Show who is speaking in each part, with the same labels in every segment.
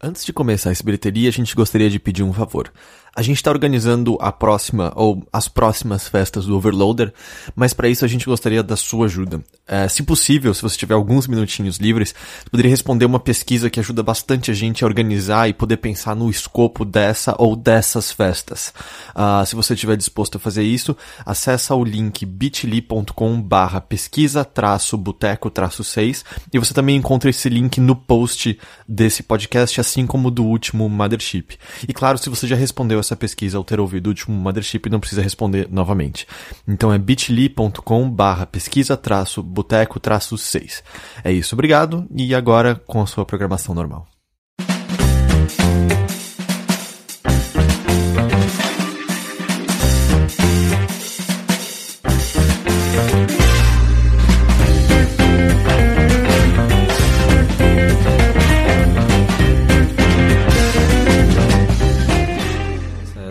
Speaker 1: Antes de começar esse bilheteria, a gente gostaria de pedir um favor. A gente está organizando a próxima ou as próximas festas do Overloader, mas para isso a gente gostaria da sua ajuda. É, se possível, se você tiver alguns minutinhos livres, poderia responder uma pesquisa que ajuda bastante a gente a organizar e poder pensar no escopo dessa ou dessas festas. Uh, se você estiver disposto a fazer isso, acessa o link bit.ly.com barra pesquisa traço boteco traço 6 e você também encontra esse link no post desse podcast, assim como do último Mothership. E claro, se você já respondeu essa pesquisa ao ter ouvido o último Mothership, não precisa responder novamente. Então é bit.ly.com barra pesquisa traço boteco traço 6. É isso, obrigado, e agora com a sua programação normal.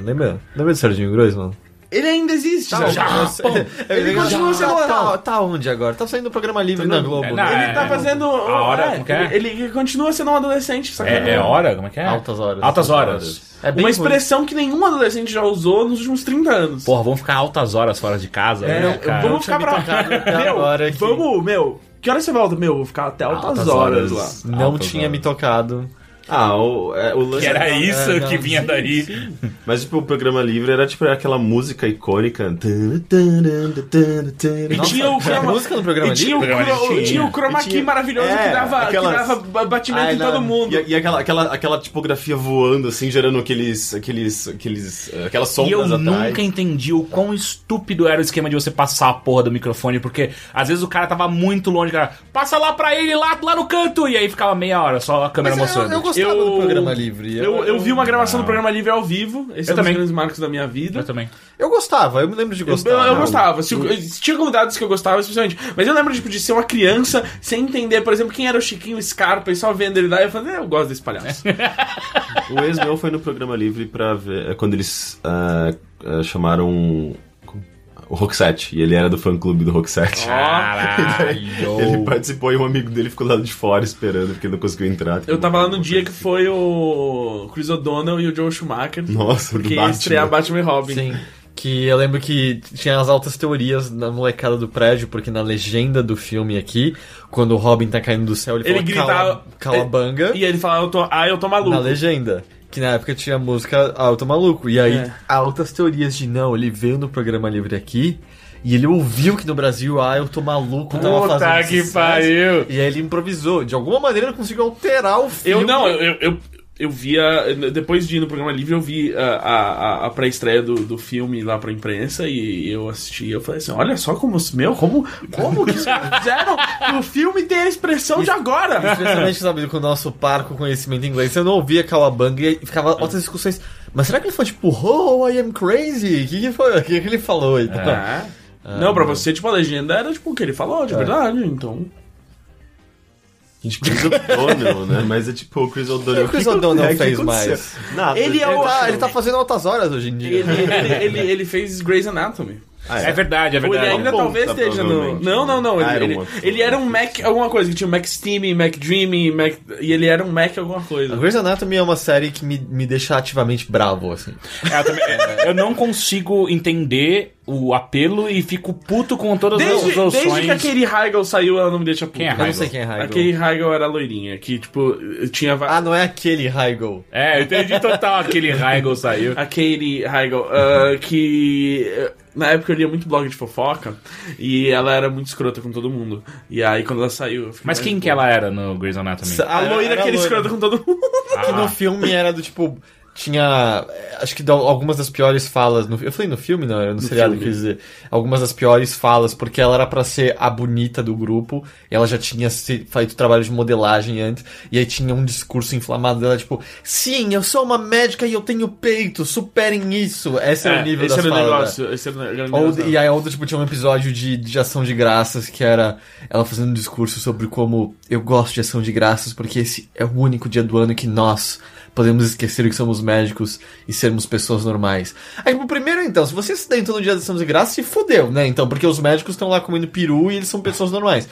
Speaker 1: Lembra? Lembra do Serginho Groisman?
Speaker 2: Ele ainda existe,
Speaker 1: Tá,
Speaker 2: já.
Speaker 1: Ele
Speaker 2: continua sendo
Speaker 1: tá, tá, tá onde agora? Tá saindo no programa livre na Globo.
Speaker 3: Não,
Speaker 1: né?
Speaker 2: Ele tá
Speaker 3: É,
Speaker 2: fazendo.
Speaker 3: a hora, como que é?
Speaker 2: Ele, ele continua sendo um adolescente, só que
Speaker 3: É, é hora? Como é que é?
Speaker 1: Altas horas.
Speaker 3: Altas horas.
Speaker 1: É bem
Speaker 2: uma
Speaker 1: ruim.
Speaker 2: expressão que nenhum adolescente já usou nos últimos 30 anos.
Speaker 3: Porra, vamos ficar altas horas fora de casa?
Speaker 2: É,
Speaker 3: né, cara?
Speaker 2: vamos ficar pra Meu, vamos, meu. Que hora você volta? Meu, vou ficar até altas,
Speaker 3: Altas
Speaker 2: horas,
Speaker 3: horas.
Speaker 2: lá.
Speaker 1: Não
Speaker 3: Altas
Speaker 1: tinha
Speaker 3: horas.
Speaker 1: me tocado.
Speaker 4: Ah, o, é, o lance
Speaker 3: Que era isso
Speaker 1: É, não,
Speaker 3: que vinha
Speaker 1: sim,
Speaker 3: daí.
Speaker 4: Mas, tipo, o programa livre era, tipo, aquela música icônica.
Speaker 2: E tinha o chroma,
Speaker 1: música no programa
Speaker 2: e tinha o,
Speaker 3: Programa
Speaker 2: cro-
Speaker 3: livre
Speaker 2: tinha o chroma key
Speaker 4: tinha-
Speaker 2: maravilhoso
Speaker 4: é,
Speaker 2: que dava,
Speaker 4: aquelas-
Speaker 2: que dava ba- batimento
Speaker 1: Ai,
Speaker 2: em todo mundo.
Speaker 4: E, e aquela, aquela, aquela tipografia voando, assim, gerando aqueles. aqueles. aqueles. eh, aquelas sombras
Speaker 3: E eu
Speaker 4: atrás.
Speaker 3: nunca entendi o quão estúpido era o esquema de você passar a porra do microfone, porque às vezes o cara tava muito longe, cara, passa lá pra ele, lá, lá no canto, e aí ficava meia hora só a câmera
Speaker 1: Mas eu,
Speaker 3: mostrando.
Speaker 1: eu gostava
Speaker 2: Eu-
Speaker 1: do programa livre.
Speaker 2: Eu, eu vi uma gravação
Speaker 3: Não.
Speaker 2: do programa livre ao vivo. Esse
Speaker 3: Eu
Speaker 2: é um dos grandes marcos da minha vida.
Speaker 3: Eu também.
Speaker 1: eu gostava, eu me lembro de
Speaker 2: Eu,
Speaker 1: gostar.
Speaker 2: eu- eu gostava. Se, tinha convidados que eu gostava, especialmente. Mas eu lembro tipo, de ser uma criança sem entender, por exemplo, quem era o Chiquinho Scarpa e só vendo ele lá. E eu falei, "É, eu gosto desse palhaço.
Speaker 4: O ex meu foi no programa livre pra ver. Quando eles ah, ah, chamaram. O Roxette, e ele era do fã clube do Roxette.
Speaker 3: Caralho.
Speaker 4: Ele participou e um amigo dele ficou lá de fora esperando, porque não conseguiu entrar.
Speaker 2: eu tava lá no dia que foi o Chris O'Donnell e o Joe Schumacher.
Speaker 4: Nossa,
Speaker 2: Porque ia
Speaker 4: Batman.
Speaker 2: estrear Batman e Robin.
Speaker 1: Sim. Que eu lembro que tinha as altas teorias na molecada do prédio, porque na legenda do filme aqui, quando o Robin tá caindo do céu, ele,
Speaker 2: Ele
Speaker 1: fala
Speaker 2: gritava-
Speaker 1: cala, calabanga
Speaker 2: E ele falava, eu tô, ah, eu tô maluco.
Speaker 1: na legenda. Que na época tinha música Ah, eu tô maluco. E aí,
Speaker 2: É.
Speaker 1: altas teorias de não, ele veio no programa livre aqui e ele ouviu que no Brasil, ah, eu tô maluco, tava
Speaker 3: Puta
Speaker 1: fazendo
Speaker 3: que
Speaker 1: sucesso.
Speaker 3: pariu.
Speaker 1: E aí ele improvisou. De alguma maneira ele conseguiu alterar o filme.
Speaker 2: Eu não, eu, eu, eu, eu via. Depois de ir no programa livre, eu vi a, a, a pré-estreia do, do filme lá pra imprensa e eu assisti. Eu falei assim: olha só como. Meu, como, como que fizeram o filme ter a expressão de agora?
Speaker 1: Especialmente, sabe, com o nosso parco conhecimento inglês, eu não ouvia Calabanga e ficava altas discussões. Mas será que ele foi tipo, oh, I am crazy? O que, que foi? O que, que ele falou? Então,
Speaker 2: É. não, pra você, tipo, a legenda era tipo o que ele falou, de verdade, então.
Speaker 4: Gente, Chris O'Donnell, né? Mas é tipo o Chris O'Donnell.
Speaker 1: O Chris
Speaker 4: que que-
Speaker 1: O'Donnell
Speaker 4: é, que
Speaker 1: fez mais.
Speaker 4: Nada.
Speaker 2: Ele é o-
Speaker 1: tá, ele tá fazendo altas horas hoje em dia.
Speaker 2: Ele, ele, ele, ele fez Grey's Anatomy.
Speaker 4: Ah,
Speaker 3: É verdade, é
Speaker 2: Ou ele
Speaker 3: verdade.
Speaker 2: ainda talvez
Speaker 4: tá,
Speaker 2: esteja no. Não, não, não. Ele,
Speaker 4: Ah, era um
Speaker 2: ele, ele era um Mac alguma coisa, que tinha um Mac Steam, Mac Dream, Mac. E ele era um Mac alguma
Speaker 1: A
Speaker 2: coisa.
Speaker 1: Grey's Anatomy é uma série que me, me deixa ativamente bravo, assim.
Speaker 3: É, eu, também- é, eu não consigo entender o apelo e fico puto com todas as
Speaker 2: Desde,
Speaker 3: opções.
Speaker 2: desde que a Katie Heigl saiu, ela não me deixa puto.
Speaker 3: Quem é
Speaker 1: Eu não
Speaker 3: Heigl?
Speaker 1: sei quem é
Speaker 2: A
Speaker 1: Heigl.
Speaker 2: Katie Heigl era a loirinha, que, tipo, tinha...
Speaker 1: Ah, não é aquele Heigl.
Speaker 3: É, eu entendi total aquele Heigl saiu.
Speaker 2: A Katie Heigl, ah, que... Na época eu lia muito blog de fofoca, e ela era muito escrota com todo mundo. E aí, quando ela saiu...
Speaker 3: Mas quem que ela era no Grey's Anatomy?
Speaker 2: A loira
Speaker 1: Era
Speaker 2: que era
Speaker 1: loira.
Speaker 2: escrota com todo mundo.
Speaker 1: Que no filme era do tipo. Tinha. eh, Acho que algumas das piores falas. No, eu falei no filme, não? Era no, seriado,
Speaker 2: filme.
Speaker 1: quer dizer. Algumas das piores falas, porque ela era pra ser a bonita do grupo. E ela já tinha se- feito trabalho de modelagem antes. E aí tinha um discurso inflamado dela, tipo: Sim, eu sou uma médica e eu tenho peito, superem isso. Esse é, o nível
Speaker 2: esse
Speaker 1: das
Speaker 2: era o
Speaker 1: falas.
Speaker 2: negócio. Esse era o grande
Speaker 1: Ou,
Speaker 2: negócio.
Speaker 1: e aí a outra, tipo, tinha um episódio de, de ação de graças que era ela fazendo um discurso sobre como eu gosto de ação de graças porque esse é o único dia do ano que nós podemos esquecer que somos médicos e sermos pessoas normais. Aí, tipo, primeiro então, se você se então no dia da ação de graças, se fudeu, né? Então, porque os médicos estão lá comendo peru e eles são pessoas normais.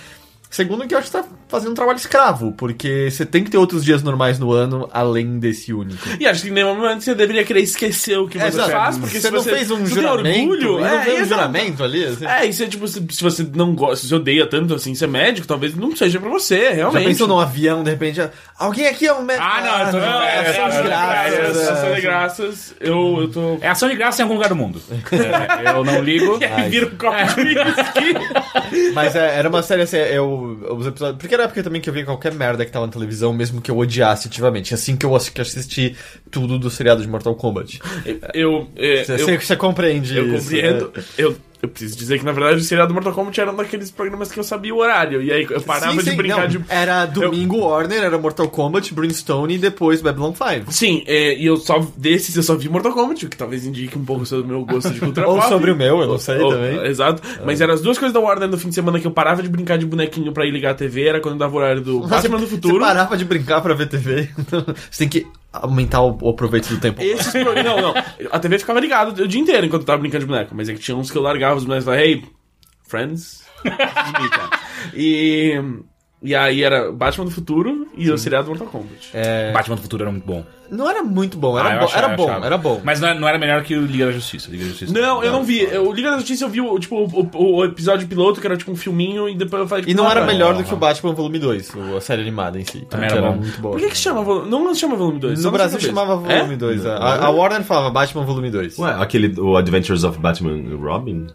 Speaker 1: Segundo, que eu acho que tá fazendo um trabalho escravo, porque você tem que ter outros dias normais no ano, além desse único.
Speaker 2: E acho que em nenhum momento você deveria querer esquecer o que você
Speaker 1: Exato.
Speaker 2: faz, porque
Speaker 1: você
Speaker 2: se
Speaker 1: não
Speaker 2: você
Speaker 1: fez um
Speaker 2: você
Speaker 1: juramento,
Speaker 2: orgulho,
Speaker 1: não
Speaker 2: é,
Speaker 1: fez um juramento ali? Assim.
Speaker 2: É, e se, tipo, se, se você não gosta, se você odeia tanto assim ser médico, talvez não seja pra você,
Speaker 1: Já
Speaker 2: realmente.
Speaker 1: pensou num avião, de repente, ah, alguém aqui é um médico?
Speaker 3: Ah, não, eu tô de
Speaker 2: Não, é, ação de graças,
Speaker 3: férias.
Speaker 2: ação de graças, eu, eu tô...
Speaker 3: É ação de graça em algum lugar do mundo. É, eu não ligo.
Speaker 2: E aí vira um copo de whisky.
Speaker 1: Mas é, era uma série assim, eu, os episódios. Porque era a época também que eu via qualquer merda que tava na televisão, mesmo que eu odiasse ativamente. Assim que eu assisti tudo do seriado de Mortal Kombat.
Speaker 2: Eu, é,
Speaker 1: Você,
Speaker 2: eu,
Speaker 1: você- você compreende
Speaker 2: eu
Speaker 1: isso,
Speaker 2: compreendo.
Speaker 1: né?
Speaker 2: Eu, eu preciso dizer que, na verdade, o seriado Mortal Kombat era um daqueles programas que eu sabia o horário. E aí eu parava
Speaker 1: Sim,
Speaker 2: de
Speaker 1: sim,
Speaker 2: brincar
Speaker 1: não,
Speaker 2: de.
Speaker 1: Era domingo Warner, era Mortal Kombat, Brimstone e depois Babylon 5.
Speaker 2: Sim, é, e eu só desses eu só vi Mortal Kombat, o que talvez indique um pouco sobre o meu gosto de cultura
Speaker 1: Ou
Speaker 2: pop.
Speaker 1: sobre o meu, eu não sei
Speaker 2: Ou-
Speaker 1: também.
Speaker 2: Exato. Mas eram as duas coisas da Warner no fim de semana que eu parava de brincar de bonequinho pra ir ligar a TV, era quando dava o horário do Batman do
Speaker 1: Você
Speaker 2: Futuro.
Speaker 1: parava de brincar pra ver TV. você tem que aumentar o, o aproveito do tempo.
Speaker 2: Esses pro- Não, não. A TV ficava ligada o dia inteiro enquanto eu tava brincando de boneco. Mas é que tinha uns que eu largava os bonecos e falava, hey, friends. e. E aí era Batman do Futuro e o seriado Mortal Kombat.
Speaker 1: É,
Speaker 3: Batman do Futuro era muito bom.
Speaker 1: não era muito bom, era,
Speaker 3: Ah,
Speaker 1: bo-
Speaker 3: achava,
Speaker 1: era bom,
Speaker 3: achava.
Speaker 1: era bom.
Speaker 3: Mas não, não era melhor que o Liga da Justiça. Liga da Justiça.
Speaker 2: Não, eu não vi. O Liga da Justiça eu vi o, tipo, o, o- o episódio piloto, que era tipo um filminho, e depois eu falei.
Speaker 1: E
Speaker 2: tipo,
Speaker 1: não era
Speaker 2: ah,
Speaker 1: melhor do que o Batman Volume 2, o- a série animada em si.
Speaker 3: Também
Speaker 1: que
Speaker 3: era bom.
Speaker 1: muito boa.
Speaker 2: Por que, que chama volume? Não se chama volume 2.
Speaker 1: No Brasil chamava Volume 2. A, a Warner falava Batman Volume 2.
Speaker 4: Ué, aquele, o Adventures of Batman e Robin?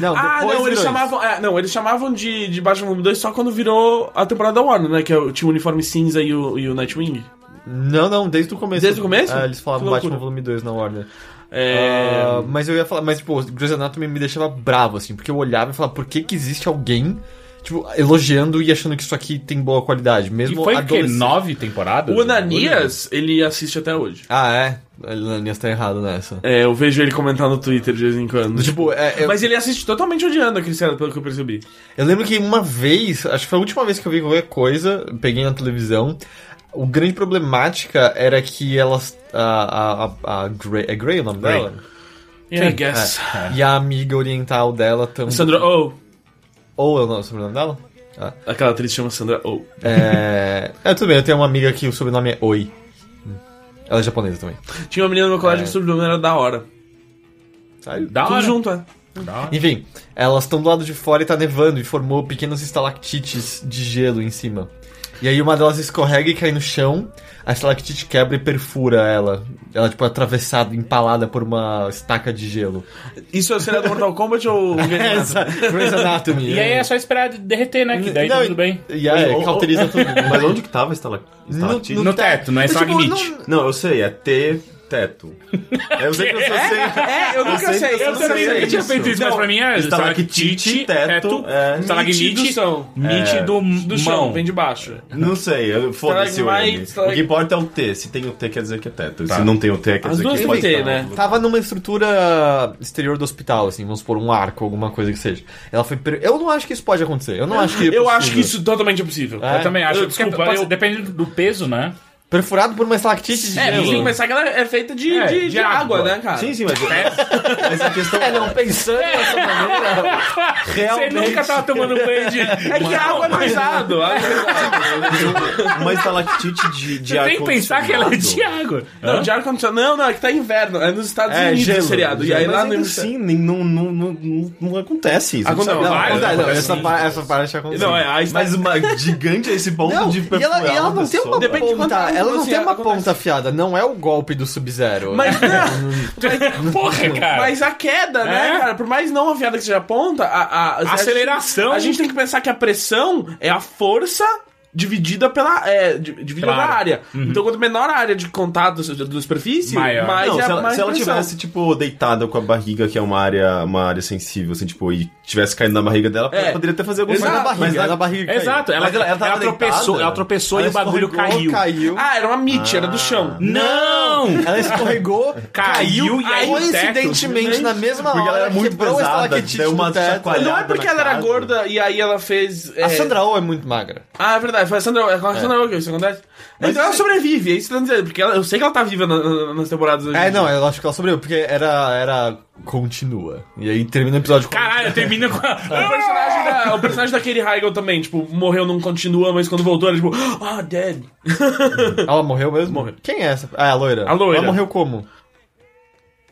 Speaker 1: Não,
Speaker 2: Ah,
Speaker 1: depois
Speaker 2: não, eles chamavam. é, não, eles chamavam de, de Batman Volume 2 só quando virou a temporada da Warner, né? Que é o- tinha o uniforme cinza e o, e o Nightwing.
Speaker 1: Não, não, desde o começo.
Speaker 2: Desde o começo?
Speaker 1: Ah, eles falavam
Speaker 2: Que loucura.
Speaker 1: Batman Volume 2 na Warner.
Speaker 2: É.
Speaker 1: Ah, mas eu ia falar, mas tipo, Grey's Anatomy me deixava bravo, assim, porque eu olhava e falava, por que que existe alguém, tipo, elogiando e achando que isso aqui tem boa qualidade?
Speaker 3: E
Speaker 1: Mesmo
Speaker 3: foi o quê?
Speaker 1: adolescente.
Speaker 3: Nove temporadas?
Speaker 2: O Ananias, ele assiste até hoje.
Speaker 1: Ah, é? O Ananias tá errado nessa.
Speaker 2: É, eu vejo ele comentar no Twitter de vez em quando.
Speaker 1: Tipo, é, eu,
Speaker 2: Mas ele assiste totalmente odiando aquele seriado, pelo que eu percebi.
Speaker 1: eu lembro que uma vez, acho que foi a última vez que eu vi qualquer coisa, peguei na televisão, o grande problemática era que elas, a, a, a, a Grey, é Grey o nome
Speaker 3: Grey.
Speaker 1: dela?
Speaker 2: I guess.
Speaker 1: E a amiga oriental dela também.
Speaker 2: Sandra Oh.
Speaker 1: Ou é o nome- sobrenome dela? Ah.
Speaker 2: Aquela atriz chama Sandra Oh.
Speaker 1: É... é, tudo bem, eu tenho uma amiga que o sobrenome é Oi. Ela é japonesa também.
Speaker 2: Tinha uma menina no meu colégio
Speaker 1: É.
Speaker 2: que o sobrenome era da hora.
Speaker 1: Sério?
Speaker 3: Da
Speaker 2: Tudo
Speaker 3: hora.
Speaker 2: junto, é.
Speaker 3: Da hora.
Speaker 1: Enfim, elas estão do lado de fora e tá nevando e formou pequenas estalactites de gelo em cima. E aí uma delas escorrega e cai no chão, a estalactite quebra e perfura ela. Ela, tipo, é atravessada, empalada por uma estaca de gelo.
Speaker 2: Isso é o seriado Mortal Kombat ou Grey's
Speaker 1: Essa, Grey's Anatomy.
Speaker 3: E aí é só esperar derreter, né? Que daí tá
Speaker 1: Não,
Speaker 3: tudo bem.
Speaker 1: E aí,
Speaker 4: Mas,
Speaker 1: cauteriza tudo.
Speaker 4: Mas onde que tava a estala- estalactite?
Speaker 3: No teto, não é
Speaker 1: Tipo,
Speaker 3: estalagmite.
Speaker 1: não-
Speaker 4: Não, eu sei, é T teto. Eu sei que eu só sei.
Speaker 2: É, eu nunca sei.
Speaker 3: Eu
Speaker 2: nunca
Speaker 3: também
Speaker 2: sei
Speaker 3: nunca tinha feito isso, mas pra mim é
Speaker 4: Estalactite, teto, é.
Speaker 3: estalagmite,
Speaker 2: são.
Speaker 3: mite do,
Speaker 2: Do chão, vem de baixo.
Speaker 4: Não sei, eu- foda-se o M. O que importa é o T. Se tem o T, quer dizer que é teto.
Speaker 3: Tá.
Speaker 4: Se não tem o T, quer
Speaker 2: As
Speaker 4: dizer
Speaker 2: duas
Speaker 4: que
Speaker 2: tem
Speaker 4: pode
Speaker 2: T,
Speaker 4: estar.
Speaker 2: né?
Speaker 1: Tava numa estrutura exterior do hospital, assim, vamos supor, um arco, alguma coisa que seja. Ela foi. per- Eu não acho que isso pode acontecer. Eu não acho que. é
Speaker 2: Eu acho que isso totalmente é possível.
Speaker 1: É?
Speaker 3: Eu também acho.
Speaker 2: Eu- desculpa, eu-
Speaker 3: Dependendo do peso, né?
Speaker 1: Perfurado por uma estalactite de
Speaker 2: É,
Speaker 1: gelo.
Speaker 2: sim, mas sabe que ela é feita de,
Speaker 3: É,
Speaker 2: de,
Speaker 3: de
Speaker 2: de água,
Speaker 3: água.
Speaker 2: né, cara?
Speaker 4: Sim, sim, mas. Mas a questão
Speaker 1: É, não, pensando dessa maneira.
Speaker 3: Você
Speaker 1: realmente.
Speaker 3: nunca tava tomando banho de.
Speaker 2: É que a água é pesado. água é pesado.
Speaker 4: Uma estalactite de, de
Speaker 3: Você tem que pensar que ela é de água.
Speaker 2: Não, de ar-condicionado. Não, não, é que tá inverno. É nos Estados
Speaker 1: É,
Speaker 2: Unidos
Speaker 1: gelo,
Speaker 2: o seriado. E aí
Speaker 4: Mas
Speaker 2: lá
Speaker 4: ainda
Speaker 2: no.
Speaker 4: assim, nem- não, não, não, não, não acontece isso.
Speaker 2: Acontece- não,
Speaker 1: Não,
Speaker 2: vai,
Speaker 1: não, não, essa, pa- essa parte aconteceu.
Speaker 2: Não, é, aí
Speaker 4: Mas uma gigante a esse ponto
Speaker 1: Não,
Speaker 4: de
Speaker 1: e ela,
Speaker 4: perfurar
Speaker 1: e ela não tem uma.
Speaker 2: Depende de quanto
Speaker 1: ponta, ela não
Speaker 2: assim,
Speaker 1: tem uma
Speaker 2: acontece.
Speaker 1: ponta afiada, não é o golpe do Sub-Zero.
Speaker 2: Mas, não,
Speaker 3: Porra, cara.
Speaker 2: mas a queda, né,
Speaker 3: É?
Speaker 2: cara? Por mais não afiada que seja a ponta, a, a, a-
Speaker 3: Aceleração.
Speaker 2: A gente tem que pensar que a pressão é a força dividida pela é, di- dividida
Speaker 3: Pela
Speaker 2: pela
Speaker 3: área.
Speaker 2: área. Então, quanto menor a área de contato da superfície,
Speaker 3: Maior.
Speaker 2: mais
Speaker 4: Não,
Speaker 2: é
Speaker 4: se ela,
Speaker 2: mais
Speaker 4: se ela tivesse, tipo, deitada com a barriga, que é uma área, uma área sensível, assim, tipo, e tivesse caindo na barriga dela,
Speaker 2: É.
Speaker 4: ela poderia até fazer alguma
Speaker 1: Mas
Speaker 2: Exato.
Speaker 1: na barriga,
Speaker 4: Mas na-
Speaker 1: é na barriga caiu.
Speaker 3: Exato, ela,
Speaker 4: ela- ela tava
Speaker 3: ela tropeçou, ela tropeçou
Speaker 1: Ela
Speaker 3: e o bagulho caiu.
Speaker 1: caiu.
Speaker 2: Ah, era uma MIT, era do chão.
Speaker 3: Não!
Speaker 1: Ela escorregou,
Speaker 3: Caiu, e aí teto,
Speaker 1: coincidentemente na mesma
Speaker 4: Porque
Speaker 1: hora
Speaker 4: ela era muito pesada,
Speaker 1: estalactite
Speaker 4: deu uma chacoalhada.
Speaker 2: Não é porque ela era gorda e aí ela fez. é,
Speaker 1: A Sandra Oh é muito magra.
Speaker 2: Ah, é verdade, foi a Sandra, é com a Sandra Oh que isso acontece. então ela sobrevive, é isso que eu tô dizendo, porque ela- eu sei que ela tá viva na- na- nas temporadas.
Speaker 1: É, não, eu acho que ela sobreviveu, porque era, era continua. E aí termina o episódio com.
Speaker 3: Caralho, termina com a...
Speaker 2: O personagem, da, o personagem da Katie Heigl também, tipo, morreu, não continua, mas quando voltou, era tipo, ah, dead.
Speaker 1: Ela morreu mesmo?
Speaker 2: Morreu.
Speaker 1: Quem é essa? Ah, a loira.
Speaker 2: A loira.
Speaker 1: Ela morreu como?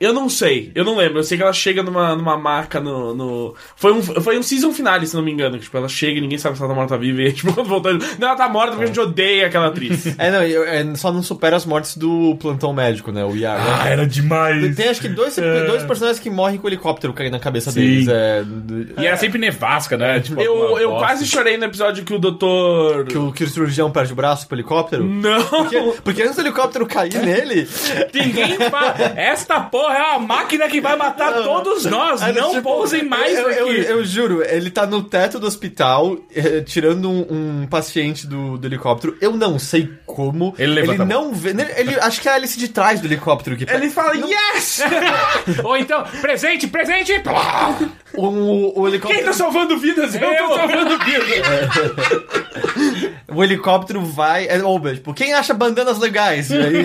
Speaker 2: Eu não sei, eu não lembro. Eu sei que ela chega numa, numa marca no, no. Foi um, foi um season finale, se não me engano. Que, tipo, ela chega e ninguém sabe se ela tá morta ou viva. E tipo, quando voltando. Não, ela tá morta porque a gente odeia aquela atriz.
Speaker 1: É, não, eu- é, só não supera as mortes do plantão médico, né? O Iago.
Speaker 3: era demais.
Speaker 1: Tem acho que dois, dois personagens que morrem com o helicóptero caindo na cabeça
Speaker 3: Sim.
Speaker 1: deles. É, do-
Speaker 3: E era sempre nevasca, né? Tipo,
Speaker 2: eu
Speaker 3: uma
Speaker 2: eu
Speaker 3: bosta.
Speaker 2: quase chorei no episódio que o doutor.
Speaker 1: que, o, que o cirurgião perde o braço pro helicóptero.
Speaker 2: Não!
Speaker 1: Porque, porque antes do helicóptero cair nele,
Speaker 3: Ninguém fala. Esta porra é uma máquina que vai matar todos nós.
Speaker 1: Aí,
Speaker 3: não
Speaker 1: tipo,
Speaker 3: pousem mais
Speaker 1: eu, eu,
Speaker 3: aqui.
Speaker 1: eu juro, ele tá no teto do hospital, eh, tirando um, um paciente do, do helicóptero. Eu não sei como.
Speaker 3: Ele mão.
Speaker 1: não vê. Ele, acho que é a hélice de trás do helicóptero que
Speaker 2: Ele fala, yes!
Speaker 3: Ou então, presente, presente.
Speaker 1: O, o, o helicóptero.
Speaker 2: Quem tá salvando vidas? Eu,
Speaker 3: Eu.
Speaker 2: tô salvando vidas!
Speaker 1: O helicóptero vai. É, ou, tipo, quem acha bandanas legais? Aí-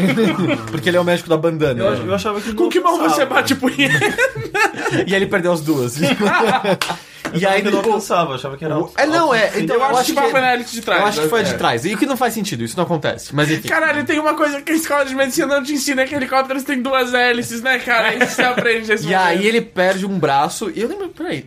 Speaker 1: porque ele é o médico da bandana.
Speaker 4: Eu, eu achava que
Speaker 2: Com
Speaker 4: não
Speaker 2: que
Speaker 4: alcançava.
Speaker 2: você bate punheta?
Speaker 1: E aí ele perdeu as duas. e
Speaker 4: E
Speaker 1: aí
Speaker 4: eu não
Speaker 1: tipo,
Speaker 4: eu achava que era alto.
Speaker 1: É, não, é. Então,
Speaker 2: eu, acho que foi na hélice de trás.
Speaker 1: Eu acho que foi a de
Speaker 2: É.
Speaker 1: trás. E o que não faz sentido, isso não acontece. Mas enfim.
Speaker 2: Caralho, tem uma coisa que a escola de medicina não te ensina, é que helicópteros têm duas hélices, né, cara? Isso você aprende esse
Speaker 1: E aí ele perde um braço. E eu lembro, peraí.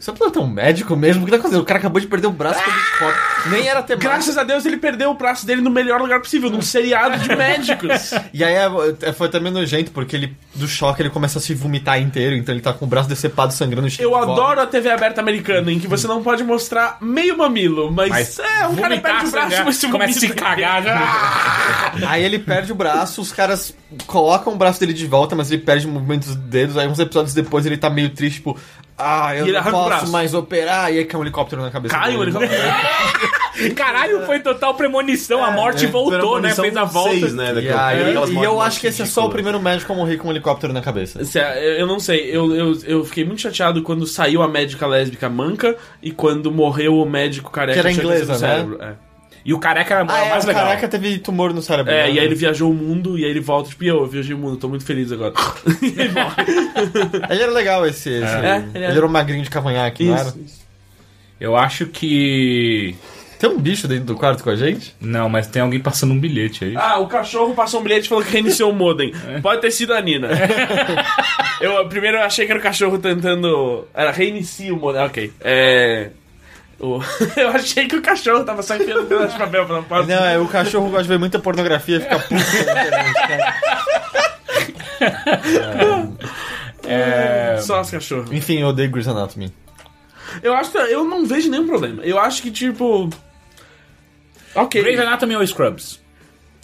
Speaker 1: Isso é plantão médico mesmo? O que tá acontecendo? O cara acabou de perder o braço pelo helicóptero. Nem era temático.
Speaker 2: Graças a Deus ele perdeu o braço dele no melhor lugar possível, num seriado de médicos.
Speaker 1: E aí é- é- foi também nojento, porque ele, do choque, ele começa a se vomitar inteiro, então ele tá com o braço decepado, sangrando cheio
Speaker 2: Eu
Speaker 1: de
Speaker 2: adoro a TV aberta americana, em que você não pode mostrar meio mamilo, mas,
Speaker 3: Mas
Speaker 2: é, um cara
Speaker 3: vomitar,
Speaker 2: perde o braço,
Speaker 3: sangrar,
Speaker 2: mas se
Speaker 3: começa a se
Speaker 2: vomita.
Speaker 3: cagar já.
Speaker 1: Aí ele perde o braço, os caras colocam o braço dele de volta, mas ele perde o movimento dos dedos. Aí uns episódios depois ele tá meio triste, tipo, ah, eu
Speaker 2: ele
Speaker 1: não posso mais operar. E aí cai um helicóptero na cabeça
Speaker 2: Cai
Speaker 1: dele.
Speaker 2: o helicóptero.
Speaker 3: Caralho, foi total premonição. a morte voltou, né? Fez a volta.
Speaker 4: Seis, né,
Speaker 1: E, aí, e
Speaker 4: mortes
Speaker 1: eu acho que esse é só o primeiro médico a morrer com um helicóptero na cabeça.
Speaker 2: Se- Eu não sei, eu, eu, eu fiquei muito chateado quando saiu a médica lésbica manca e quando morreu o médico careca
Speaker 1: Que era inglesa, né?
Speaker 2: cérebro. É.
Speaker 3: E o careca era
Speaker 1: Ah,
Speaker 3: o
Speaker 1: é,
Speaker 3: mais
Speaker 1: o
Speaker 3: legal.
Speaker 1: careca teve tumor no cérebro.
Speaker 2: É,
Speaker 1: né?
Speaker 2: e aí ele viajou o mundo e aí ele volta, tipo, eu, eu viajei o mundo, tô muito feliz agora. e ele morre.
Speaker 1: Ele era legal esse. esse-
Speaker 2: É, ele
Speaker 1: ele,
Speaker 2: era.
Speaker 1: era um magrinho de cavanhaque, não era?
Speaker 2: Isso, isso.
Speaker 3: Eu acho que.
Speaker 1: Tem um bicho dentro do quarto com a gente?
Speaker 3: Não, mas tem alguém passando um bilhete aí.
Speaker 2: Ah, o cachorro passou um bilhete e falou que reiniciou o modem. Pode ter sido a Nina. eu primeiro eu achei que era o cachorro tentando. Era reinicia o modem. Ok. É. o- eu achei que o cachorro tava só enfiando pedaço de papel pela porta.
Speaker 1: Não, é, o cachorro gosta de ver muita pornografia e fica puto na internet, cara.
Speaker 3: É...
Speaker 2: Só os cachorros.
Speaker 1: Enfim, eu odeio Grey's Anatomy.
Speaker 2: Eu acho que eu não vejo nenhum problema. Eu acho que, tipo. Ok.
Speaker 3: Grey's Anatomy ou Scrubs?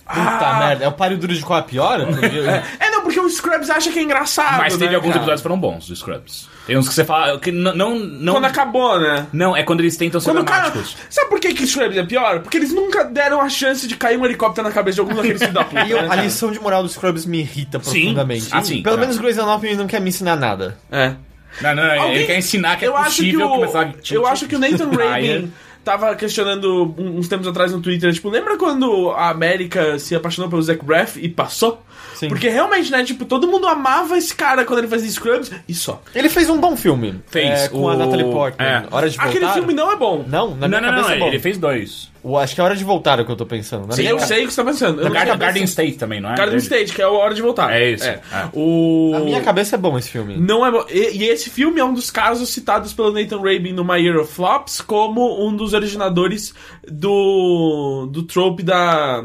Speaker 1: Puta
Speaker 2: Ah.
Speaker 1: merda, é o páreo duro de qual é a pior?
Speaker 2: É, não, porque o Scrubs acha que é engraçado.
Speaker 3: Mas teve
Speaker 2: né,
Speaker 3: alguns
Speaker 2: cara?
Speaker 3: episódios que foram bons do Scrubs. Tem uns que você fala. Que não, não, não,
Speaker 2: Quando acabou, né?
Speaker 3: não, é quando eles tentam ser
Speaker 2: Quando o cara.
Speaker 3: dramáticos.
Speaker 2: Sabe por que, que Scrubs é pior? Porque eles nunca deram a chance de cair um helicóptero na cabeça de algum daqueles filhos da puta.
Speaker 1: E eu-
Speaker 2: né,
Speaker 1: a lição de moral dos Scrubs me irrita profundamente.
Speaker 3: Ah, sim,
Speaker 1: Pelo
Speaker 3: é.
Speaker 1: menos Grey's Anatomy não quer me ensinar nada.
Speaker 2: É.
Speaker 3: Não, não,
Speaker 2: Alguém-
Speaker 3: ele quer ensinar que é
Speaker 2: eu acho que
Speaker 3: possível
Speaker 2: o,
Speaker 3: começar a
Speaker 2: Eu acho que o Nathan
Speaker 3: Ryan.
Speaker 2: Rabin tava questionando uns tempos atrás no Twitter, tipo, lembra quando a América se apaixonou pelo Zach Braff e passou?
Speaker 1: Sim.
Speaker 2: Porque realmente, né, tipo, todo mundo amava esse cara quando ele fazia Scrubs e só.
Speaker 1: Ele fez um bom filme.
Speaker 3: Fez,
Speaker 1: é, com a
Speaker 3: o-
Speaker 1: Natalie Portman.
Speaker 3: é.
Speaker 1: Hora de voltar.
Speaker 2: Aquele filme não é bom.
Speaker 1: Não, na
Speaker 3: Não,
Speaker 1: minha
Speaker 3: não, não,
Speaker 1: cabeça é bom.
Speaker 3: ele fez dois.
Speaker 1: O- acho que é Hora de Voltar é o que eu tô pensando. Na
Speaker 3: Sim,
Speaker 2: Eu sei o que você tá pensando. Não
Speaker 3: Garden, Garden State também, não é?
Speaker 2: Garden State, que é a hora de voltar.
Speaker 3: É isso,
Speaker 2: É.
Speaker 3: é.
Speaker 2: O...
Speaker 1: Na minha cabeça é bom esse filme.
Speaker 2: Não é bom. E, e esse filme é um dos casos citados pelo Nathan Rabin no My Year of Flops como um dos originadores do do trope da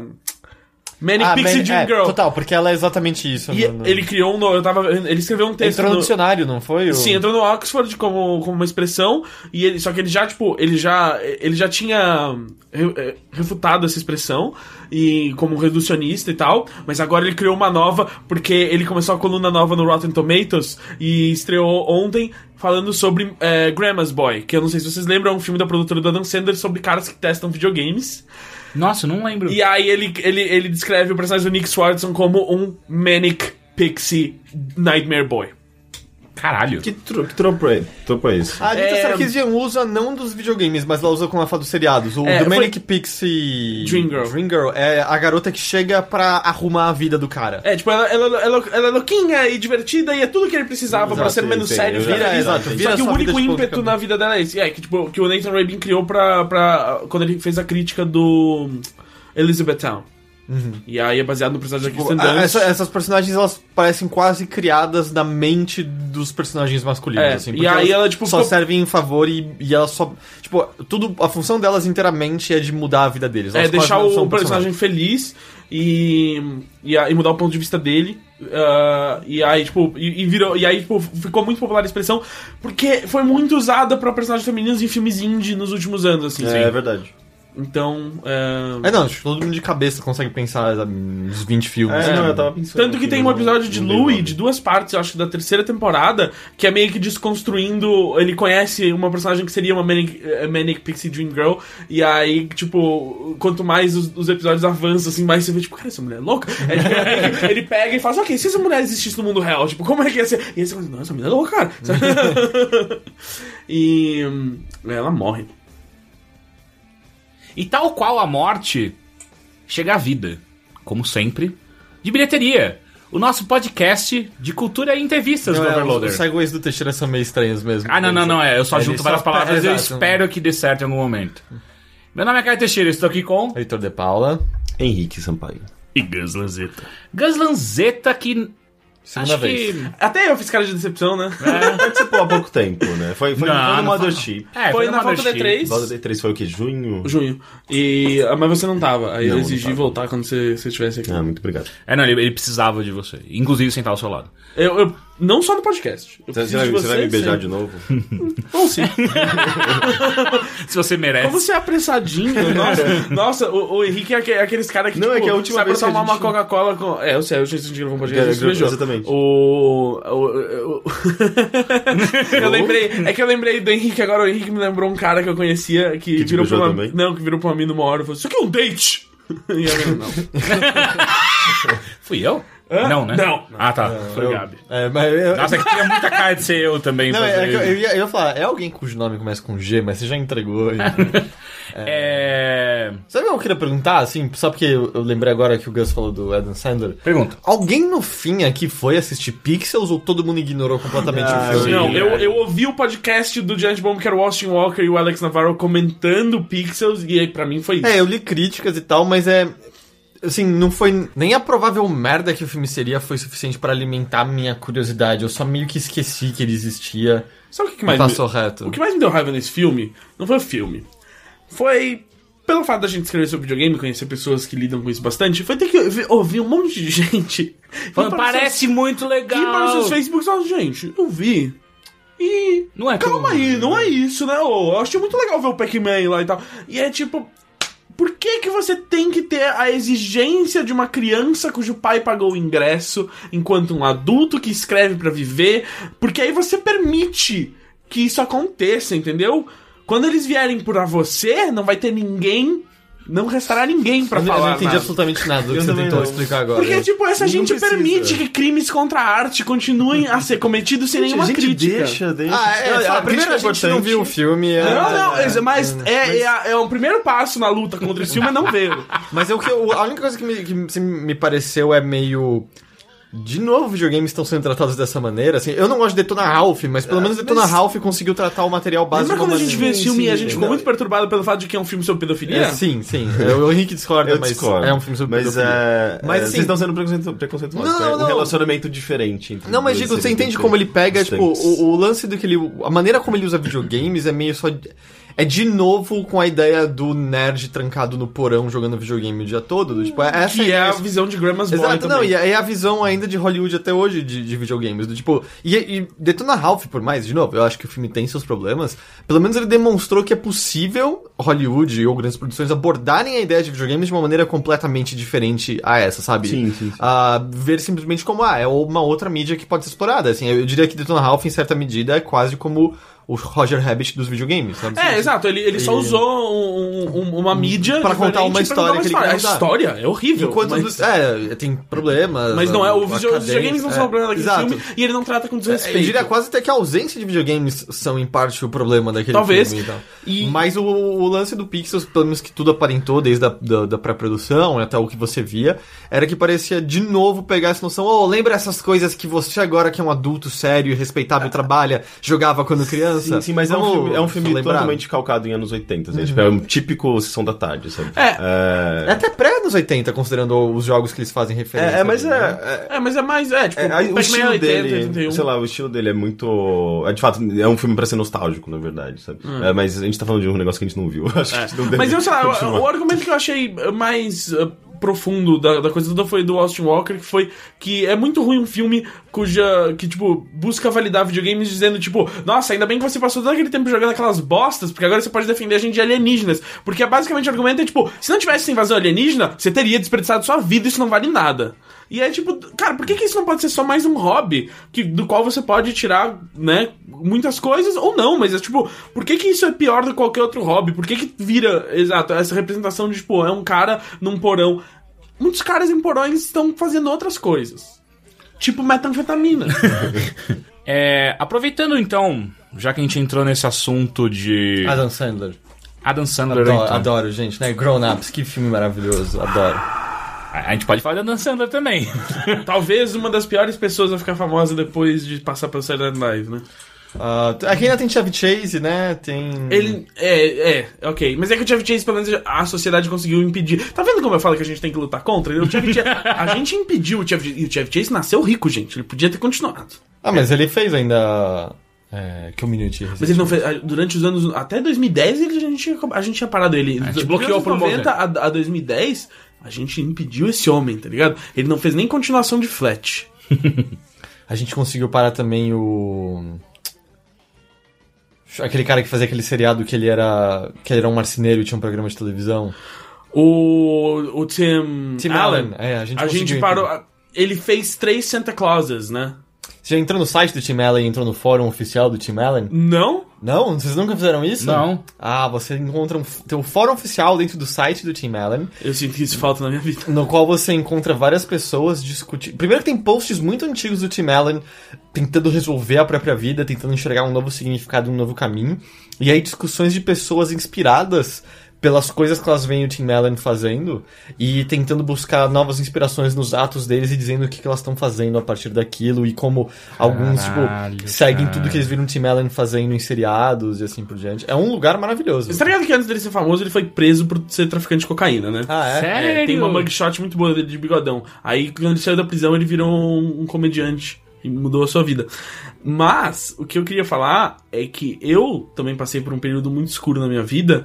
Speaker 2: Manic
Speaker 1: Ah,
Speaker 2: Pixie
Speaker 1: Man-
Speaker 2: Dream
Speaker 1: é,
Speaker 2: Girl.
Speaker 1: Total, porque ela é exatamente isso.
Speaker 2: E
Speaker 1: no-
Speaker 2: ele criou um. Eu tava, ele escreveu um texto.
Speaker 1: Entrou no
Speaker 2: no-
Speaker 1: dicionário, não foi? O-
Speaker 2: Sim, entrou no Oxford como, como uma expressão, e ele, só que ele já, tipo, ele já, ele já tinha eh, refutado essa expressão, e como reducionista e tal, mas agora ele criou uma nova, porque ele começou a coluna nova no Rotten Tomatoes, e estreou ontem falando sobre eh, Grandma's Boy, que eu não sei se vocês lembram, é um filme da produtora do Adam Sandler sobre caras que testam videogames,
Speaker 3: Nossa, não lembro.
Speaker 2: e aí ele, ele, ele descreve o personagem do Nick Swartzen como um Manic Pixie Nightmare Boy.
Speaker 3: Caralho.
Speaker 4: Que, tro que tropo é, tropo é esse?
Speaker 1: A Anita
Speaker 2: É,
Speaker 1: Sarkeesian usa não dos videogames, mas ela usa como ela fala dos seriados. O
Speaker 2: É,
Speaker 1: Dominic Pixie...
Speaker 2: Dream Girl.
Speaker 1: Dream Girl é a garota que chega pra arrumar a vida do cara.
Speaker 2: É, tipo, ela, ela, ela, ela é louquinha e divertida e é tudo que ele precisava pra
Speaker 4: Exato,
Speaker 2: ser menos
Speaker 4: sim,
Speaker 2: sério. vira,
Speaker 1: Vira, exato,
Speaker 2: Só
Speaker 1: vira
Speaker 2: que o único ímpeto na vida dela é esse. É, que, tipo, que o Nathan Rabin criou pra, pra... Quando ele fez a crítica do Elizabethtown. E aí é baseado no personagem da Kristen
Speaker 1: Tipo,
Speaker 2: Dunst.
Speaker 1: essa- essas personagens, elas parecem quase criadas na mente dos personagens masculinos,
Speaker 2: É,
Speaker 1: assim.
Speaker 2: e aí
Speaker 1: elas
Speaker 2: ela, tipo,
Speaker 1: só
Speaker 2: ficou-
Speaker 1: servem em favor e, e elas só... Tipo, tudo... A função delas inteiramente é de mudar a vida deles.
Speaker 2: É,
Speaker 1: Elas
Speaker 2: deixar
Speaker 1: não são
Speaker 2: o personagem feliz e, e, e mudar o ponto de vista dele. ah, e aí, tipo, e, e virou. E aí, tipo, ficou muito popular a expressão, porque foi muito usada pra personagens femininos em filmes indie nos últimos anos, assim.
Speaker 4: É, verdade.
Speaker 2: Então. é,
Speaker 1: É, não, acho que todo mundo de cabeça consegue pensar sabe, uns 20 filmes.
Speaker 4: É, não, eu tava pensando.
Speaker 2: Tanto que tem um episódio de Louie, de duas partes, eu acho que da terceira temporada, que é meio que desconstruindo. Ele conhece uma personagem que seria uma Manic, eh, Manic Pixie Dream Girl, e aí, tipo, quanto mais os, os episódios avançam, assim, mais você vê, tipo, cara, essa mulher é louca. Aí, tipo, aí ele pega e fala, ok, se essa mulher existisse no mundo real, tipo, como é que ia ser? E aí você fala, não, essa mulher é louca, cara. e hum, ela morre.
Speaker 3: E tal qual a morte, chega a vida, como sempre, de bilheteria. O nosso podcast de cultura e entrevistas
Speaker 1: Não,
Speaker 3: do
Speaker 1: é, os,
Speaker 3: Overloader.
Speaker 1: os segues do Teixeira são meio estranhos mesmo.
Speaker 3: Ah, não, não, não, é. Eu só
Speaker 1: Ele
Speaker 3: junto
Speaker 1: só
Speaker 3: várias palavras e eu espero que dê certo em algum momento. Meu nome é Caio Teixeira, estou aqui com
Speaker 1: Heitor de Paula.
Speaker 4: Henrique Sampaio.
Speaker 2: E Gus Lanzetta.
Speaker 3: Gus Lanzetta, que
Speaker 1: Segunda
Speaker 3: acho
Speaker 1: vez.
Speaker 3: que...
Speaker 2: Até eu fiz cara de decepção, né?
Speaker 4: Participou há pouco tempo, né? Foi, foi,
Speaker 3: Não,
Speaker 4: foi no
Speaker 3: não
Speaker 4: Mothership.
Speaker 3: É,
Speaker 2: Foi na
Speaker 3: Mothership.
Speaker 2: volta D3.
Speaker 4: Volta D3 foi o quê? Junho?
Speaker 2: Junho. E, ah, mas você não tava. Aí
Speaker 4: Não,
Speaker 2: eu
Speaker 4: não
Speaker 2: exigi
Speaker 4: tava.
Speaker 2: voltar quando você, você estivesse aqui.
Speaker 4: Ah, muito obrigado.
Speaker 3: É, não, ele, ele precisava de você. Inclusive sentar ao seu lado.
Speaker 2: Eu, eu- não só no podcast. Eu
Speaker 4: Você, vai,
Speaker 2: de
Speaker 4: você vai me beijar
Speaker 2: sempre.
Speaker 4: de novo?
Speaker 2: Ou sim.
Speaker 3: Se você merece.
Speaker 2: Como você é apressadinho. Nossa, nossa o, o Henrique é aque- aqueles caras que,
Speaker 4: Não,
Speaker 2: tipo,
Speaker 4: é que a última
Speaker 2: sabe
Speaker 4: vez que a
Speaker 2: tomar uma
Speaker 4: gente-
Speaker 2: Coca-Cola com... É, eu sei, a última vez que um podcast,
Speaker 4: É,
Speaker 2: beijou.
Speaker 4: exatamente.
Speaker 2: O... o- o- eu lembrei... É que eu lembrei do Henrique agora, o Henrique me lembrou um cara que eu conhecia que,
Speaker 4: Que
Speaker 2: virou pra uma...
Speaker 4: também?
Speaker 2: Não, que virou pra mim numa hora e falou, isso aqui é um date! E eu, não.
Speaker 3: Fui eu?
Speaker 2: Hã?
Speaker 3: Não, né?
Speaker 2: Não.
Speaker 3: Ah, tá.
Speaker 2: Foi o Gabi.
Speaker 1: É, mas eu,
Speaker 3: Nossa, é que tinha muita cara de ser eu também.
Speaker 1: não,
Speaker 3: fazer
Speaker 1: é que eu, ia, eu ia falar, é alguém cujo nome começa com G, mas você já entregou. e-
Speaker 3: É...
Speaker 1: Sabe o que eu queria perguntar, assim, só porque eu, lembrei agora que o Gus falou do Adam Sandler?
Speaker 3: Pergunta.
Speaker 1: Alguém no fim aqui foi assistir Pixels ou todo mundo ignorou completamente
Speaker 4: Ah,
Speaker 1: o filme?
Speaker 2: Não, eu,
Speaker 3: é.
Speaker 2: eu ouvi o podcast do Giant Bomb, que era o Austin Walker e o Alex Navarro comentando Pixels, e aí pra mim foi isso.
Speaker 1: É, eu li críticas e tal, mas é. Assim, não foi. Nem a provável merda que o filme seria foi suficiente pra alimentar minha curiosidade. Eu só meio que esqueci que ele existia.
Speaker 2: Sabe o que, que
Speaker 1: E
Speaker 2: mais
Speaker 1: passou
Speaker 2: me...
Speaker 1: reto.
Speaker 2: O que mais me deu raiva nesse filme não foi o filme. Foi. Pelo fato da gente escrever sobre videogame, conhecer pessoas que lidam com isso bastante, foi ter que ouvir- um monte de gente.
Speaker 3: Falando,
Speaker 2: para
Speaker 3: parece muito
Speaker 2: seus-
Speaker 3: legal.
Speaker 2: Ir para os seus Facebooks e falar, gente, eu vi. E.
Speaker 3: Não é
Speaker 2: Calma aí, não é isso, né? eu achei muito legal ver o Pac-Man lá e tal. E é tipo. Por que, que você tem que ter a exigência de uma criança cujo pai pagou o ingresso, enquanto um adulto que escreve pra viver? Porque aí você permite que isso aconteça, entendeu? Quando eles vierem por você, não vai ter ninguém, não restará ninguém pra
Speaker 1: Eu não- eu
Speaker 2: falar.
Speaker 1: não entendi
Speaker 2: nada.
Speaker 1: absolutamente nada do que
Speaker 4: Eu
Speaker 1: você
Speaker 4: também
Speaker 1: tentou
Speaker 4: não.
Speaker 1: explicar agora.
Speaker 2: Porque, tipo, essa
Speaker 4: Não
Speaker 2: gente
Speaker 4: precisa.
Speaker 2: permite que crimes contra a arte continuem a ser cometidos sem nenhuma
Speaker 4: a gente
Speaker 2: crítica.
Speaker 4: deixa, deixa.
Speaker 1: Ah, é,
Speaker 4: Não,
Speaker 1: a, primeira
Speaker 4: crítica
Speaker 1: a gente não viu o filme. é-
Speaker 2: Não, não,
Speaker 1: é-
Speaker 2: é- mas é, é, a- é o primeiro passo na luta contra esse filme é não ver.
Speaker 1: Mas é o que eu- a única coisa que me, que me pareceu é meio. De novo, videogames estão sendo tratados dessa maneira. Assim, eu não gosto de Detona Ralph, mas pelo menos Detona Ralph conseguiu tratar o material básico.
Speaker 2: Lembra quando a gente
Speaker 1: maneira-
Speaker 2: esse filme e a gente ficou muito perturbado pelo fato de que é um filme sobre pedofilia?
Speaker 1: É, sim, sim. Eu- O Henrique discorda,
Speaker 4: Eu
Speaker 1: mas
Speaker 4: discordo.
Speaker 1: é um filme sobre
Speaker 4: Mas,
Speaker 1: pedofilia.
Speaker 4: é,
Speaker 1: Mas,
Speaker 4: é,
Speaker 1: assim-
Speaker 4: vocês estão sendo preconceito- preconceituosos.
Speaker 1: Não,
Speaker 4: é um
Speaker 1: não.
Speaker 4: relacionamento diferente.
Speaker 1: Não, mas digo, você entende como ele pega, tipo, o, o lance do que ele. A maneira como ele usa videogames é meio só. É de novo com a ideia do nerd trancado no porão jogando videogame o dia todo. do, Tipo, é essa
Speaker 2: Que é a visão de Grandma's Boy
Speaker 1: Exato, não,
Speaker 2: também.
Speaker 1: e é é a visão ainda de Hollywood até hoje de, de videogames. Do tipo, e, e Detona Ralph, por mais, de novo, eu acho que o filme tem seus problemas. Pelo menos ele demonstrou que é possível Hollywood ou grandes produções abordarem a ideia de videogames de uma maneira completamente diferente a essa, sabe?
Speaker 4: Sim, sim, sim.
Speaker 1: Ah, ver simplesmente como, ah, é uma outra mídia que pode ser explorada. Assim, eu, eu diria que Detona Ralph, em certa medida, é quase como o Roger Rabbit dos videogames, sabe?
Speaker 2: É, exato, ele, ele só usou um- um- uma mídia
Speaker 1: Pra contar uma história ele
Speaker 2: história. A história é horrível.
Speaker 1: Enquanto,
Speaker 2: mas...
Speaker 1: é, tem problemas.
Speaker 2: Mas não é, o video- os videogames não são o problema daquele
Speaker 1: Exato.
Speaker 2: filme e ele não trata com
Speaker 1: É,
Speaker 2: desrespeito.
Speaker 1: Eu diria quase até que a ausência de videogames são, em parte, o problema daquele
Speaker 2: Talvez.
Speaker 1: filme. Então.
Speaker 2: E-
Speaker 1: Mas o, o lance do Pixels, pelo menos que tudo aparentou, desde a da, da pré-produção até o que você via, era que parecia de novo pegar essa noção, oh, lembra essas coisas que você agora que é um adulto sério e respeitável trabalha, jogava quando criança?
Speaker 4: Sim, sim, mas é um
Speaker 1: Vamos
Speaker 4: filme, é um filme
Speaker 1: lembrar?
Speaker 4: totalmente calcado em anos 80. Assim, tipo, é um típico Sessão da Tarde, sabe?
Speaker 2: É.
Speaker 1: É até pré-anos 80, considerando os jogos que eles fazem referência.
Speaker 4: É, é, mas
Speaker 1: ali,
Speaker 4: é,
Speaker 1: né?
Speaker 4: é,
Speaker 2: É, mas é mais, é, tipo,
Speaker 4: É, o estilo
Speaker 2: 80,
Speaker 4: dele,
Speaker 2: 81.
Speaker 4: sei lá, o estilo dele é muito. É de fato, é um filme pra ser nostálgico, na verdade, sabe? É, mas a gente tá falando de um negócio que a gente não viu. Acho que a gente não deve.
Speaker 2: Mas eu sei lá,
Speaker 4: continuar.
Speaker 2: o argumento que eu achei mais uh, profundo da, da coisa toda foi do Austin Walker, que foi que é muito ruim um filme cuja. que, tipo, busca validar videogames dizendo, tipo, nossa, ainda bem que você passou todo aquele tempo jogando aquelas bostas, porque agora você pode defender a gente de alienígenas. Porque basicamente o argumento é, tipo, se não tivesse invasão alienígena, você teria desperdiçado sua vida isso não vale nada. E é tipo, cara, por que, que isso não pode ser só mais um hobby que, do qual você pode tirar, né, muitas coisas ou não, mas é tipo, por que, que isso é pior do que qualquer outro hobby? Por que, que vira, exato, essa representação de, tipo, é um cara num porão? Muitos caras em porões estão fazendo outras coisas. Tipo metanfetamina.
Speaker 3: É, aproveitando então, já que a gente entrou nesse assunto de
Speaker 1: Adam Sandler.
Speaker 3: Adam Sandler,
Speaker 1: Adoro,
Speaker 3: então,
Speaker 1: adoro, gente, né? Grown Ups, que filme maravilhoso, adoro.
Speaker 3: A gente pode falar de Adam Sandler também.
Speaker 2: Talvez uma das piores pessoas a ficar famosa depois de passar pelo Saturday Night Live, né?
Speaker 1: Ah, aqui ainda tem Chevy Chase, né? Tem.
Speaker 2: Ele. É, é, ok. Mas é que o Chevy Chase, pelo menos, a sociedade conseguiu impedir. Tá vendo como eu falo que a gente tem que lutar contra? O Chevy Chase, a gente impediu o Chevy Chase. E o Chevy Chase nasceu rico, gente. Ele podia ter continuado.
Speaker 1: Ah, mas ele fez ainda. É, Community.
Speaker 2: Mas ele não fez. Durante os anos. Até 2010 ele, a, gente, tinha- a gente tinha parado ele.
Speaker 3: A gente bloqueou por um bom
Speaker 2: 90 a, a 2010, a gente impediu esse homem, tá ligado? Ele não fez nem continuação de Flat.
Speaker 1: A gente conseguiu parar também o. Aquele cara que fazia aquele seriado que ele era. que ele era um marceneiro e tinha um programa de televisão.
Speaker 2: O. O Tim.
Speaker 1: Tim
Speaker 2: Allen.
Speaker 1: Allen, é, a gente
Speaker 2: a gente parou. Ele fez três Santa Clauses, né?
Speaker 1: Você já entrou no site do Tim Allen, entrou no fórum oficial do Tim Allen?
Speaker 2: Não?
Speaker 1: Não? Vocês nunca fizeram isso?
Speaker 3: Não.
Speaker 1: Ah, você encontra um, tem um fórum oficial dentro do site do Tim Allen,
Speaker 2: Eu sinto que isso falta na minha vida.
Speaker 1: no qual você encontra várias pessoas discutindo. Primeiro que tem posts muito antigos do Tim Allen tentando resolver a própria vida, tentando enxergar um novo significado, um novo caminho. E aí discussões de pessoas inspiradas pelas coisas que elas veem o Tim Allen fazendo e tentando buscar novas inspirações nos atos deles e dizendo o que, que elas estão fazendo a partir daquilo e como alguns,
Speaker 3: Caralho,
Speaker 1: tipo, seguem
Speaker 3: cara.
Speaker 1: tudo que eles viram o Tim Allen fazendo em seriados e assim por diante. É um lugar maravilhoso.
Speaker 2: Você tá ligado que antes dele ser famoso, ele foi preso por ser traficante de cocaína, né?
Speaker 1: Ah, é?
Speaker 3: Sério?
Speaker 2: É, tem uma mugshot muito boa dele de bigodão. Aí, quando ele saiu da prisão, ele virou um, um comediante e mudou a sua vida. Mas, o que eu queria falar é que eu também passei por um período muito escuro na minha vida,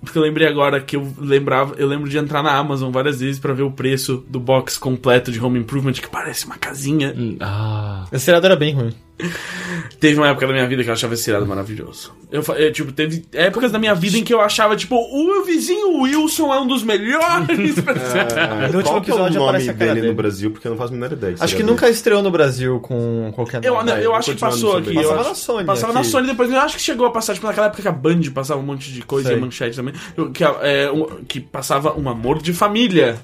Speaker 2: porque eu lembrei agora que eu lembrava, eu lembro de entrar na Amazon várias vezes pra ver o preço do box completo de Home Improvement, que parece uma casinha.
Speaker 3: Ah.
Speaker 1: Esse seriado era bem ruim.
Speaker 2: Teve uma época da minha vida que eu achava esse seriado maravilhoso. Eu, eu, tipo, teve épocas da minha vida em que eu achava, tipo, o vizinho Wilson é um dos melhores.
Speaker 4: É,
Speaker 1: No último
Speaker 4: qual que é o
Speaker 1: episódio
Speaker 4: nome
Speaker 1: aparece a cara
Speaker 4: dele,
Speaker 1: dele.
Speaker 4: no Brasil? Porque eu não faço a menor ideia.
Speaker 1: Acho que
Speaker 4: Seria
Speaker 1: nunca estreou no Brasil com qualquer
Speaker 2: Eu,
Speaker 1: nome.
Speaker 2: não, eu acho que passou aqui.
Speaker 1: Passava
Speaker 2: acho-
Speaker 1: na Sony
Speaker 2: Passava na
Speaker 1: aqui.
Speaker 2: Sony depois. Eu acho que chegou a passar, tipo, naquela época que a Band passava um monte de coisa
Speaker 1: Sei.
Speaker 2: e a manchete também. Que, é, um- que passava um amor de família.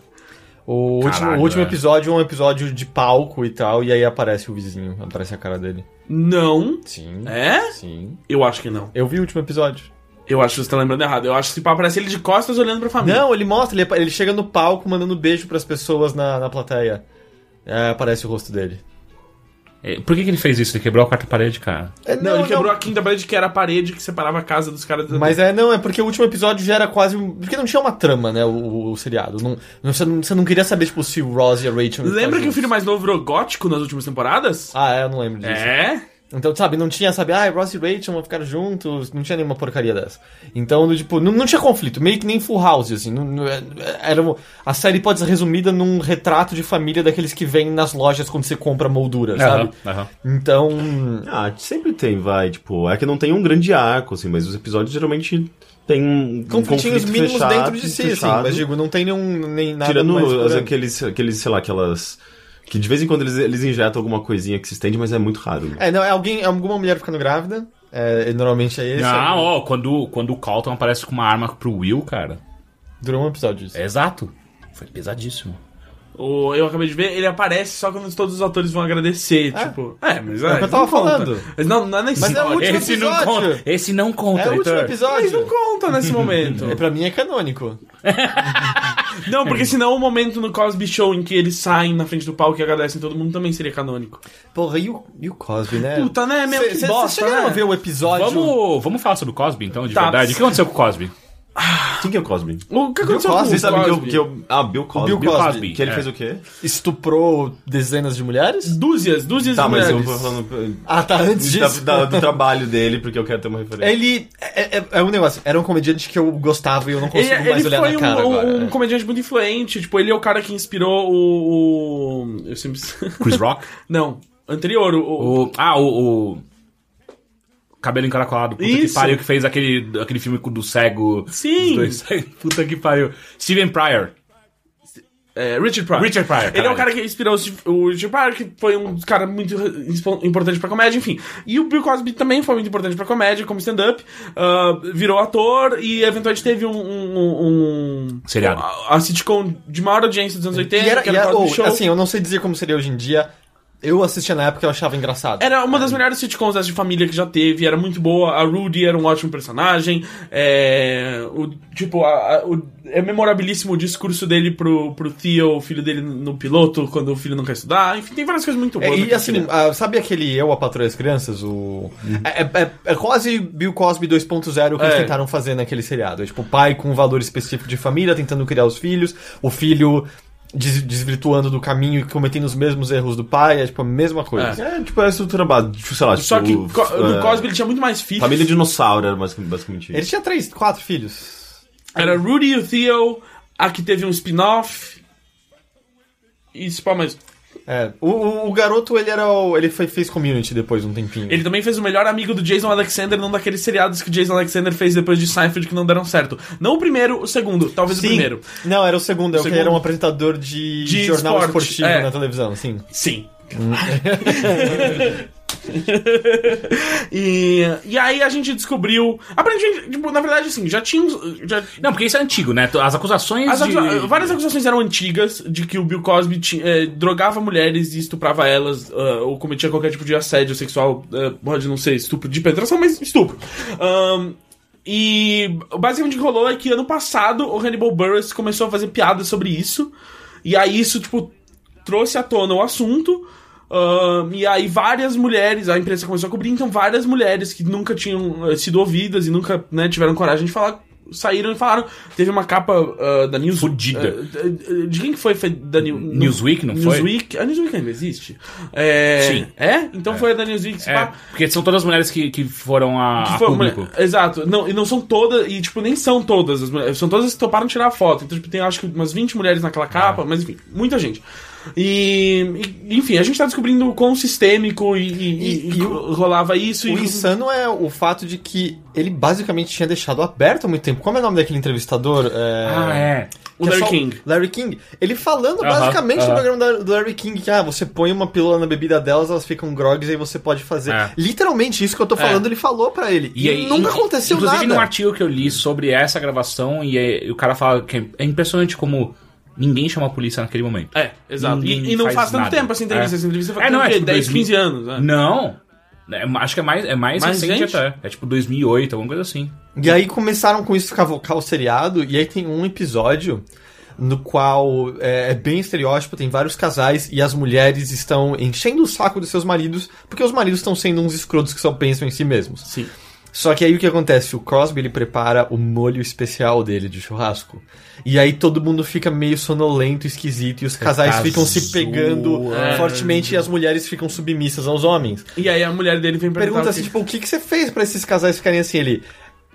Speaker 1: O último, o último
Speaker 3: é.
Speaker 1: episódio é um episódio de palco e tal, e aí aparece o vizinho, aparece a cara dele.
Speaker 2: Não.
Speaker 1: Sim.
Speaker 2: É?
Speaker 1: Sim.
Speaker 2: Eu acho que não.
Speaker 1: Eu vi o último episódio.
Speaker 2: Eu acho que você tá lembrando errado. Eu acho que pá, aparece ele de costas olhando pra família.
Speaker 1: Não, ele mostra, ele, ele chega no palco mandando beijo pras pessoas na, na plateia. É, aparece o rosto dele.
Speaker 3: É, Por que, que ele fez isso? Ele quebrou a quarta parede, cara.
Speaker 1: É,
Speaker 2: Não, ele quebrou a quinta parede que era a parede que separava a casa dos caras.
Speaker 1: Mas é, não, é porque o último episódio já era quase. um- Porque não tinha uma trama, né? O, o- o seriado. Não, não- você, não, você não queria saber, tipo, se o Ross e a Rachel.
Speaker 2: Lembra que o
Speaker 1: juntos.
Speaker 2: filho mais novo virou gótico nas últimas temporadas?
Speaker 1: Ah, é, eu não lembro disso.
Speaker 2: É?
Speaker 1: Então, sabe, não tinha, sabe, ah, Ross e Rachel vão ficar juntos, não tinha nenhuma porcaria dessa. Então, tipo, não, não tinha conflito, meio que nem Full House, assim. Não, não- era, um- a série pode ser resumida num retrato de família daqueles que vêm nas lojas quando você compra moldura, sabe?
Speaker 3: Aham, aham.
Speaker 1: Então,
Speaker 4: Ah, sempre tem, vai. Tipo, é que não tem um grande arco, assim, mas os episódios geralmente tem um.
Speaker 1: conflitinhos
Speaker 4: conflito
Speaker 1: mínimos
Speaker 4: fechado,
Speaker 1: dentro de si,
Speaker 4: fechado.
Speaker 1: assim. Mas digo, não tem nenhum, nem nada
Speaker 4: Tirando
Speaker 1: mais
Speaker 4: as- aqueles, aqueles, sei lá, aquelas. Que de vez em quando eles, eles injetam alguma coisinha que se estende, mas é muito raro. né?
Speaker 1: É, não, é alguém, é alguma mulher ficando grávida, É, normalmente é esse.
Speaker 3: Não,
Speaker 1: aí
Speaker 3: ó, quando, quando o Colton aparece com uma arma pro Will, cara.
Speaker 1: Durou um episódio disso.
Speaker 3: É exato. Foi pesadíssimo.
Speaker 2: O, eu acabei de ver, ele aparece só quando todos os atores vão agradecer,
Speaker 1: É.
Speaker 2: tipo... É, mas
Speaker 1: É o que eu tava
Speaker 2: não
Speaker 1: falando.
Speaker 2: Mas não, não é na
Speaker 1: Mas é o último
Speaker 3: Esse não
Speaker 1: episódio.
Speaker 3: conta. Esse não conta,
Speaker 1: É o último
Speaker 3: Heitor.
Speaker 2: Mas não
Speaker 1: episódio.
Speaker 2: conta nesse momento.
Speaker 1: É, pra mim é canônico.
Speaker 2: Não, porque senão o momento no Cosby Show em que eles saem na frente do palco e agradecem todo mundo também seria canônico.
Speaker 1: Porra, e o, e o Cosby, né?
Speaker 2: Puta, né? Meu, que
Speaker 1: Vocês
Speaker 2: bosta,
Speaker 1: chegaram
Speaker 2: né?
Speaker 1: a ver o episódio?
Speaker 3: Vamos, vamos falar sobre o Cosby, então, de
Speaker 2: Tá.
Speaker 3: verdade. O que aconteceu com o Cosby?
Speaker 4: Quem que é o Cosby?
Speaker 2: O que aconteceu com
Speaker 1: Cosby,
Speaker 2: o
Speaker 4: Vocês sabem que eu,
Speaker 2: Cosby?
Speaker 4: que eu... Ah, Bill Cosby.
Speaker 1: Bill Cosby.
Speaker 3: Cosby.
Speaker 4: Que ele
Speaker 3: É.
Speaker 4: fez o quê?
Speaker 1: Estuprou dezenas de mulheres?
Speaker 2: Dúzias, dúzias
Speaker 4: Tá,
Speaker 2: de
Speaker 4: mas eu
Speaker 2: mulheres.
Speaker 4: vou falando
Speaker 1: Ah, tá, antes
Speaker 4: da-
Speaker 1: disso.
Speaker 4: da- do trabalho dele, porque eu quero ter uma referência.
Speaker 1: Ele. É, é, é um negócio. Era um comediante que eu gostava e eu não
Speaker 2: Ele,
Speaker 1: consigo mais
Speaker 2: ele
Speaker 1: olhar na
Speaker 2: um,
Speaker 1: cara
Speaker 2: um-
Speaker 1: agora.
Speaker 2: um comediante muito influente. Tipo, ele é o cara que inspirou o. o- eu sempre.
Speaker 3: Chris Rock?
Speaker 2: Não, anterior. O, o-
Speaker 3: O, ah, o, o Cabelo encaracolado. Puta que
Speaker 2: Isso.
Speaker 3: pariu, que fez aquele, aquele filme com- do cego.
Speaker 2: Sim.
Speaker 3: Dois. Puta que pariu. Steven Pryor.
Speaker 2: é, Richard Pryor.
Speaker 3: Richard Pryor,
Speaker 2: Ele é o
Speaker 3: caralho.
Speaker 2: cara que inspirou o Richard Pryor, que foi um cara muito importante pra comédia, enfim. E o Bill Cosby também foi muito importante pra comédia, como stand-up. ah, virou ator e eventualmente teve um. um, um-
Speaker 3: Seriado.
Speaker 2: A, a sitcom de maior audiência dos anos 80,
Speaker 1: E era,
Speaker 2: que
Speaker 1: e
Speaker 2: era
Speaker 1: era-
Speaker 2: o Cosby
Speaker 1: oh,
Speaker 2: Show.
Speaker 1: assim, eu não sei dizer como seria hoje em dia. Eu assistia na época e eu achava engraçado.
Speaker 2: Era uma das melhores sitcoms dessa de família que já teve, era muito boa. A Rudy era um ótimo personagem. É, o, tipo, a- a- o- é memorabilíssimo o discurso dele pro, pro Theo, o filho dele no piloto, quando o filho não quer estudar. Enfim, tem várias coisas muito
Speaker 1: É,
Speaker 2: boas.
Speaker 1: e
Speaker 2: naquele
Speaker 1: assim, ah, sabe aquele Eu, a Patroa e as Crianças? O... É, é- é quase Bill Cosby 2.0 que eles
Speaker 2: É.
Speaker 1: tentaram fazer naquele seriado. É tipo, o pai com um valor específico de família, tentando criar os filhos, o filho des- desvirtuando do caminho e cometendo os mesmos erros do pai, é tipo a mesma coisa.
Speaker 4: É, tipo, é estrutura básica. Tipo, sei lá, tipo,
Speaker 2: Só que Co- no
Speaker 4: é,
Speaker 2: Cosby ele tinha muito mais filhos.
Speaker 4: Família dinossauro era basicamente,
Speaker 1: Ele tinha três, quatro filhos.
Speaker 2: Era Rudy e o Theo, a que teve um spin-off. E pá, mas.
Speaker 1: É, o, o, o garoto, ele era o, ele foi, fez community depois de um tempinho.
Speaker 2: Ele também fez o melhor amigo do Jason Alexander num daqueles seriados que o Jason Alexander fez depois de Seinfeld que não deram certo. Não o primeiro, o segundo, talvez o
Speaker 1: Sim.
Speaker 2: primeiro.
Speaker 1: Não, era o segundo, é o que
Speaker 2: segundo.
Speaker 1: era um apresentador de,
Speaker 2: De
Speaker 1: jornal
Speaker 2: esporte,
Speaker 1: esportivo
Speaker 2: é.
Speaker 1: na televisão, sim.
Speaker 2: Sim. e, e aí a gente descobriu. Aparentemente, tipo, na verdade, assim, já tinha. Já,
Speaker 3: Não, porque isso é antigo, né? As acusações
Speaker 2: as
Speaker 3: de...
Speaker 2: acusa- Várias acusações eram antigas de que o Bill Cosby eh, drogava mulheres e estuprava elas, ah, ou cometia qualquer tipo de assédio sexual, eh, pode não ser estupro de penetração, mas estupro. Ahn, e basicamente o que rolou é que ano passado o Hannibal Buress começou a fazer piadas sobre isso, e aí isso, tipo, trouxe à tona o assunto. Ahn, e aí várias mulheres, a imprensa começou a cobrir, então várias mulheres que nunca tinham eh, sido ouvidas e nunca né, tiveram coragem de falar, saíram e falaram. Teve uma capa ah, da News...
Speaker 3: Fudida.
Speaker 2: ah, de quem que foi? Foi da New-
Speaker 3: Newsweek, não foi?
Speaker 2: Newsweek? A Newsweek ainda existe? É...
Speaker 3: Sim.
Speaker 2: É? Então foi a da Newsweek.
Speaker 3: É,
Speaker 2: pá,
Speaker 3: porque são todas as mulheres que, que foram a,
Speaker 2: que
Speaker 3: a
Speaker 2: foi uma-
Speaker 3: público.
Speaker 2: Exato. Não, e não são todas, e tipo, nem são todas as mulheres. São todas as que toparam tirar a foto. Então, tipo, tem acho que umas 20 mulheres naquela capa, mas enfim, muita gente. E, e, enfim, a gente tá descobrindo o quão sistêmico e, e-
Speaker 1: E- o-
Speaker 2: rolava isso.
Speaker 1: O
Speaker 2: e,
Speaker 1: insano é o fato de que ele basicamente tinha deixado aberto há muito tempo. Como é o nome daquele entrevistador? É...
Speaker 3: Ah, é.
Speaker 2: O
Speaker 1: é
Speaker 2: Larry
Speaker 1: só-
Speaker 2: King.
Speaker 1: Larry King. Ele falando
Speaker 3: Aham,
Speaker 1: basicamente no
Speaker 3: aham.
Speaker 1: programa da- do Larry King que ah, você põe uma pílula na bebida delas, elas ficam grogues e aí você pode fazer.
Speaker 3: É.
Speaker 1: Literalmente isso que eu tô falando, ele falou pra ele. E,
Speaker 3: aí,
Speaker 1: nunca aconteceu
Speaker 3: Inclusive,
Speaker 1: nada.
Speaker 3: num artigo que eu li sobre essa gravação, e, é- e o cara fala que é impressionante como ninguém chama a polícia naquele momento.
Speaker 2: É, exato. E, e não
Speaker 3: faz
Speaker 2: faz tanto
Speaker 3: nada.
Speaker 2: tempo essa entrevista.
Speaker 3: É.
Speaker 2: Essa entrevista foi
Speaker 3: É, não,
Speaker 2: o
Speaker 3: é
Speaker 2: quê?
Speaker 3: tipo
Speaker 2: 10,
Speaker 3: 2000.
Speaker 2: 15 anos. né?
Speaker 3: Não. É, acho que é mais, é mais,
Speaker 2: Mais
Speaker 3: recente
Speaker 2: gente?
Speaker 3: até. É tipo 2008, alguma coisa assim.
Speaker 1: E aí começaram com isso cavocar o seriado, e aí tem um episódio no qual é, é bem estereótipo, tem vários casais e as mulheres estão enchendo o saco dos seus maridos, porque os maridos estão sendo uns escrotos que só pensam em si mesmos.
Speaker 2: Sim.
Speaker 1: Só que aí o que acontece? O Crosby ele prepara o molho especial dele de churrasco. E aí todo mundo fica meio sonolento, esquisito, e os casais
Speaker 3: tá
Speaker 1: ficam se pegando
Speaker 3: zoando.
Speaker 1: fortemente e as mulheres ficam submissas aos homens.
Speaker 2: E aí a mulher dele vem perguntar.
Speaker 1: Pergunta
Speaker 2: o
Speaker 1: assim,
Speaker 2: que-
Speaker 1: tipo, o que, que você fez pra esses casais ficarem assim? Ele.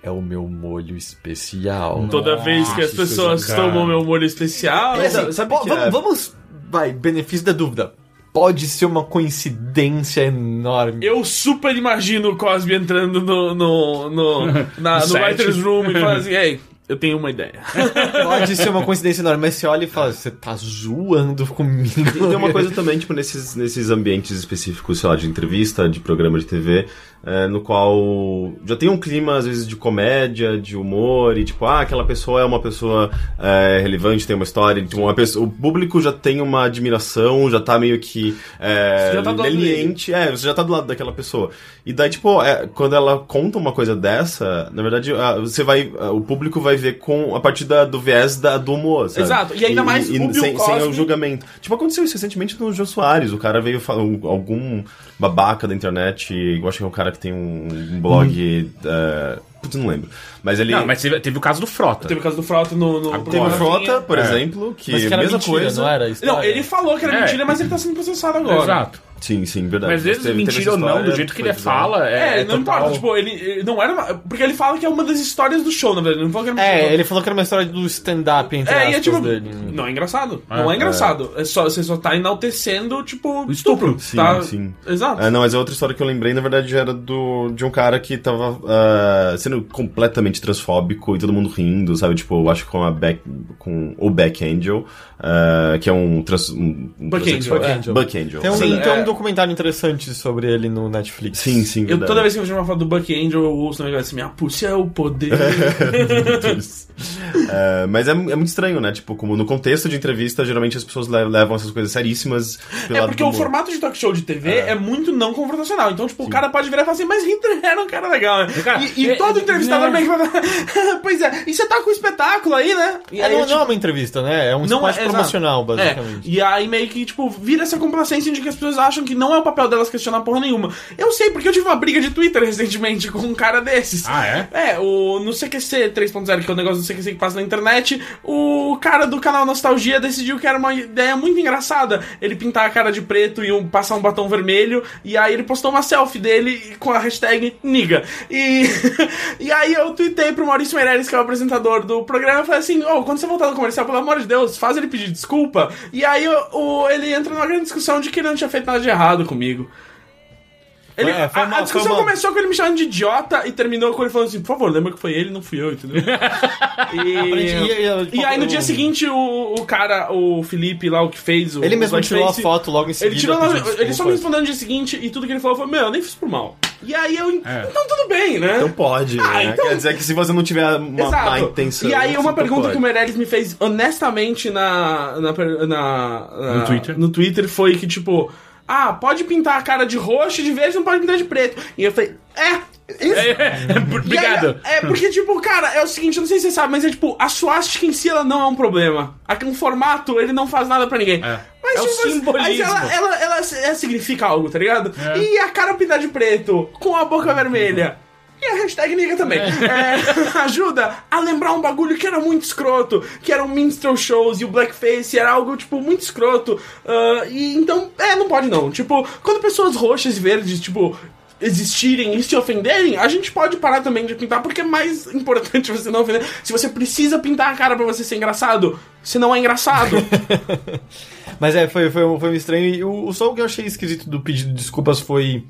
Speaker 1: É o meu molho especial.
Speaker 2: Toda vez que as pessoas tomam meu molho especial.
Speaker 1: E assim,
Speaker 4: sabe
Speaker 1: pô,
Speaker 4: que
Speaker 1: vamos,
Speaker 4: é?
Speaker 1: vamos. Vai, benefício da dúvida. Pode ser uma coincidência enorme.
Speaker 2: Eu super imagino o Cosby entrando no, no, no, na- no writer's room e falando assim, ei, Eu tenho uma ideia.
Speaker 5: Pode ser uma coincidência enorme, mas você olha e fala, você tá zoando comigo.
Speaker 4: E tem uma coisa também, tipo, nesses, nesses ambientes específicos, sei lá, de entrevista, de programa de TV, é, no qual já tem um clima, às vezes, de comédia, de humor, e tipo, ah, aquela pessoa é uma pessoa é, relevante, tem uma história, tipo, uma pessoa, o público já tem uma admiração, já tá meio que é,
Speaker 2: Você já tá do lado
Speaker 4: leniente, é, você já tá do lado daquela pessoa. E daí, tipo, é, quando ela conta uma coisa dessa, na verdade, ah, você vai, ah, o público vai ver com, a partir da, do viés da, do humor, sabe?
Speaker 2: Exato, e ainda mais o Bill
Speaker 4: sem, sem o julgamento. Tipo, aconteceu isso recentemente no Jô Soares. O cara veio falar, um- algum babaca da internet, eu acho que é um cara que tem um blog. eh, putz, não lembro. Mas ele.
Speaker 3: Não, mas teve, teve o caso do Frota.
Speaker 2: Teve o caso do Frota no. no
Speaker 3: Agora.
Speaker 4: Teve o Frota, por
Speaker 3: É.
Speaker 4: exemplo, que,
Speaker 5: Mas que era
Speaker 4: mesma
Speaker 5: mentira,
Speaker 4: coisa.
Speaker 5: não era? História.
Speaker 2: Não, ele falou que era
Speaker 3: É.
Speaker 2: mentira, mas ele tá sendo processado agora.
Speaker 3: Exato.
Speaker 4: Sim, sim, verdade.
Speaker 3: Mas às vezes mentira ou não, do jeito que ele
Speaker 4: bizarro.
Speaker 3: fala, é,
Speaker 2: É, não
Speaker 3: total-
Speaker 2: importa, tipo, ele, ele não era. uma- Porque ele fala que é uma das histórias do show, na verdade. Ele não falou que era mentira.
Speaker 5: É, ele falou que era uma história do stand-up, entre
Speaker 2: É, e é tipo.
Speaker 5: dele.
Speaker 2: Não é engraçado. não é engraçado. É só, você só tá enaltecendo, tipo, estupro.
Speaker 4: Sim,
Speaker 2: tá?
Speaker 4: sim.
Speaker 2: Exato.
Speaker 4: Ah, não, mas a outra história que eu lembrei, na verdade, era do, de um cara que tava ah, sendo completamente transfóbico e todo mundo rindo, sabe? Tipo, eu acho que com a Back, com o Back Angel, ah, que é um, trans, um, um
Speaker 2: Buck
Speaker 4: transexual.
Speaker 2: Angel,
Speaker 5: é.
Speaker 4: Buck Angel.
Speaker 5: Tem um,
Speaker 2: Sim,
Speaker 5: tem
Speaker 2: é.
Speaker 5: um documentário interessante sobre ele no Netflix.
Speaker 4: Sim, sim,
Speaker 2: Eu, toda vez que eu vejo uma foto do Buck Angel, eu ouço um negócio assim, minha puxa é o poder.
Speaker 4: É, mas é, é muito estranho, né? Tipo, como no contexto de entrevista, geralmente as pessoas le- levam essas coisas seríssimas. pelo
Speaker 2: É
Speaker 4: lado
Speaker 2: porque
Speaker 4: do
Speaker 2: o
Speaker 4: humor.
Speaker 2: formato de talk show de TV é, muito não confrontacional. Então, tipo, o cara pode virar e falar assim, mas Hitler era um cara legal, né?
Speaker 3: Cara,
Speaker 2: e, e
Speaker 3: é-
Speaker 2: todo
Speaker 3: é-
Speaker 2: entrevistador
Speaker 3: é-
Speaker 2: vem e fala, pois é, e você tá com o espetáculo aí, né? E
Speaker 5: É,
Speaker 2: aí,
Speaker 5: não,
Speaker 2: tipo,
Speaker 5: não é uma entrevista, né? É um
Speaker 2: Não
Speaker 5: spot
Speaker 2: é,
Speaker 5: promocional,
Speaker 2: É,
Speaker 5: basicamente.
Speaker 2: e aí meio que, tipo, vira essa complacência de que as pessoas acham que não é o papel delas questionar porra nenhuma. Eu sei, porque eu tive uma briga de Twitter recentemente com um cara desses.
Speaker 3: Ah, é?
Speaker 2: É, o no CQC 3.0, que é o negócio do CQC que passa na internet, o cara do canal Nostalgia decidiu que era uma ideia muito engraçada ele pintar a cara de preto e um- passar um batom vermelho, e aí ele postou uma selfie dele com a hashtag Niga. E, e aí eu tuitei pro Maurício Meirelles, que é o apresentador do programa, e falei assim: Ô, quando você voltar no comercial, pelo amor de Deus, faz ele pedir desculpa. E aí o, ele entra numa grande discussão de que ele não tinha feito nada de errado comigo. Ele,
Speaker 5: É, foi
Speaker 2: a,
Speaker 5: uma-
Speaker 2: a discussão
Speaker 5: foi uma-
Speaker 2: começou com ele me chamando de idiota e terminou com ele falando assim: por favor, lembra que foi ele, não fui eu, entendeu? e, e aí no dia seguinte o, o cara, o Felipe lá, o que fez o.
Speaker 5: Ele mesmo tirou a
Speaker 2: Blackface,
Speaker 5: foto logo em seguida.
Speaker 2: Ele, tirou, ele só me respondeu no dia seguinte e tudo que ele falou foi: Meu, eu nem fiz por mal. E aí eu.
Speaker 3: É.
Speaker 2: Então tudo bem, né?
Speaker 4: Então pode,
Speaker 2: Ah,
Speaker 4: né?
Speaker 2: então-
Speaker 4: Quer dizer que se você não tiver uma má intenção...
Speaker 2: E aí, uma
Speaker 4: você
Speaker 2: pergunta
Speaker 4: pode.
Speaker 2: que o Meirelles me fez honestamente na, na, na- na-
Speaker 3: No Twitter?
Speaker 2: no Twitter foi que, tipo, ah, pode pintar a cara de roxo de verde, não pode pintar de preto. E eu falei, é. Isso.
Speaker 3: Obrigado.
Speaker 2: E aí, é porque, tipo, cara, é o seguinte, eu não sei se você sabe, mas é tipo, a suástica em si ela não é um problema. Aqui no formato, ele não faz nada pra ninguém.
Speaker 3: É.
Speaker 2: Mas,
Speaker 3: É o
Speaker 2: tipo, mas-
Speaker 3: simbolismo.
Speaker 2: mas ela, ela, ela, ela significa algo, tá ligado?
Speaker 3: É.
Speaker 2: E a cara pintada de preto, com a boca vermelha. E a hashtag niga também. É, ajuda a lembrar um bagulho que era muito escroto, que eram minstrel shows e o blackface era algo, tipo, muito escroto. Ah, e então, é, não pode não. Tipo, quando pessoas roxas e verdes, tipo, existirem e se ofenderem, a gente pode parar também de pintar, porque é mais importante você não ofender. Se você precisa pintar a cara pra você ser engraçado, você não é engraçado.
Speaker 5: Mas é, foi, foi, foi um estranho. E o, o só o que eu achei esquisito do pedido de desculpas foi.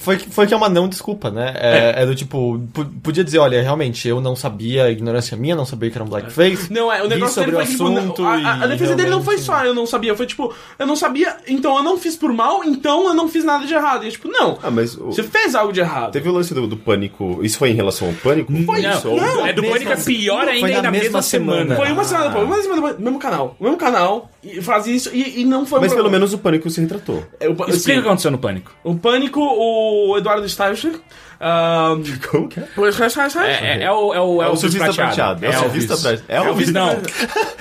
Speaker 5: Foi que, foi que é uma não desculpa, né? É, é do tipo, podia dizer, olha, realmente, eu não sabia, ignorância minha, não sabia que era um blackface.
Speaker 2: Não, é, o negócio
Speaker 5: sobre
Speaker 2: dele
Speaker 5: o
Speaker 2: foi tipo,
Speaker 5: assunto
Speaker 2: a, a- a defesa dele não foi só eu não sabia, foi tipo, eu não sabia, então eu não fiz por mal, então eu não fiz nada de errado. E é tipo, não,
Speaker 4: Ah, mas o-
Speaker 2: você fez algo de errado.
Speaker 4: teve o lance do, do pânico. Isso foi em relação ao pânico?
Speaker 2: Foi
Speaker 3: não,
Speaker 2: isso, não,
Speaker 3: é do
Speaker 5: mesma-
Speaker 3: Pânico é pior ainda
Speaker 5: foi
Speaker 3: e
Speaker 5: na
Speaker 3: na
Speaker 5: mesma
Speaker 3: mesma semana.
Speaker 5: semana.
Speaker 2: Foi uma semana depois, uma semana depois, mesmo canal, mesmo canal, e faz isso, e, e não foi um
Speaker 4: Mas pelo
Speaker 2: problema.
Speaker 4: menos o pânico se retratou.
Speaker 2: É, o,
Speaker 3: Explica o que aconteceu no Pânico.
Speaker 2: o Pânico, o Eduardo Steiner, um,
Speaker 4: Como que é?
Speaker 3: É, é, é o, é o
Speaker 4: É o
Speaker 3: Elvis
Speaker 4: surfista
Speaker 3: prateado.
Speaker 4: prateado. É o surfista prateado. É o
Speaker 3: Elvis não.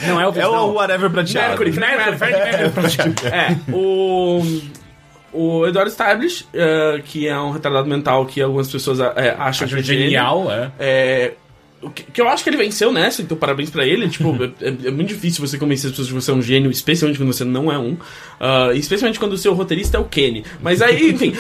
Speaker 3: Não, Elvis
Speaker 4: É o whatever prateado.
Speaker 2: Mercury,
Speaker 3: Mercury, Freddie Mercury prateado.
Speaker 2: É, o. O Eduardo Stablish, eh, que é um retardado mental que algumas pessoas eh, acham
Speaker 3: Acho
Speaker 2: que é
Speaker 3: genial, é.
Speaker 2: É, o que, que eu acho que ele venceu nessa, então parabéns pra ele. Tipo, é, é- é muito difícil você convencer as pessoas de que você é um gênio, especialmente quando você não é um. Ah, e especialmente quando o seu roteirista é o Kenny. Mas aí, enfim,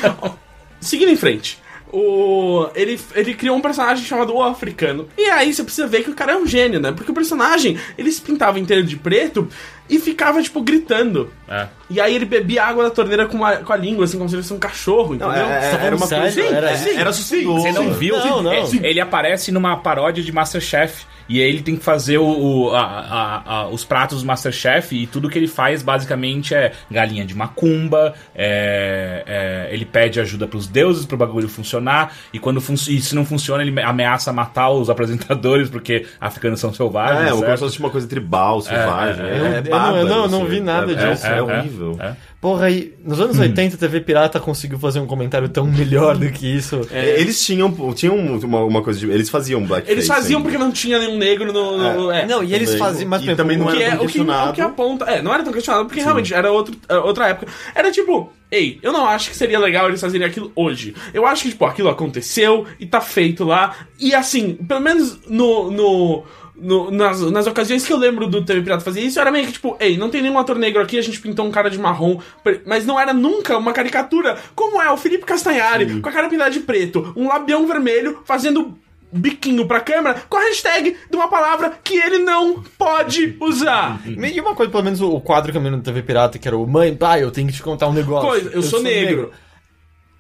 Speaker 2: seguindo em frente. O, ele, ele criou um personagem chamado O Africano. E aí você precisa ver que o cara é um gênio, né? Porque o personagem, ele se pintava inteiro de preto e ficava, tipo, gritando.
Speaker 3: É.
Speaker 2: E aí ele bebia água da torneira com a, com a língua, assim, como se ele fosse um cachorro,
Speaker 4: Não,
Speaker 2: entendeu?
Speaker 4: é-
Speaker 5: Você tá
Speaker 4: era uma coisa.
Speaker 5: sério?
Speaker 4: Era,
Speaker 5: Era-
Speaker 4: era assustador.
Speaker 3: Você não viu?
Speaker 5: Não, não.
Speaker 3: É, Ele aparece numa paródia de Masterchef E aí ele tem que fazer o, o- a- a- a- os pratos do Masterchef e tudo que ele faz basicamente é galinha de macumba, é- é, ele pede ajuda pros deuses pro bagulho funcionar, e quando fun- e se não funciona, ele ameaça matar os apresentadores, porque africanos são selvagens.
Speaker 4: É, como
Speaker 3: certo?
Speaker 4: se fosse uma coisa tribal, selvagem.
Speaker 3: é,
Speaker 4: É,
Speaker 5: eu
Speaker 4: é
Speaker 5: não-
Speaker 4: bárbaro,
Speaker 5: eu não- eu não
Speaker 4: assim,
Speaker 5: vi nada
Speaker 4: é-
Speaker 5: disso.
Speaker 4: É,
Speaker 3: É, é,
Speaker 4: horrível.
Speaker 3: é.
Speaker 5: Porra, aí, nos anos 80, a TV Pirata conseguiu fazer um comentário tão melhor do que isso.
Speaker 4: É, Eles tinham, tinham uma, uma coisa de. Eles faziam blackface.
Speaker 2: Eles faziam
Speaker 4: ainda.
Speaker 2: porque não tinha nenhum negro no. no- é.
Speaker 5: Não, e eles faziam, mas
Speaker 4: E também não
Speaker 5: o
Speaker 2: O
Speaker 4: era
Speaker 2: é,
Speaker 4: tão
Speaker 2: o, que, o
Speaker 4: questionado.
Speaker 2: que aponta. É, não era tão questionado, porque realmente era outro, outra época. Era tipo, ei, eu não acho que seria legal eles fazerem aquilo hoje. Eu acho que, tipo, aquilo aconteceu e tá feito lá. E assim, pelo menos no. no no- nas, nas ocasiões que eu lembro do TV Pirata fazer isso, era meio que tipo, ei, não tem nenhum ator negro aqui, a gente pintou um cara de marrom, mas não era nunca uma caricatura, como é o Felipe Castanhari, com a cara pintada de preto, um labião vermelho, fazendo biquinho pra câmera, com a hashtag de uma palavra que ele não pode usar.
Speaker 5: E uma coisa, pelo menos o quadro que eu vi no TV Pirata, que era o Mãe, pai, eu tenho que te contar um negócio.
Speaker 2: Coisa, eu sou negro.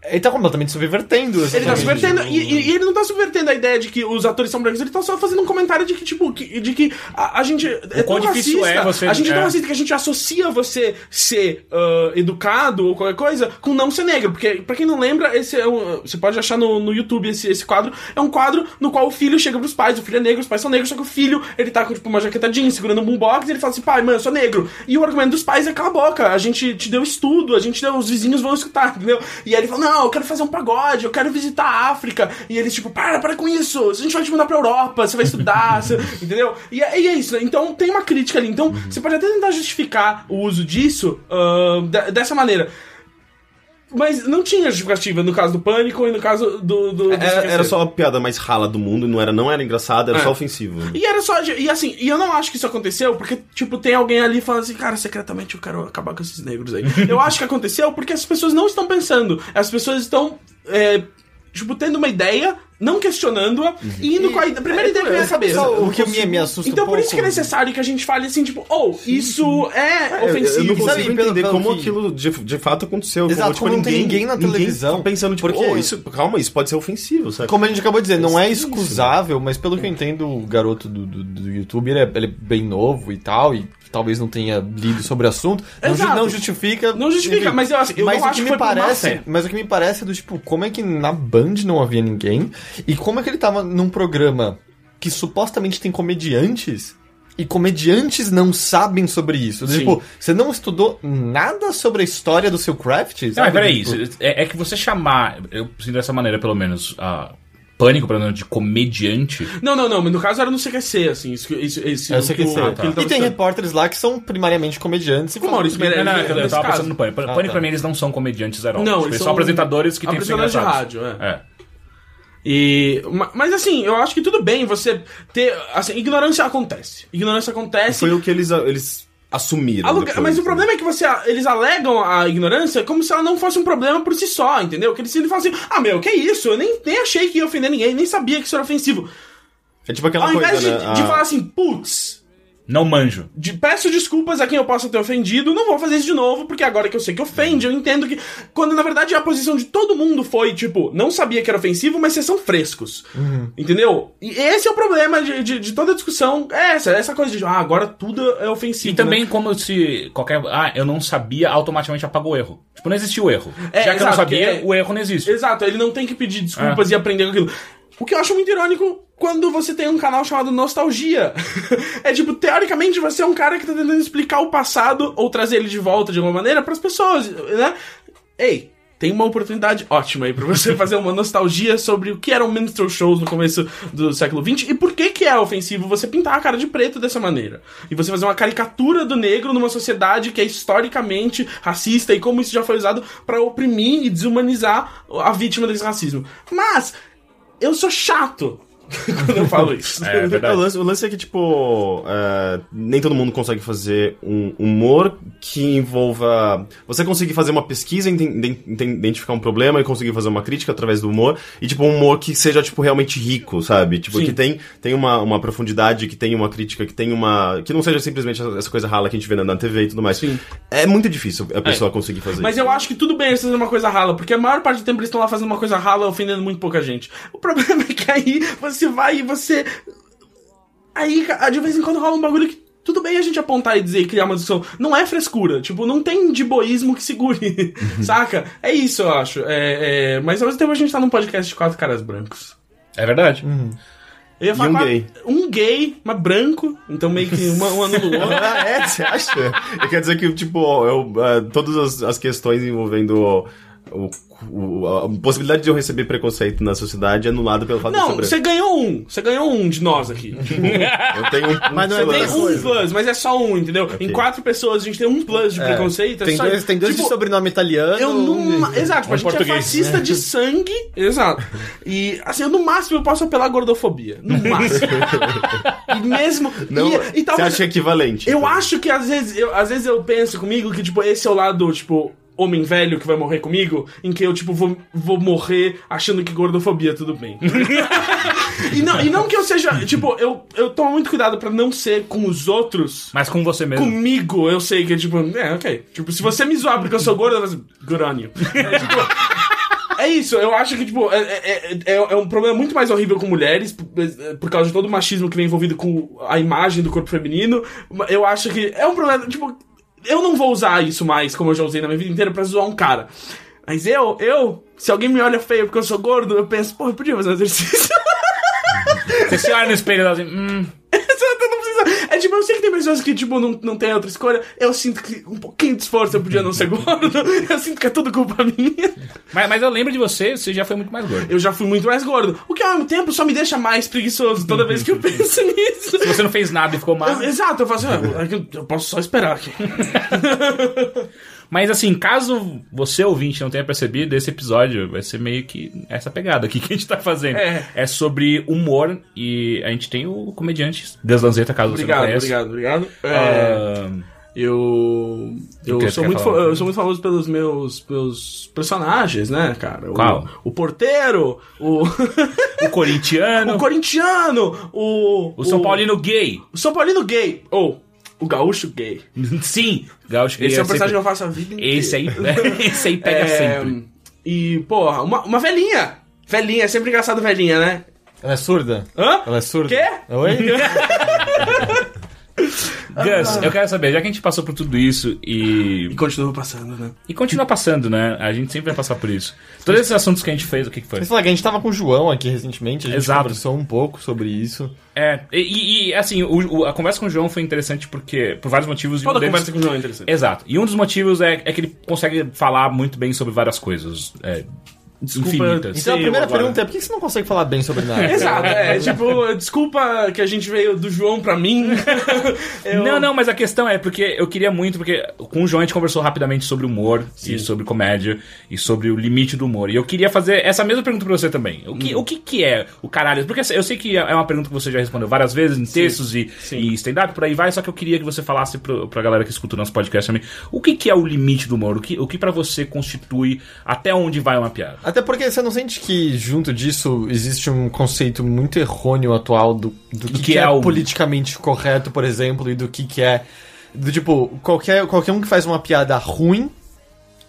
Speaker 5: Ele tá completamente subvertendo.
Speaker 2: Ele tá subvertendo, e, e- e ele não tá subvertendo a ideia de que os atores são brancos, ele tá só fazendo um comentário de que, tipo, que- de que a, a gente é
Speaker 3: quão
Speaker 2: tão
Speaker 3: difícil
Speaker 2: racista,
Speaker 3: é você-
Speaker 2: a gente é tão
Speaker 3: é.
Speaker 2: racista que a gente associa você ser ah, educado ou qualquer coisa com não ser negro, porque, pra quem não lembra, esse é um, você pode achar no, no YouTube esse, esse quadro, é um quadro no qual o filho chega pros pais, o filho é negro, os pais são negros, só que o filho, ele tá com, tipo, uma jaqueta jeans, segurando um boombox, e ele fala assim, pai, mãe, eu sou negro, e o argumento dos pais é, cala a boca, a gente te deu estudo, a gente deu, os vizinhos vão escutar, entendeu? E aí ele fala, não, eu quero fazer um pagode, eu quero visitar a África. E eles, tipo, para, para com isso. A gente vai te mandar pra Europa, você vai estudar, você- entendeu? E é, e é isso, né? Então tem uma crítica ali. Então você pode até tentar justificar o uso disso de- dessa maneira. Mas não tinha justificativa no caso do Pânico e no caso do. do, do
Speaker 4: Era, era só a piada mais rala do mundo, não era, não era engraçado, era
Speaker 2: É.
Speaker 4: só ofensivo.
Speaker 2: E era só. E assim, e eu não acho que isso aconteceu porque, tipo, tem alguém ali falando assim, cara, secretamente eu quero acabar com esses negros aí. eu acho que aconteceu porque as pessoas não estão pensando. As pessoas estão. é, tipo, tendo uma ideia, não questionando-a e indo com a, ide- primeira ideia que vem à cabeça.
Speaker 5: Só o que me, me assusta
Speaker 2: Então
Speaker 5: um
Speaker 2: por isso que é necessário que a gente fale assim, tipo, oh, isso é,
Speaker 4: É, eu-
Speaker 2: ofensivo.
Speaker 4: Eu não consigo
Speaker 5: Sabe, pelo-
Speaker 4: entender
Speaker 5: pelo
Speaker 4: como
Speaker 5: que-
Speaker 4: aquilo de, de fato aconteceu.
Speaker 5: Exato, como não tem ninguém na televisão,
Speaker 4: tá pensando, tipo,
Speaker 5: porque-
Speaker 4: oh, isso, calma, isso pode ser ofensivo, sabe?
Speaker 5: Como a gente acabou de dizer, não é
Speaker 4: Isso,
Speaker 5: excusável, mas pelo que eu entendo, o garoto do, do, do YouTube, ele é, ele é bem novo e tal, e talvez não tenha lido sobre o assunto. Não, ju- não justifica.
Speaker 2: Não justifica, mas eu, eu
Speaker 5: mas
Speaker 2: não
Speaker 5: o
Speaker 2: acho
Speaker 5: que me parece, mas o que me parece é do tipo, como é que na Band não havia ninguém e como é que ele tava num programa que supostamente tem comediantes e comediantes não sabem sobre isso.
Speaker 2: Sim.
Speaker 5: Tipo, você não estudou nada sobre a história do seu craft?
Speaker 3: Não,
Speaker 5: sabe?
Speaker 3: mas peraí,
Speaker 5: Tipo,
Speaker 3: é, é que você chamar, eu sinto dessa maneira pelo menos, a Pânico, pelo menos, de comediante.
Speaker 2: Não, não, não, mas no caso era no CQC, assim, isso, isso, esse,
Speaker 5: É CQC.
Speaker 2: o- que ele tava
Speaker 5: E tem repórteres lá que são primariamente comediantes e
Speaker 2: O Maurício Meirelles.
Speaker 3: Não, não, eu tava
Speaker 2: caso.
Speaker 3: pensando no Pânico. Pânico,
Speaker 5: tá.
Speaker 3: pra mim, eles não são comediantes heróis.
Speaker 2: Não, eles são
Speaker 3: são apresentadores que têm que ser
Speaker 2: apresentadores de rádio, é.
Speaker 3: É.
Speaker 2: E, ma- mas assim, eu acho que tudo bem você ter. Assim, ignorância acontece. Ignorância acontece.
Speaker 4: Foi o que eles, eles assumiram.
Speaker 2: Aluga-
Speaker 4: depois,
Speaker 2: mas o
Speaker 4: né?
Speaker 2: problema é que você, eles alegam a ignorância como se ela não fosse um problema por si só, entendeu? Que eles sempre falam assim: ah, meu, que isso? Eu nem, nem achei que ia ofender ninguém, nem sabia que isso era ofensivo.
Speaker 4: É tipo aquela
Speaker 2: Ao
Speaker 4: coisa,
Speaker 2: invés de,
Speaker 4: né?
Speaker 2: de
Speaker 4: a-
Speaker 2: falar assim, putz,
Speaker 3: Não manjo.
Speaker 2: de- peço desculpas a quem eu possa ter ofendido, não vou fazer isso de novo, porque agora que eu sei que ofende, eu entendo que. Quando na verdade a posição de todo mundo foi, tipo, não sabia que era ofensivo, mas vocês são frescos. Entendeu? E esse é o problema de, de, de toda a discussão. É essa, essa coisa de, ah, agora tudo é ofensivo.
Speaker 3: E também
Speaker 2: né?
Speaker 3: como se qualquer. Ah, eu não sabia, automaticamente apagou o erro. Tipo, não existiu o erro.
Speaker 2: É,
Speaker 3: Já que eu não
Speaker 2: exato,
Speaker 3: sabia,
Speaker 2: é-
Speaker 3: o erro não existe.
Speaker 2: Exato, ele não tem que pedir desculpas e aprender com aquilo. O que eu acho muito irônico quando você tem um canal chamado Nostalgia. é tipo, teoricamente você é um cara que tá tentando explicar o passado ou trazer ele de volta de alguma maneira pras pessoas, né? Ei, tem uma oportunidade ótima aí pra você fazer uma nostalgia sobre o que eram minstrel shows no começo do século XX e por que que é ofensivo você pintar a cara de preto dessa maneira. E você fazer uma caricatura do negro numa sociedade que é historicamente racista e como isso já foi usado pra oprimir e desumanizar a vítima desse racismo. Mas eu sou chato quando eu falo isso.
Speaker 3: É verdade.
Speaker 4: O lance, o lance é que, tipo, é, nem todo mundo consegue fazer um humor que envolva. Você conseguir fazer uma pesquisa, identificar um problema e conseguir fazer uma crítica através do humor, e, tipo, um humor que seja, tipo, realmente rico, sabe? Tipo,
Speaker 2: Sim.
Speaker 4: que tem, tem uma, uma profundidade, que tem uma crítica, que tem uma. que não seja simplesmente essa coisa rala que a gente vê na, na TV e tudo mais.
Speaker 2: Sim.
Speaker 4: É muito difícil a pessoa conseguir fazer
Speaker 2: Mas
Speaker 4: isso.
Speaker 2: eu acho que tudo bem eles fazerem uma coisa rala, porque a maior parte do tempo eles estão lá fazendo uma coisa rala, ofendendo muito pouca gente. O problema é que aí você vai e você. Aí, de vez em quando rola um bagulho que tudo bem a gente apontar e dizer e criar uma discussão. Não é frescura. Tipo, não tem de boísmo que segure. Saca? É isso, eu acho. É, é, Mas ao mesmo tempo a gente tá num podcast de quatro caras brancos.
Speaker 3: É verdade.
Speaker 2: Eu ia falar
Speaker 4: um gay.
Speaker 2: Um gay, mas branco. Então meio que uma, um outro.
Speaker 4: Ah, é? Você acha? Quer dizer que, tipo, eu, ah, todas as, as questões envolvendo o, o- a possibilidade de eu receber preconceito na sociedade é anulada pelo fato de
Speaker 2: Não,
Speaker 4: eu ser
Speaker 2: você ganhou um. Você ganhou um de nós aqui.
Speaker 4: Eu tenho um,
Speaker 1: Mas não é
Speaker 2: Tem um plus, mas é só um, entendeu? Em quatro pessoas a gente tem um plus de preconceito. é
Speaker 1: Tem
Speaker 2: só-
Speaker 1: dois, tem dois
Speaker 2: tipo,
Speaker 1: de sobrenome italiano.
Speaker 2: Eu
Speaker 1: um
Speaker 2: não.
Speaker 1: de-
Speaker 2: Exato, tipo, a
Speaker 3: Um
Speaker 2: gente é
Speaker 3: português,
Speaker 2: fascista de sangue. Exato. E, assim, eu, no máximo eu posso apelar à gordofobia. No máximo. e mesmo.
Speaker 4: Não,
Speaker 2: e, e
Speaker 4: você
Speaker 2: talvez.
Speaker 4: acha equivalente.
Speaker 2: Eu acho que às vezes, eu, às vezes eu penso comigo que, tipo, esse é o lado, tipo, homem velho que vai morrer comigo, em que eu, tipo, vou, vou morrer achando que gordofobia tudo bem. e, não, e não que eu seja, tipo, eu, eu tomo muito cuidado pra não ser com os outros.
Speaker 3: Mas com você mesmo.
Speaker 2: Comigo, eu sei que, tipo, é, ok. Tipo, se você me zoar porque eu sou gordo, eu vou dizer, good on you. É, tipo, é isso, eu acho que, tipo, é, é, é, é um problema muito mais horrível com mulheres, por, por causa de todo o machismo que vem envolvido com a imagem do corpo feminino. Eu acho que é um problema, tipo, eu não vou usar isso mais, como eu já usei na minha vida inteira, pra zoar um cara. Mas eu, eu, se alguém me olha feio porque eu sou gordo, eu penso, pô, eu podia fazer um exercício.
Speaker 3: Você se olha no espelho e assim, hum,
Speaker 2: Exato, eu não precisa. É tipo, eu sei que tem pessoas que, tipo, não, não tem outra escolha. Eu sinto que um pouquinho de esforço eu podia não ser gordo. Eu sinto que é tudo culpa minha.
Speaker 3: Mas, mas eu lembro de você, você já foi muito mais gordo.
Speaker 2: Eu já fui muito mais gordo. O que ao mesmo tempo só me deixa mais preguiçoso toda vez que eu penso nisso.
Speaker 3: Se você não fez nada e ficou
Speaker 2: Eu-
Speaker 3: mal.
Speaker 2: exato, eu faço assim, ah, eu posso só esperar aqui.
Speaker 3: Mas assim, caso você ouvinte não tenha percebido, esse episódio vai ser meio que essa pegada aqui que a gente tá fazendo.
Speaker 2: É.
Speaker 3: sobre humor e a gente tem o comediante Deslanzeta, caso você não
Speaker 2: Obrigado,
Speaker 3: conheça.
Speaker 2: obrigado, obrigado. É,
Speaker 3: Ah,
Speaker 2: Eu. Eu
Speaker 3: você
Speaker 2: sou, muito,
Speaker 3: falar?
Speaker 2: eu sou muito famoso pelos meus, meus personagens, né, cara? O-
Speaker 3: Qual?
Speaker 2: O, porteiro, o.
Speaker 3: o corintiano,
Speaker 2: o corintiano, o.
Speaker 3: o São Paulino gay.
Speaker 2: O São Paulino gay. Ou, o gaúcho gay.
Speaker 3: Sim, Gaúcho gay.
Speaker 2: Esse é um personagem que
Speaker 3: sempre-
Speaker 2: eu faço a vida inteira.
Speaker 3: Esse aí, esse aí pega
Speaker 2: É,
Speaker 3: sempre.
Speaker 2: E, porra, uma, uma velhinha. Velhinha, é sempre engraçado velhinha, né?
Speaker 1: Ela é surda?
Speaker 2: Hã?
Speaker 1: Ela é surda?
Speaker 2: Quê?
Speaker 1: Oi?
Speaker 3: Gus, eu quero saber, já que a gente passou por tudo isso e.
Speaker 2: E continua passando, né?
Speaker 3: E continua passando, né? A gente sempre vai passar por isso. Todos esses assuntos que a gente fez, o que, que foi?
Speaker 1: Falar que a gente tava com o João aqui recentemente, a gente
Speaker 3: Exato.
Speaker 1: conversou um pouco sobre isso.
Speaker 3: É, e, e, assim, o- o- a conversa com o João foi interessante porque, por vários motivos. e um
Speaker 2: Toda
Speaker 3: deles-
Speaker 2: conversa com o João é interessante.
Speaker 3: Exato. E um dos motivos é, é que ele consegue falar muito bem sobre várias coisas. É,
Speaker 2: Desculpa,
Speaker 3: infinitas.
Speaker 2: Sim,
Speaker 1: Então a primeira
Speaker 2: agora.
Speaker 1: pergunta é, por que você não consegue falar bem sobre nada?
Speaker 2: Exato, é. Tipo, desculpa que a gente veio do João pra mim. Eu-
Speaker 3: Não, não, mas a questão é porque eu queria muito, porque com o João a gente conversou rapidamente sobre humor e sobre comédia e sobre o limite do humor. E eu queria fazer essa mesma pergunta pra você também. O
Speaker 2: Hum.
Speaker 3: que, o que, que é o caralho? Porque eu sei que é uma pergunta que você já respondeu várias vezes em textos e, e stand-up, por aí vai, só que eu queria que você falasse pro, pra galera que escuta o nosso podcast também. O que, que é o limite do humor? O que, o que para você constitui até onde vai uma piada?
Speaker 1: Até porque você não sente que junto disso existe um conceito muito errôneo atual do, do que,
Speaker 3: que
Speaker 1: que
Speaker 3: é
Speaker 1: é,
Speaker 3: o-
Speaker 1: politicamente correto, por exemplo, e do que, que é. Do tipo, qualquer, qualquer um que faz uma piada ruim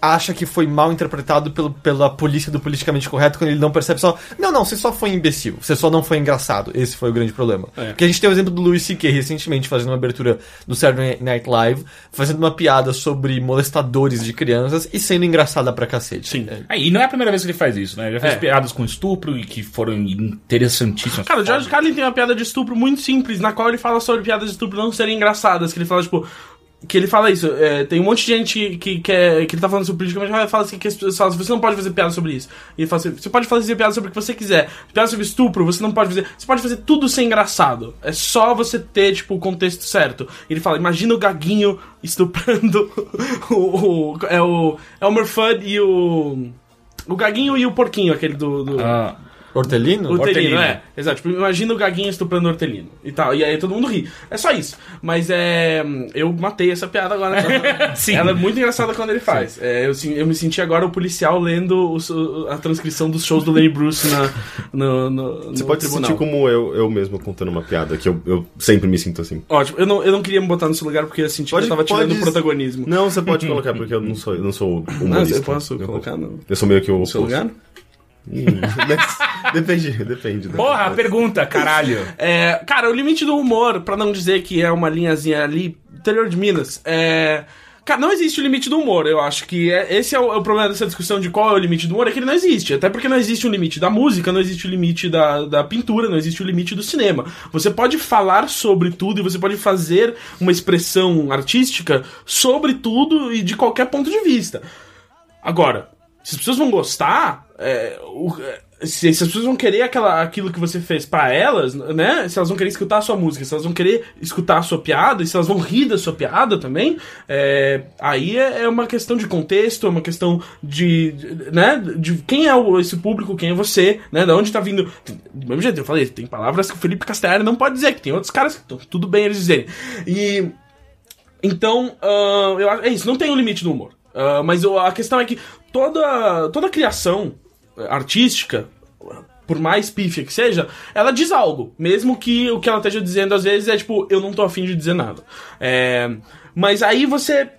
Speaker 1: acha que foi mal interpretado pelo, pela polícia do politicamente correto quando ele não percebe só. Não, não, você só foi imbecil, você só não foi engraçado. Esse foi o grande problema. Porque a gente tem o exemplo do Louis C.K. recentemente fazendo uma abertura do Saturday Night Live, fazendo uma piada sobre molestadores de crianças e sendo engraçada pra cacete.
Speaker 2: Sim.
Speaker 1: É,
Speaker 3: Ah, e não é a primeira vez que ele faz isso, né? Ele já fez
Speaker 2: É.
Speaker 3: piadas com estupro e que foram interessantíssimas.
Speaker 2: Cara, o George Carlin tem uma piada de estupro muito simples, na qual ele fala sobre piadas de estupro não serem engraçadas. Que ele fala, tipo. Que ele fala isso, é, tem um monte de gente que quer. que ele tá falando sobre política, mas fala assim que as pessoas falam assim, você não pode fazer piada sobre isso. E ele fala assim, você pode fazer piada sobre o que você quiser. Piada sobre estupro, você não pode fazer. Você pode fazer tudo ser engraçado. É só você ter, tipo, o contexto certo. Ele fala, imagina o gaguinho estuprando o. o- é o. É o Murfud e o. O gaguinho e o porquinho, aquele do. do
Speaker 3: Ah,
Speaker 1: Hortelino?
Speaker 2: Hortelino, é. Exato. Tipo, imagina o gaguinho estuprando o hortelino e tal. E aí todo mundo ri. É só isso. Mas é. Eu matei essa piada agora. né?
Speaker 3: Sim.
Speaker 2: Ela é muito engraçada quando ele faz. É, eu, eu me senti agora o policial lendo o- a transcrição dos shows do Lenny Bruce na, no, no,
Speaker 4: Você
Speaker 2: no
Speaker 4: pode se
Speaker 2: tribunal.
Speaker 4: sentir como eu, eu mesmo contando uma piada, que eu, eu sempre me sinto assim.
Speaker 2: Ótimo. Eu não, eu não queria me botar nesse lugar porque eu senti
Speaker 4: Pode-
Speaker 2: que eu tava tirando
Speaker 4: pode-
Speaker 2: o protagonismo.
Speaker 4: Não, você pode colocar, porque eu não sou, eu não sou
Speaker 2: Não,
Speaker 4: humorista.
Speaker 2: eu posso
Speaker 4: eu,
Speaker 2: colocar no
Speaker 4: Eu sou meio que o
Speaker 2: seu
Speaker 4: oposto.
Speaker 2: lugar?
Speaker 4: Hum, mas Depende, depende.
Speaker 3: Porra, a pergunta, caralho.
Speaker 2: É, cara, o limite do humor, pra não dizer que é uma linhazinha ali, interior de Minas, é. Cara, não existe o limite do humor. Eu acho que é, esse é o, é o problema dessa discussão de qual é o limite do humor, é que ele não existe. Até porque não existe o limite da música, não existe o limite da, da pintura, não existe o limite do cinema. Você pode falar sobre tudo e você pode fazer uma expressão artística sobre tudo e de qualquer ponto de vista. Agora, se as pessoas vão gostar, é, o- é, se, se as pessoas vão querer aquela, aquilo que você fez pra elas, né? Se elas vão querer escutar a sua música, se elas vão querer escutar a sua piada, e se elas vão rir da sua piada também, é, aí é, é uma questão de contexto, é uma questão de, de- né? De quem é o- esse público, quem é você, né? Da onde tá vindo. Do mesmo jeito, eu falei, tem palavras que o Felipe Castellari não pode dizer, que tem outros caras que estão tudo bem eles dizerem. E. Então, ah, eu é isso, não tem um limite do humor. Ah, mas eu- a questão é que toda, toda criação artística, por mais pífia que seja, ela diz algo. Mesmo que o que ela esteja dizendo às vezes é tipo, eu não tô afim de dizer nada. É, mas aí você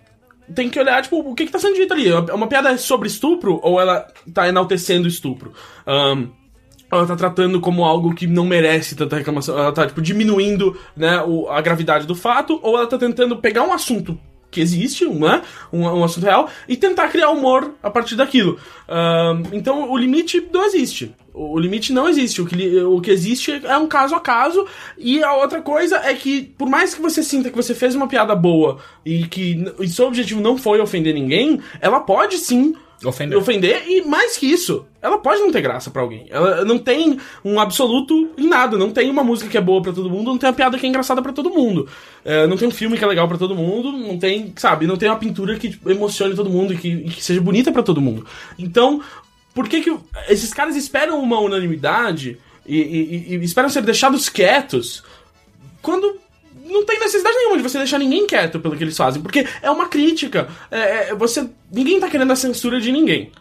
Speaker 2: tem que olhar, tipo, o que, que tá sendo dito ali? É uma piada sobre estupro ou ela tá enaltecendo estupro? Ahn, ela tá tratando como algo que não merece tanta reclamação. Ela tá, tipo, diminuindo, né, o- a gravidade do fato, ou ela tá tentando pegar um assunto que existe, né, um, um assunto real, e tentar criar humor a partir daquilo. Ahn, então, o limite não existe. O limite não existe. O que, o que existe é um caso a caso. E a outra coisa é que, por mais que você sinta que você fez uma piada boa e que e seu objetivo não foi ofender ninguém, ela pode sim
Speaker 3: Ofender.
Speaker 2: ofender e mais que isso, ela pode não ter graça pra alguém. Ela não tem um absoluto em nada, não tem uma música que é boa pra todo mundo, não tem uma piada que é engraçada pra todo mundo. É, não tem um filme que é legal pra todo mundo, não tem, sabe, não tem uma pintura que tipo, emocione todo mundo e que, e que seja bonita pra todo mundo. Então, por que que esses caras esperam uma unanimidade e- e- e esperam ser deixados quietos quando não tem necessidade nenhuma de você deixar ninguém quieto pelo que eles fazem, porque é uma crítica. É, é, você, ninguém tá querendo a censura de ninguém.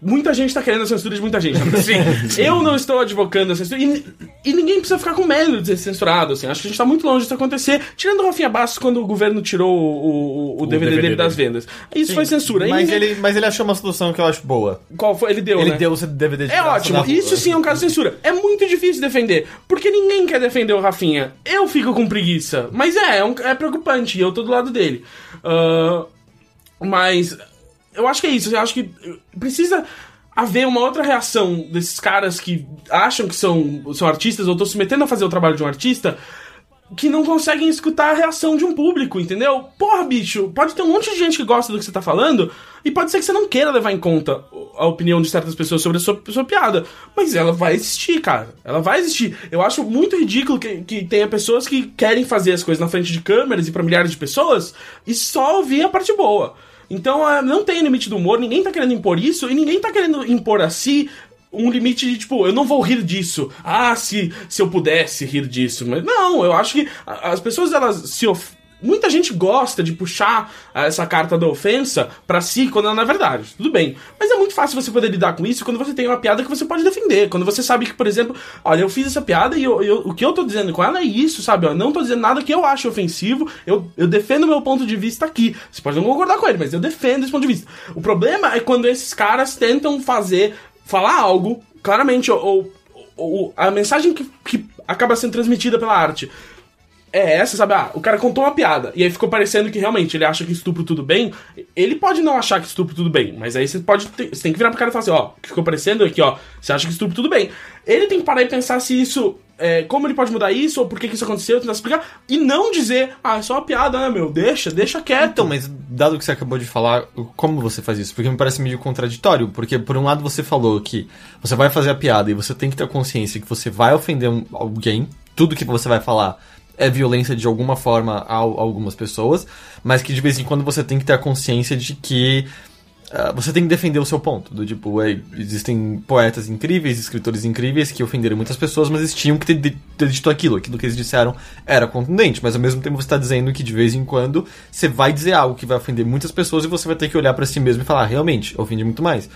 Speaker 2: Muita gente tá querendo a censura de muita gente. Sim. Eu não estou advocando a censura. E, e ninguém precisa ficar com medo de ser censurado. Assim. Acho que a gente tá muito longe disso acontecer. Tirando o Rafinha Bastos quando o governo tirou o, o- o DVD,
Speaker 3: DVD
Speaker 2: dele das vendas. Isso foi censura.
Speaker 1: Mas
Speaker 2: ninguém-
Speaker 1: ele, mas ele achou uma solução que eu acho boa.
Speaker 2: Qual foi? Ele deu,
Speaker 1: Ele
Speaker 2: né?
Speaker 1: deu o DVD de
Speaker 2: É ótimo,
Speaker 1: rua.
Speaker 2: isso sim é um caso de censura. É muito difícil defender, porque ninguém quer defender o Rafinha. Eu fico com preguiça, mas é, é, um- é preocupante, e eu tô do lado dele. Ah, mas eu acho que é isso, eu acho que precisa haver uma outra reação desses caras que acham que são, são artistas ou estão se metendo a fazer o trabalho de um artista que não conseguem escutar a reação de um público, entendeu? Porra, bicho, pode ter um monte de gente que gosta do que você tá falando, e pode ser que você não queira levar em conta a opinião de certas pessoas sobre a sua, sua piada. Mas ela vai existir, cara. Ela vai existir. Eu acho muito ridículo que, que tenha pessoas que querem fazer as coisas na frente de câmeras e pra milhares de pessoas e só ouvir a parte boa. Então, é, não tem limite do humor, ninguém tá querendo impor isso, e ninguém tá querendo impor a si um limite de, tipo, eu não vou rir disso. Ah, se, se eu pudesse rir disso. Mas não, eu acho que as pessoas, elas se of... Muita gente gosta de puxar essa carta da ofensa pra si quando não é verdade. Tudo bem. Mas é muito fácil você poder lidar com isso quando você tem uma piada que você pode defender. Quando você sabe que, por exemplo, olha, eu fiz essa piada e eu- eu- o que eu tô dizendo com ela é isso, sabe? Eu não tô dizendo nada que eu acho ofensivo. Eu, eu defendo meu ponto de vista aqui. Você pode não concordar com ele, mas eu defendo esse ponto de vista. O problema é quando esses caras tentam fazer falar algo, claramente, ou, ou- ou a mensagem que, que acaba sendo transmitida pela arte é essa, sabe? Ah, o cara contou uma piada e aí ficou parecendo que realmente ele acha que estupro tudo bem. Ele pode não achar que estupro tudo bem, mas aí você pode ter- você tem que virar pro cara e falar assim, ó, ficou parecendo aqui, ó, você acha que estupro tudo bem. Ele tem que parar e pensar se isso é, como ele pode mudar isso, ou por que, que isso aconteceu, tentar explicar, e não dizer, ah, é só uma piada, né, meu? Deixa, deixa quieto.
Speaker 1: Então, mas dado que você acabou de falar, como você faz isso? Porque me parece meio contraditório. Porque, por um lado, você falou que você vai fazer a piada e você tem que ter consciência que você vai ofender alguém, tudo que você vai falar é violência de alguma forma a, algumas pessoas, mas que de vez em quando você tem que ter a consciência de que ah, você tem que defender o seu ponto. Do tipo, ué, existem poetas incríveis, escritores incríveis que ofenderam muitas pessoas, mas eles tinham que ter, ter dito aquilo. Aquilo que eles disseram era contundente, mas ao mesmo tempo você está dizendo que de vez em quando você vai dizer algo que vai ofender muitas pessoas e você vai ter que olhar pra si mesmo e falar, "Ah, realmente, ofende muito mais.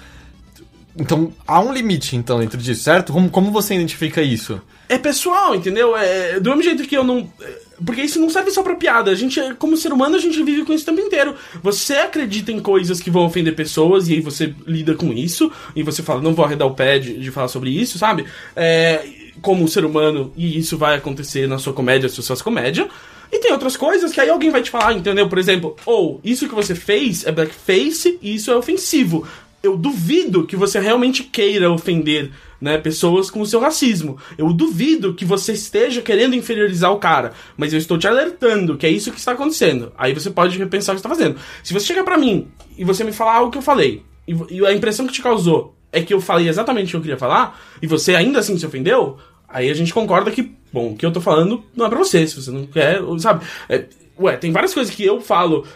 Speaker 1: Então, há um limite, então, dentro disso, certo? Como, como você identifica isso?
Speaker 2: é pessoal, entendeu? É, do mesmo jeito que eu não. é, Porque isso não serve só pra piada. A gente, como ser humano, a gente vive com isso o tempo inteiro. Você acredita em coisas que vão ofender pessoas e aí você lida com isso. E você fala, não vou arredar o pé de, de falar sobre isso, sabe? É, como ser humano, e isso vai acontecer na sua comédia, se você faz comédia. E tem outras coisas que aí alguém vai te falar, entendeu? Por exemplo, ou isso que você fez é blackface e isso é ofensivo. Eu duvido que você realmente queira ofender né, pessoas com o seu racismo. Eu duvido que você esteja querendo inferiorizar o cara, mas eu estou te alertando que é isso que está acontecendo. Aí você pode repensar o que está fazendo. Se você chegar para mim e você me falar algo que eu falei, e, a impressão que te causou é que eu falei exatamente o que eu queria falar, e você ainda assim se ofendeu, aí a gente concorda que, bom, o que eu tô falando não é pra você, se você não quer, sabe? É, ué, tem várias coisas que eu falo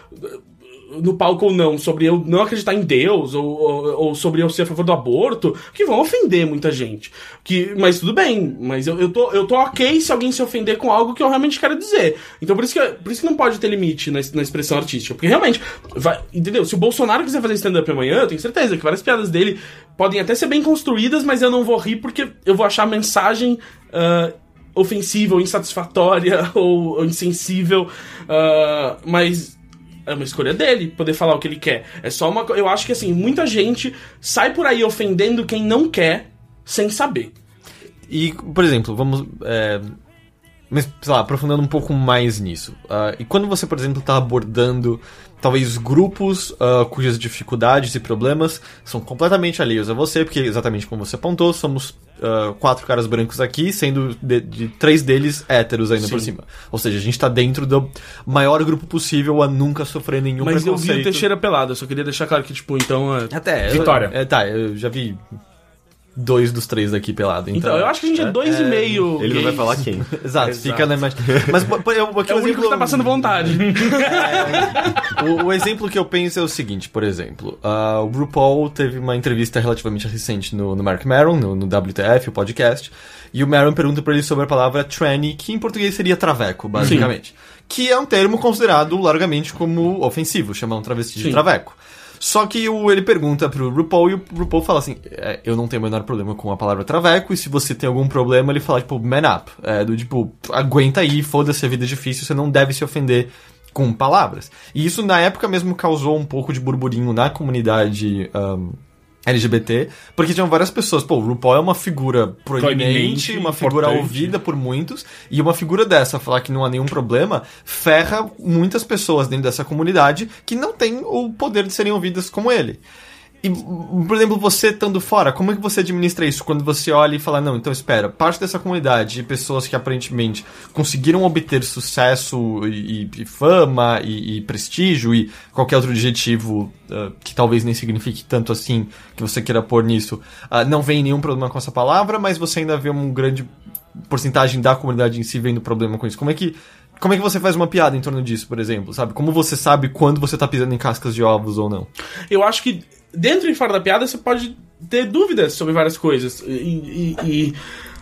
Speaker 2: no palco ou não, sobre eu não acreditar em Deus, ou, ou, ou, sobre eu ser a favor do aborto, que vão ofender muita gente. Que, mas tudo bem, mas eu, eu, tô, eu tô ok se alguém se ofender com algo que eu realmente quero dizer. Então por isso que, por isso que não pode ter limite na, na expressão artística. Porque realmente, vai, entendeu? Se o Bolsonaro quiser fazer stand-up amanhã, eu tenho certeza que várias piadas dele podem até ser bem construídas, mas eu não vou rir porque eu vou achar a mensagem. Uh, ofensiva ou insatisfatória ou, ou insensível, uh, mas é uma escolha dele poder falar o que ele quer. É só uma. Eu acho que assim, muita gente sai por aí ofendendo quem não quer sem saber.
Speaker 1: E, por exemplo, vamos. É, mas, sei lá, aprofundando um pouco mais nisso. Uh, e quando você, por exemplo, está abordando talvez grupos uh, cujas dificuldades e problemas são completamente alheios a você, porque exatamente como você apontou, somos uh, quatro caras brancos aqui, sendo de, de três deles héteros ainda Sim. por cima. Ou seja, a gente tá dentro do maior grupo possível a nunca sofrer nenhum
Speaker 2: Mas
Speaker 1: preconceito.
Speaker 2: eu vi o Teixeira pelado, eu só queria deixar claro que, tipo, então... É...
Speaker 1: Até,
Speaker 3: Vitória.
Speaker 1: Eu, é, tá, eu já vi dois dos três daqui pelado. Então,
Speaker 2: então eu acho que a gente é, é dois é, e meio.
Speaker 4: Ele gays. não vai falar quem.
Speaker 1: Exato, Exato, fica na imagem. Mas eu,
Speaker 2: aqui é o único que tá passando vontade.
Speaker 1: é, o, o, exemplo que eu penso é o seguinte, por exemplo, uh, o RuPaul teve uma entrevista relativamente recente no, no Mark Maron, no, no WTF, o podcast, e o Maron pergunta para ele sobre a palavra tranny, que em português seria traveco, basicamente. Sim. Que é um termo considerado largamente como ofensivo, chamar um travesti Sim. de traveco. Só que o, ele pergunta pro RuPaul e o RuPaul fala assim: é, Eu não tenho o menor problema com a palavra traveco, e se você tem algum problema, ele fala, tipo, man up. É, do tipo, aguenta aí, foda-se, a vida é difícil, você não deve se ofender com palavras. E isso na época mesmo causou um pouco de burburinho na comunidade. Um, LGBT, porque tinham várias pessoas. Pô, o RuPaul é uma figura proeminente, uma figura importante. ouvida por muitos, e uma figura dessa, falar que não há nenhum problema, ferra muitas pessoas dentro dessa comunidade que não têm o poder de serem ouvidas como ele. E, por exemplo, você estando fora, como é que você administra isso? Quando você olha e fala, não, então espera, parte dessa comunidade de pessoas que aparentemente conseguiram obter sucesso e, e fama e, e, prestígio e qualquer outro adjetivo uh, que talvez nem signifique tanto assim que você queira pôr nisso, uh, não vem nenhum problema com essa palavra, mas você ainda vê uma grande porcentagem da comunidade em si vendo problema com isso. Como é que como é que você faz uma piada em torno disso, por exemplo, sabe? Como você sabe quando você tá pisando em cascas de ovos ou não?
Speaker 2: Eu acho que dentro e fora da piada você pode ter dúvidas sobre várias coisas. E, e,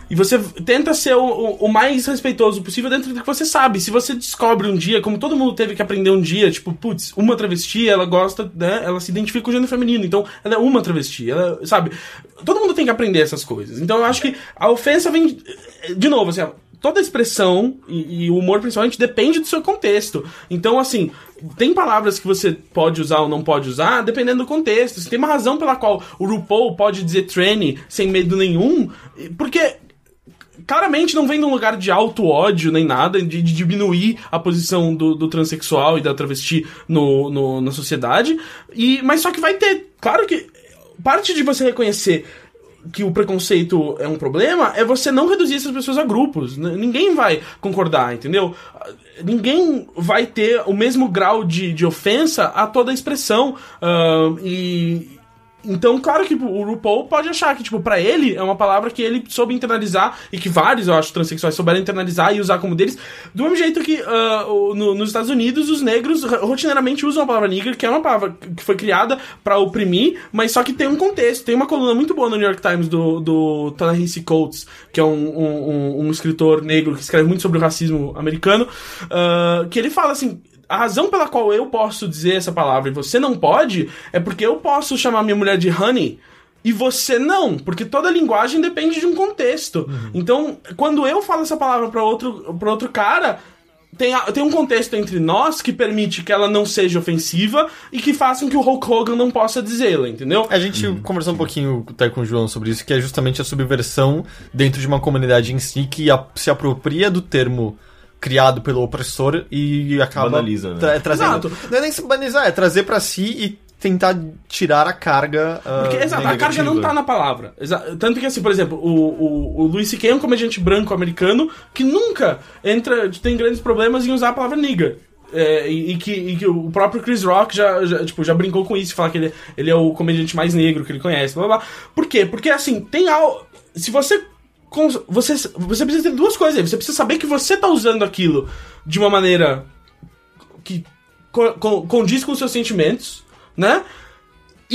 Speaker 2: e, você tenta ser o, o, mais respeitoso possível dentro do que você sabe. Se você descobre um dia, como todo mundo teve que aprender um dia, tipo, putz, uma travesti, ela gosta, né? Ela se identifica com o gênero feminino, então ela é uma travesti, ela, sabe? Todo mundo tem que aprender essas coisas. Então eu acho que a ofensa vem. De novo, assim, toda expressão e, e o humor principalmente depende do seu contexto. Então, assim, tem palavras que você pode usar ou não pode usar, dependendo do contexto. Se tem uma razão pela qual o RuPaul pode dizer tranny sem medo nenhum, porque claramente não vem de um lugar de alto ódio nem nada, de, de diminuir a posição do, do, transexual e da travesti no, no, na sociedade. E, mas só que vai ter. Claro que parte de você reconhecer que o preconceito é um problema é você não reduzir essas pessoas a grupos. Ninguém vai concordar, entendeu? Ninguém vai ter o mesmo grau de, de ofensa a toda a expressão. Uh, e, então, claro que o RuPaul pode achar que, tipo, pra ele é uma palavra que ele soube internalizar e que vários, eu acho, transexuais souberam internalizar e usar como deles, do mesmo jeito que uh, no, nos Estados Unidos os negros rotineiramente usam a palavra nigger, que é uma palavra que foi criada para oprimir, mas só que tem um contexto. Tem uma coluna muito boa no New York Times do, do Ta-Nehisi Coates, que é um, um, um, um, escritor negro que escreve muito sobre o racismo americano, uh, que ele fala assim a razão pela qual eu posso dizer essa palavra e você não pode é porque eu posso chamar minha mulher de honey e você não, porque toda linguagem depende de um contexto. Uhum. Então, quando eu falo essa palavra para outro, pra outro cara, tem, tem um contexto entre nós que permite que ela não seja ofensiva e que faça com que o Hulk Hogan não possa dizê-la, entendeu?
Speaker 1: A gente conversou um pouquinho até com o João sobre isso, que é justamente a subversão dentro de uma comunidade em si que a- se apropria do termo criado pelo opressor e acaba
Speaker 4: Banaliza, né?
Speaker 1: tra- trazendo.
Speaker 2: Exato.
Speaker 1: Não é nem se banalizar, é trazer pra si e tentar tirar a carga. ah,
Speaker 2: Porque, exato, a
Speaker 4: negativa.
Speaker 2: carga não tá na palavra. Exa- Tanto que, assim, por exemplo, o, o, o Louis C.K. é um comediante branco americano que nunca entra, tem grandes problemas em usar a palavra nigga. É, e, e que, e que o próprio Chris Rock já, já, tipo, já brincou com isso, falar que ele, ele é o comediante mais negro que ele conhece, blá blá. blá. Por quê? Porque, assim, tem algo... Se você... Você, você precisa ter duas coisas aí. Você precisa saber que você tá usando aquilo de uma maneira que co- co- condiz com seus sentimentos, né?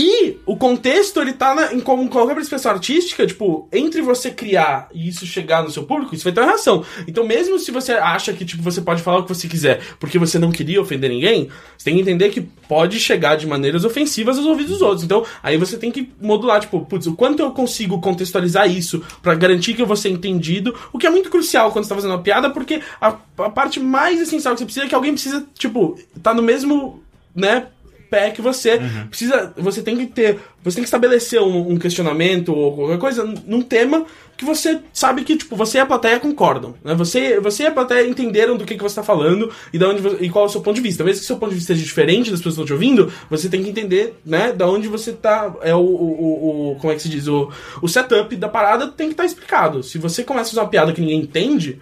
Speaker 2: E o contexto, ele tá na, em como qualquer expressão artística, tipo, entre você criar e isso chegar no seu público, isso vai ter uma reação. Então, mesmo se você acha que, tipo, você pode falar o que você quiser porque você não queria ofender ninguém, você tem que entender que pode chegar de maneiras ofensivas aos ouvidos dos outros. Então, aí você tem que modular, tipo, putz, o quanto eu consigo contextualizar isso pra garantir que eu vou ser entendido, o que é muito crucial quando você tá fazendo uma piada, porque a, a parte mais essencial que você precisa é que alguém precisa, tipo, tá no mesmo, né, pé que você precisa você tem que ter você tem que estabelecer um, um questionamento ou qualquer coisa num tema que você sabe que tipo você e a plateia concordam né? você você e a plateia entenderam do que, que você está falando e da onde e qual é o seu ponto de vista. Mesmo que seu ponto de vista seja diferente das pessoas que estão te ouvindo você tem que entender né da onde você tá é o, o, o- como é que se diz o, o setup da parada tem que estar explicado. Se você começa a usar uma piada que ninguém entende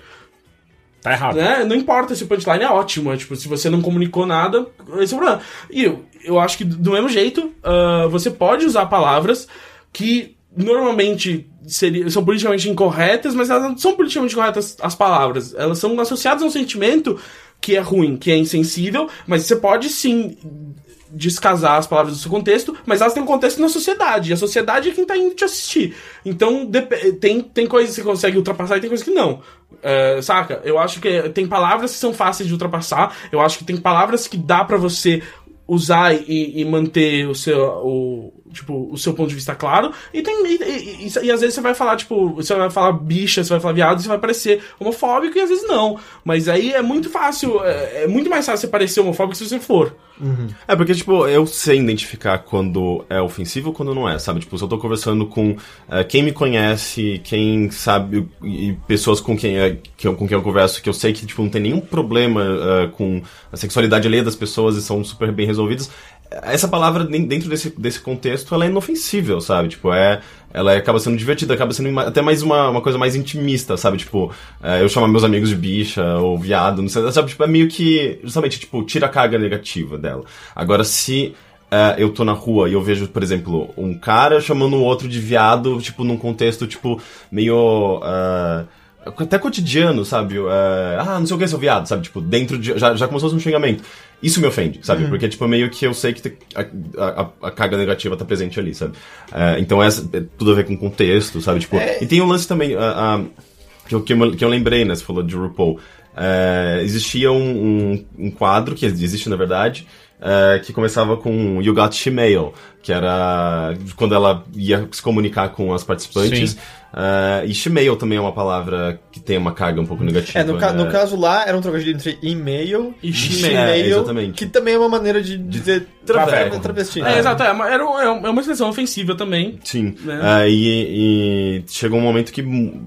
Speaker 3: Tá errado.
Speaker 2: né? Não importa se o punchline é ótimo, é, tipo, se você não comunicou nada, esse é o problema. E eu, eu acho que do mesmo jeito, ah, você pode usar palavras que normalmente seria, são politicamente incorretas, mas elas não são politicamente corretas as palavras. Elas são associadas a um sentimento que é ruim, que é insensível, mas você pode sim descasar as palavras do seu contexto, mas elas têm um contexto na sociedade, e a sociedade é quem tá indo te assistir. Então, tem, tem coisas que você consegue ultrapassar e tem coisas que não. É, saca? Eu acho que tem palavras que são fáceis de ultrapassar, eu acho que tem palavras que dá pra você usar e, e manter o seu, o, tipo, o seu ponto de vista claro, e tem e, e- e- e às vezes você vai falar, tipo, você vai falar bicha, você vai falar viado, você vai parecer homofóbico, e às vezes não. Mas aí é muito fácil, é, é muito mais fácil você parecer homofóbico se você for.
Speaker 4: É, porque, tipo, eu sei identificar quando é ofensivo e quando não é, sabe? Tipo, se eu tô conversando com eh, quem me conhece, quem sabe, e pessoas com quem, é, que eu, com quem eu converso, que eu sei que, tipo, não tem nenhum problema eh, com a sexualidade alheia das pessoas e são super bem resolvidas, essa palavra, den- dentro desse, desse contexto, ela é inofensível, sabe? Tipo, é... Ela acaba sendo divertida, acaba sendo até mais uma, uma coisa mais intimista, sabe? Tipo, eh, eu chamar meus amigos de bicha ou viado, não sei, sabe? Tipo, é meio que, justamente, tipo, tira a carga negativa dela. Agora, se eh, eu tô na rua e eu vejo, por exemplo, um cara chamando o outro de viado, tipo, num contexto, tipo, meio... eh, até cotidiano, sabe? Eh, ah, não sei o que, seu viado, sabe? Tipo, dentro de... Já, já começou a ser um xingamento. Isso me ofende, sabe? Porque, tipo, meio que eu sei que a, a, a carga negativa tá presente ali, sabe? Eh, então, essa, é tudo a ver com contexto, sabe? Tipo, e tem um lance também... que eu, que eu, que eu lembrei, né? Você falou de RuPaul. É, existia um, um, um quadro, que existe na verdade, é, que começava com You Got Shemale, que era quando ela ia se comunicar com as participantes.
Speaker 3: Sim.
Speaker 4: É, e Shemale também é uma palavra que tem uma carga um pouco negativa.
Speaker 1: É, no, ca-
Speaker 4: né?
Speaker 1: no caso lá, era um trocadilho entre e-mail
Speaker 2: E Gmail.
Speaker 4: É,
Speaker 1: que também é uma maneira de dizer
Speaker 3: traveco.
Speaker 1: tra- travesti.
Speaker 2: É,
Speaker 1: né?
Speaker 2: exato, é uma, era é é uma expressão ofensiva também.
Speaker 4: Sim.
Speaker 2: Né?
Speaker 4: É, e, e chegou um momento que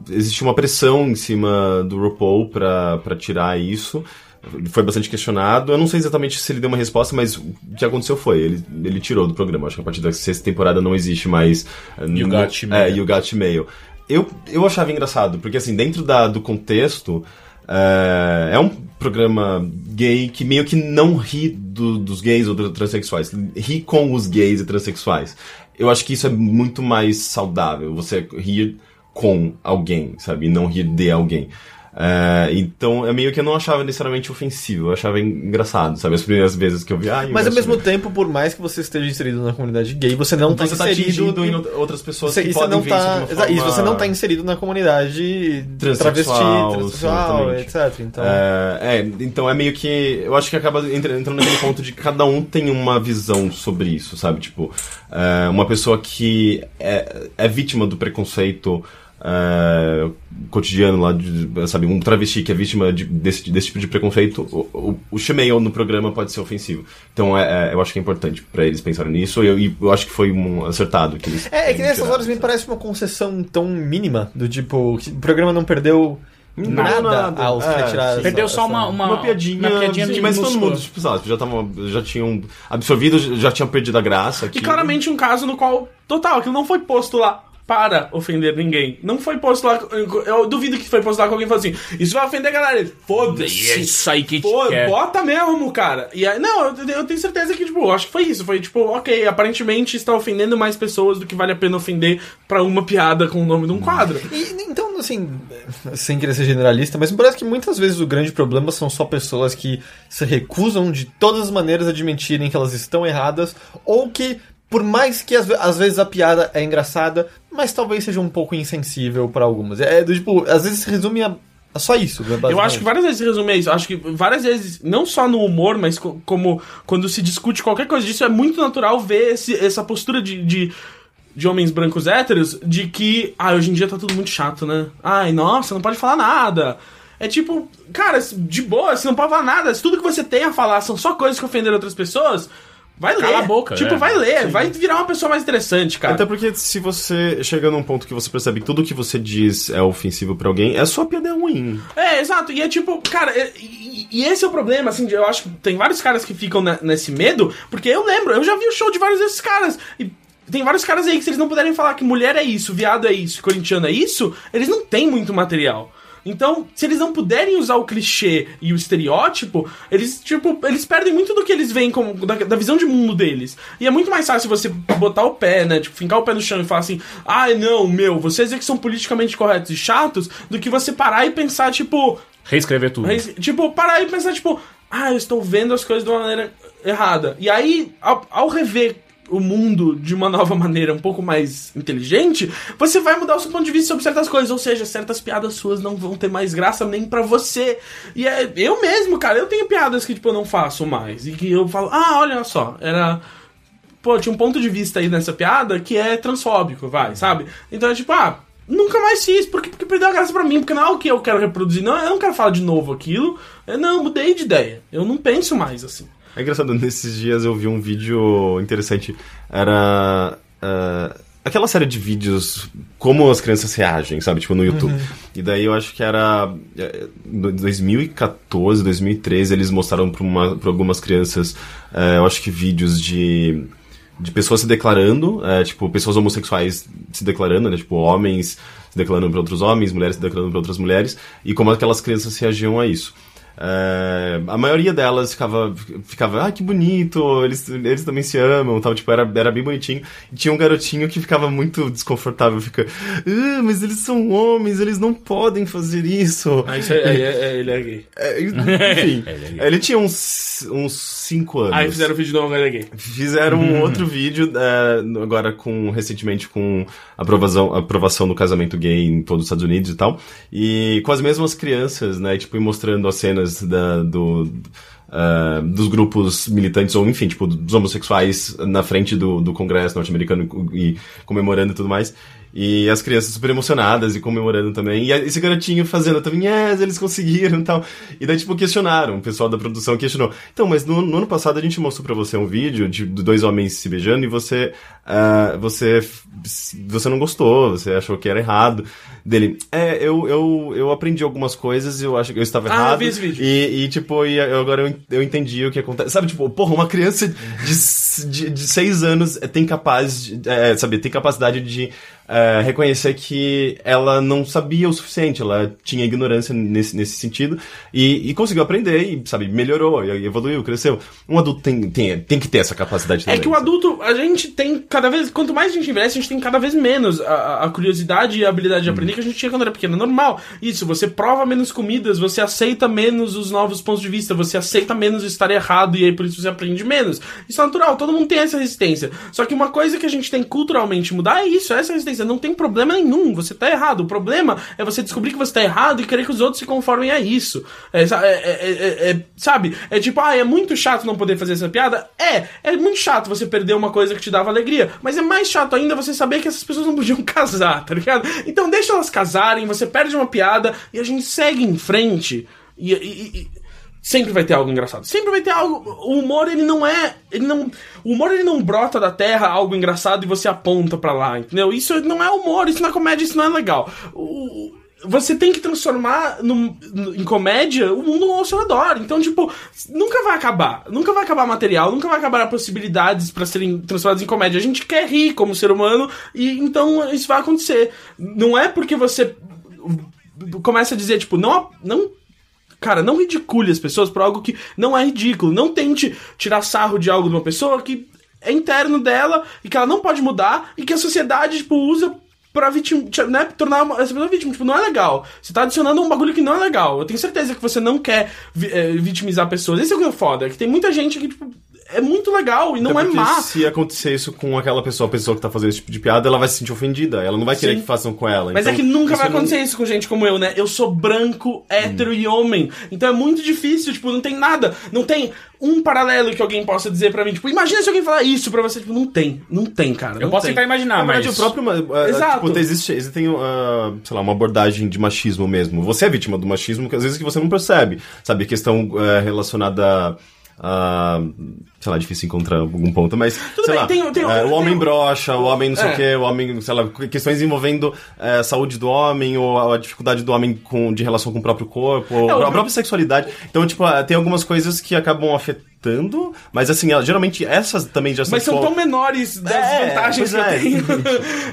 Speaker 4: existe uma pressão em cima do RuPaul pra, pra tirar isso. Foi bastante questionado. Eu não sei exatamente se ele deu uma resposta, mas o que aconteceu foi, ele, ele tirou do programa. Acho que a partir da sexta temporada não existe mais. eh,
Speaker 3: You
Speaker 4: no-
Speaker 3: Got Mail.
Speaker 4: É, You Got Mail. Eu, eu achava engraçado, porque assim, dentro da, do contexto, é, é um programa gay que meio que não ri do- dos gays ou dos transexuais, ri com os gays e transexuais. Eu acho que isso é muito mais saudável, você rir com alguém, sabe? E não rir de alguém. É, então, é meio que eu não achava necessariamente ofensivo, eu achava engraçado, sabe? As primeiras vezes que eu vi, ah,
Speaker 1: Mas ao
Speaker 4: eu
Speaker 1: mesmo tempo, por mais que você esteja inserido na comunidade gay, você não tá
Speaker 4: você tá
Speaker 1: inserido
Speaker 4: em outras pessoas
Speaker 1: Você,
Speaker 4: que
Speaker 1: você
Speaker 4: podem
Speaker 1: não
Speaker 4: ver isso
Speaker 1: tá, e
Speaker 4: forma-
Speaker 1: você não tá inserido na comunidade
Speaker 4: Transsexual,
Speaker 1: travesti, transexual,
Speaker 4: sim,
Speaker 1: etc. Então,
Speaker 4: É, é, então é meio que. Eu acho que acaba entra- entrando naquele ponto de que cada um tem uma visão sobre isso, sabe? Tipo, é, uma pessoa que é, é vítima do preconceito é, cotidiano lá, de, sabe, um travesti que é vítima de- desse, desse tipo de preconceito, o, o, o no programa pode ser ofensivo. Então é, é, eu acho que é importante pra eles pensarem nisso e eu, e eu acho que foi um acertado que eles.
Speaker 1: É, é que nessas horas me parece uma concessão tão mínima, do tipo, que o programa não perdeu nada,
Speaker 4: nada.
Speaker 1: ao
Speaker 4: É,
Speaker 1: retirar essa-
Speaker 3: Perdeu só uma, uma,
Speaker 4: Uma, piadinha,
Speaker 3: uma piadinha
Speaker 4: que mas todo mundo, tipo, sabe, já, tava, já tinham absorvido, já tinham perdido a graça.
Speaker 2: E
Speaker 4: aquilo.
Speaker 2: claramente um caso no qual, total, aquilo não foi posto lá para ofender ninguém. Não foi posto lá. Eu duvido que foi posto lá com alguém falando assim: Isso vai ofender a galera. Ele,
Speaker 3: E é
Speaker 2: Foda-se.
Speaker 3: isso aí que te
Speaker 2: Pô,
Speaker 3: quer.
Speaker 2: bota mesmo, cara. E aí, não, eu, eu tenho certeza que, tipo, acho que foi isso. Foi tipo, ok, aparentemente está ofendendo mais pessoas do que vale a pena ofender pra uma piada com o nome de um quadro.
Speaker 1: E, então, assim, sem querer ser generalista, mas me parece que muitas vezes o grande problema são só pessoas que se recusam de todas as maneiras a admitirem que elas estão erradas, ou que, por mais que às vezes a piada é engraçada, mas talvez seja um pouco insensível pra algumas. É, do tipo, às vezes se resume a, só isso. né,
Speaker 2: Eu acho que várias vezes se resume a isso. Acho que várias vezes, não só no humor, mas co- como quando se discute qualquer coisa disso, é muito natural ver esse- essa postura de, de, de homens brancos héteros de que, ah, hoje em dia tá tudo muito chato, né? Ai, nossa, não pode falar nada. É tipo, cara, de boa, você não pode falar nada. Se tudo que você tem a falar são só coisas que ofenderam outras pessoas, vai ler.
Speaker 3: Cala a boca,
Speaker 2: Tipo,
Speaker 3: é.
Speaker 2: vai ler, vai virar uma pessoa mais interessante, cara.
Speaker 4: Até porque se você chega num ponto que você percebe que tudo que você diz é ofensivo pra alguém, é sua piada é ruim.
Speaker 2: É, exato. E é tipo, cara, é- e, e esse é o problema, assim, eu acho que tem vários caras que ficam ne- nesse medo, porque eu lembro, eu já vi o show de vários desses caras. E tem vários caras aí que se eles não puderem falar que mulher é isso, viado é isso, corintiano é isso, eles não têm muito material. Então, se eles não puderem usar o clichê e o estereótipo, eles, tipo, eles perdem muito do que eles veem como, da, da visão de mundo deles. E é muito mais fácil você botar o pé, né? Tipo, fincar o pé no chão e falar assim, ah, não, meu, vocês é que são politicamente corretos e chatos, do que você parar e pensar, tipo,
Speaker 3: Reescrever tudo.
Speaker 2: tipo, parar e pensar, tipo, ah, eu estou vendo as coisas de uma maneira errada. E aí, ao, ao rever o mundo de uma nova maneira um pouco mais inteligente, você vai mudar o seu ponto de vista sobre certas coisas. Ou seja, certas piadas suas não vão ter mais graça nem pra você. E é eu mesmo, cara, eu tenho piadas que, tipo, eu não faço mais. E que eu falo, ah, olha só, era pô, tinha um ponto de vista aí nessa piada que é transfóbico, vai, sabe? Então é tipo, ah, nunca mais fiz, porque, porque perdeu a graça pra mim, porque não é o que eu quero reproduzir, não, eu não quero falar de novo aquilo, eu, não, mudei de ideia, eu não penso mais assim.
Speaker 4: É engraçado, nesses dias eu vi um vídeo interessante. Era. eh, aquela série de vídeos como as crianças reagem, sabe? Tipo no YouTube. E daí eu acho que era. eh, em 2014, 2013, eles mostraram pra algumas crianças, eh, eu acho que vídeos de. De pessoas se declarando, eh, tipo, pessoas homossexuais se declarando, né? Tipo, homens se declarando para outros homens, mulheres se declarando para outras mulheres, e como aquelas crianças reagiam a isso. É, a maioria delas ficava, ficava, ah, que bonito, eles, eles também se amam, tal, tipo, era, era bem bonitinho. E tinha um garotinho que ficava muito desconfortável, fica, ah, mas eles são homens, eles não podem fazer isso.
Speaker 2: Ah, isso é, é- é- ele é gay.
Speaker 4: É, enfim, ele tinha uns, uns cinco anos.
Speaker 2: Aí fizeram o vídeo do Homem é gay.
Speaker 4: Fizeram um outro vídeo, é, agora com, recentemente com a aprovação, aprovação do casamento gay em todos os Estados Unidos e tal, e com as mesmas crianças, né, tipo, e mostrando as cenas da, do, ah, dos grupos militantes, ou enfim, tipo, dos homossexuais na frente do, do Congresso norte-americano e comemorando e tudo mais. E as crianças super emocionadas e comemorando também. E esse garotinho fazendo também, yes, eles conseguiram e tal. E daí, tipo, questionaram, o pessoal da produção questionou. Então, mas no, no ano passado a gente mostrou pra você um vídeo de, dois homens se beijando e você, ah, você, você não gostou, você achou que era errado. Dele, é, eu, eu, eu aprendi algumas coisas e eu acho que eu estava
Speaker 2: Ah, eu
Speaker 4: errado.
Speaker 2: vi esse vídeo.
Speaker 4: E, e, tipo, e agora eu, eu entendi o que acontece. Sabe, tipo, porra, uma criança de, de, de seis anos tem capaz, de, é, sabe, tem capacidade de é, reconhecer que ela não sabia o suficiente, ela tinha ignorância nesse, nesse sentido e, e conseguiu aprender e, sabe, melhorou, e evoluiu, cresceu. Um adulto tem, tem, tem que ter essa capacidade
Speaker 2: É
Speaker 4: também.
Speaker 2: que o adulto, a gente tem cada vez, quanto mais a gente envelhece, a gente tem cada vez menos a, a curiosidade e a habilidade de aprender que a gente tinha quando era pequeno. É normal. Isso, você prova menos comidas, você aceita menos os novos pontos de vista, você aceita menos estar errado e aí por isso você aprende menos. Isso é natural, todo mundo tem essa resistência. Só que uma coisa que a gente tem culturalmente mudar é isso, é essa resistência. Beleza, não tem problema nenhum, você tá errado. O problema é você descobrir que você tá errado e querer que os outros se conformem a isso. É, sa- é- é- é- é- sabe? É tipo, ah, é muito chato não poder fazer essa piada? É, é muito chato você perder uma coisa que te dava alegria. Mas é mais chato ainda você saber que essas pessoas não podiam casar, tá ligado? Então deixa elas casarem, você perde uma piada e a gente segue em frente. E- e, Sempre vai ter algo engraçado. Sempre vai ter algo. O humor, ele não é. Ele não. O humor, ele não brota da terra algo engraçado e você aponta pra lá, entendeu? Isso não é humor, isso não é comédia, isso não é legal. O- você tem que transformar no- no- em comédia o mundo ao seu redor. Então, tipo, nunca vai acabar. Nunca vai acabar material, nunca vai acabar possibilidades pra serem transformadas em comédia. A gente quer rir como ser humano e então isso vai acontecer. Não é porque você começa a dizer, tipo, não, não Cara, não ridicule as pessoas por algo que não é ridículo. Não tente tirar sarro de algo de uma pessoa que é interno dela e que ela não pode mudar e que a sociedade, tipo, usa pra vitim, né, tornar essa pessoa vítima. Tipo, não é legal. Você tá adicionando um bagulho que não é legal. Eu tenho certeza que você não quer vi- eh, vitimizar pessoas. Esse é o que é foda. Que tem muita gente que, tipo, é muito legal e não
Speaker 4: Até
Speaker 2: é má.
Speaker 4: Se acontecer isso com aquela pessoa, a pessoa que tá fazendo esse tipo de piada, ela vai se sentir ofendida. Ela não vai querer
Speaker 2: Sim.
Speaker 4: que façam com ela.
Speaker 2: Mas
Speaker 4: Então,
Speaker 2: é que nunca vai
Speaker 4: isso não-
Speaker 2: acontecer isso com gente como eu, né? Eu sou branco, hétero e homem. Então é muito difícil, tipo, não tem nada. Não tem um paralelo que alguém possa dizer pra mim. Tipo, imagina se alguém falar isso pra você. Tipo, não tem. Não tem, cara.
Speaker 3: Eu
Speaker 2: não
Speaker 3: posso
Speaker 2: tem.
Speaker 3: tentar imaginar,
Speaker 4: Na verdade,
Speaker 3: mas...
Speaker 4: o próprio. uh,
Speaker 2: Exato.
Speaker 4: Tipo, existe, existe uh, sei lá, uma abordagem de machismo mesmo. Você é vítima do machismo, que às vezes que você não percebe. Sabe, questão uh, relacionada a. sei lá, difícil encontrar algum ponto, mas.
Speaker 2: Tudo
Speaker 4: sei
Speaker 2: bem,
Speaker 4: lá,
Speaker 2: tem- tem- tem-
Speaker 4: o homem brocha, o homem não sei
Speaker 2: É.
Speaker 4: o quê, o homem, sei lá, questões envolvendo uh, saúde do homem, ou a dificuldade do homem com, de relação com o próprio corpo, ou
Speaker 2: É, o-
Speaker 4: a própria sexualidade. Então, tipo, uh, tem algumas coisas que acabam afetando, mas assim, geralmente essas também já
Speaker 2: Mas são
Speaker 4: tipo-
Speaker 2: tão menores das
Speaker 4: é,
Speaker 2: vantagens que eu
Speaker 4: é.
Speaker 2: tenho.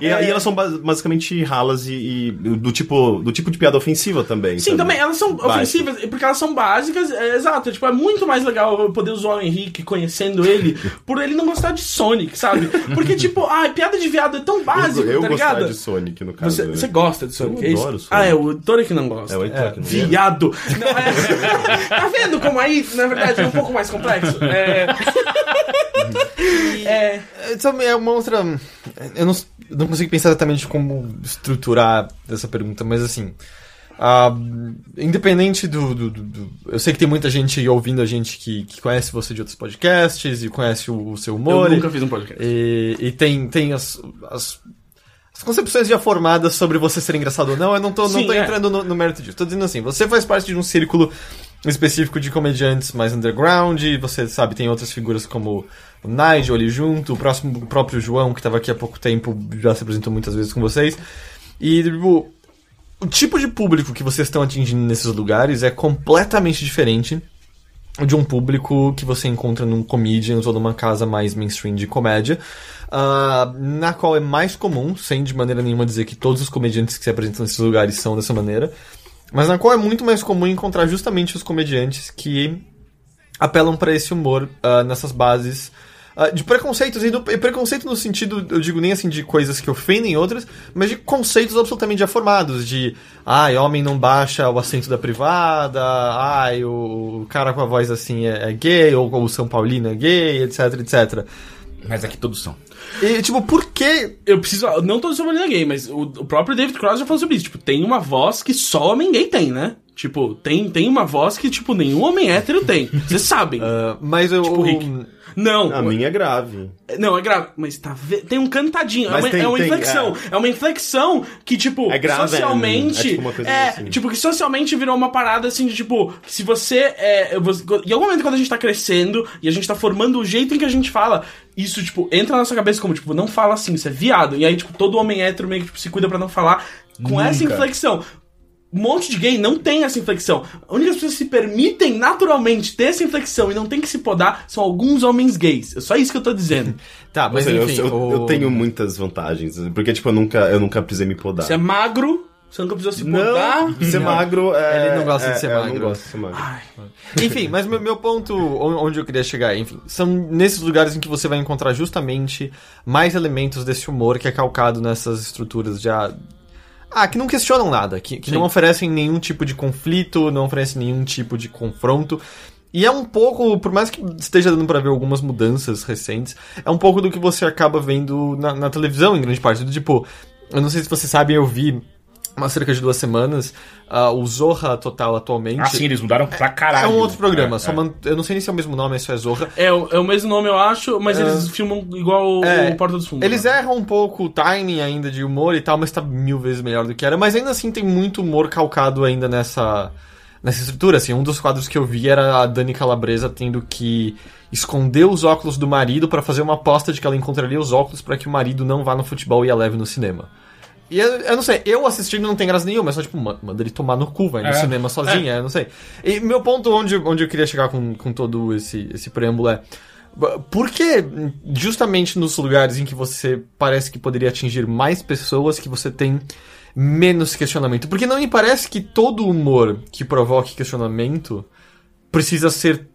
Speaker 4: E, e elas são bas- basicamente ralas e, e do tipo do tipo de piada ofensiva também.
Speaker 2: Sim,
Speaker 4: sabe?
Speaker 2: também, elas são
Speaker 4: Básico.
Speaker 2: ofensivas, porque elas são básicas, é, exato. Tipo, é muito mais legal eu poder usar o Henrique conhecendo ele, por ele não gostar de Sonic, sabe? Porque, tipo, ah, piada de viado é tão básico,
Speaker 4: eu, eu
Speaker 2: tá ligado?
Speaker 4: de Sonic, no caso.
Speaker 2: Você,
Speaker 4: né?
Speaker 2: você gosta de Sonic,
Speaker 4: Eu
Speaker 2: é isso?
Speaker 4: adoro Sonic.
Speaker 2: Ah, é, o Tony que não gosta.
Speaker 4: É o Heitor que não gosta.
Speaker 2: Viado! Não, é... tá vendo como aí, na verdade, é um pouco mais complexo? É... é...
Speaker 1: Isso é uma outra. Eu não, eu não consigo pensar exatamente como estruturar essa pergunta, mas assim. Ah, independente do, do- do- do- Eu sei que tem muita gente ouvindo a gente que, que conhece você de outros podcasts e conhece o, o seu
Speaker 2: Eu
Speaker 1: humor.
Speaker 2: nunca fiz um podcast.
Speaker 1: E, e tem, tem as, as, as concepções já formadas sobre você ser engraçado ou não. Eu não tô, não
Speaker 2: Sim,
Speaker 1: tô
Speaker 2: é.
Speaker 1: entrando no, no mérito disso. Tô dizendo assim, você faz parte de um círculo específico de comediantes mais underground. e Você sabe, tem outras figuras como o Nigel ali junto, o, próximo, o próprio João, que tava aqui há pouco tempo, já se apresentou muitas vezes com vocês. E, tipo, o tipo de público que vocês estão atingindo nesses lugares é completamente diferente de um público que você encontra num comedians ou numa casa mais mainstream de comédia, ah, na qual é mais comum, sem de maneira nenhuma dizer que todos os comediantes que se apresentam nesses lugares são dessa maneira, mas na qual é muito mais comum encontrar justamente os comediantes que apelam para esse humor ah, nessas bases ah, de preconceitos, e, do, e preconceito no sentido, eu digo nem assim de coisas que ofendem outras, mas de conceitos absolutamente já formados, de ai, homem não baixa o assento da privada, ai, o, o cara com a voz assim é, é gay, ou, o São Paulino é gay, etc, etc.
Speaker 3: Mas aqui todos são.
Speaker 1: E, tipo, por que
Speaker 2: Eu preciso. Não tô sobre gay, mas o, o próprio David Cross já falou sobre isso. Tipo, tem uma voz que só homem gay tem, né? Tipo, tem, tem uma voz que, tipo, nenhum homem hétero tem. Vocês sabem.
Speaker 1: Ah, mas eu.
Speaker 2: Tipo, Rick. Não.
Speaker 4: A minha é grave.
Speaker 2: Não, é grave. Mas tá ve- tem um cantadinho.
Speaker 4: Mas
Speaker 2: é uma,
Speaker 4: tem-
Speaker 2: é uma
Speaker 4: tem,
Speaker 2: inflexão. É. uma inflexão que, tipo,
Speaker 4: É grave,
Speaker 2: socialmente.
Speaker 4: é tipo uma coisa
Speaker 2: é,
Speaker 4: assim.
Speaker 2: tipo, que socialmente virou uma parada assim de tipo, se você é. você- em algum momento quando a gente tá crescendo e a gente tá formando o jeito em que a gente fala, isso, tipo, entra na nossa cabeça como, tipo, não fala assim, isso é viado. E aí, tipo, todo homem hétero meio que tipo, se cuida pra não falar com essa
Speaker 3: Nunca.
Speaker 2: inflexão. Um monte de gay não tem essa inflexão. A única pessoas que se permitem naturalmente ter essa inflexão e não tem que se podar são alguns homens gays. É só isso que eu tô dizendo.
Speaker 1: Tá, mas
Speaker 4: seja,
Speaker 1: enfim.
Speaker 4: eu, eu-
Speaker 1: o-
Speaker 4: eu tenho muitas vantagens. Porque, tipo, eu nunca, eu nunca precisei me podar.
Speaker 2: Você é magro, você nunca precisou se podar.
Speaker 4: Não, ser magro é...
Speaker 1: Ele não gosta
Speaker 4: é-
Speaker 1: de ser
Speaker 4: é, Eu
Speaker 1: magro.
Speaker 4: não gosto de ser magro.
Speaker 1: Enfim, mas meu, meu ponto, on- onde eu queria chegar, enfim, são nesses lugares em que você vai encontrar justamente mais elementos desse humor que é calcado nessas estruturas já. Ah, que não questionam nada, que, que não oferecem nenhum tipo de conflito, não oferecem nenhum tipo de confronto. E é um pouco, por mais que esteja dando pra ver algumas mudanças recentes, é um pouco do que você acaba vendo na, na televisão, em grande parte. Do tipo, Eu não sei se vocês sabem, eu vi há cerca de duas semanas ah, o Zorra Total atualmente.
Speaker 3: Ah, sim, eles mudaram pra
Speaker 1: É
Speaker 3: caralho.
Speaker 1: um outro programa,
Speaker 3: É,
Speaker 1: só
Speaker 3: é.
Speaker 1: man- eu não sei nem se é o mesmo nome, se é Zorra.
Speaker 2: É, o- é o mesmo nome, eu acho, mas eles filmam igual
Speaker 1: É,
Speaker 2: o Porta dos Fundos.
Speaker 1: Eles
Speaker 2: né?
Speaker 1: erram um pouco o timing ainda de humor e tal, mas tá mil vezes melhor do que era. Mas ainda assim tem muito humor calcado ainda nessa, nessa estrutura. Assim, um dos quadros que eu vi era a Dani Calabresa tendo que esconder os óculos do marido pra fazer uma aposta de que ela encontraria os óculos pra que o marido não vá no futebol e a leve no cinema. E eu, eu não sei, eu assistindo não tem graça nenhuma, é só tipo, ma- manda ele tomar no cu, vai no
Speaker 3: É.
Speaker 1: cinema sozinho, é, não sei. E meu ponto onde, onde eu queria chegar com, com todo esse, esse preâmbulo é. Por que justamente nos lugares em que você parece que poderia atingir mais pessoas que você tem menos questionamento? Porque não me parece que todo humor que provoque questionamento precisa ser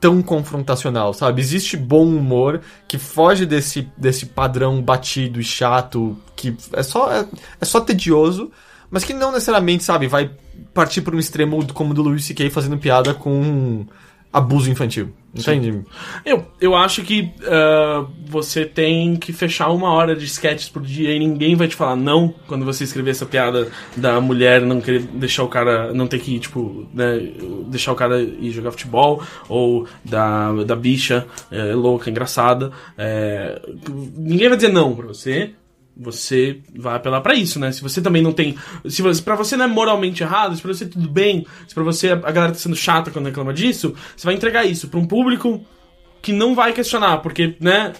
Speaker 1: tão confrontacional, sabe? Existe bom humor que foge desse, desse padrão batido e chato, que é só, é, é só tedioso, mas que não necessariamente, sabe, vai partir por um extremo como do Louis C.K. fazendo piada com abuso infantil. Entende?
Speaker 2: Eu, eu acho que ah, você tem que fechar uma hora de sketches por dia e ninguém vai te falar não quando você escrever essa piada da mulher não querer deixar o cara, não ter que, tipo, né, deixar o cara ir jogar futebol, ou da, da bicha é, louca, engraçada. é, ninguém vai dizer não pra você. Você vai apelar pra isso, né? Se você também não tem. Se você, pra você não é moralmente errado, se pra você tudo bem, se pra você a galera tá sendo chata quando reclama disso, você vai entregar isso pra um público que não vai questionar, porque, né?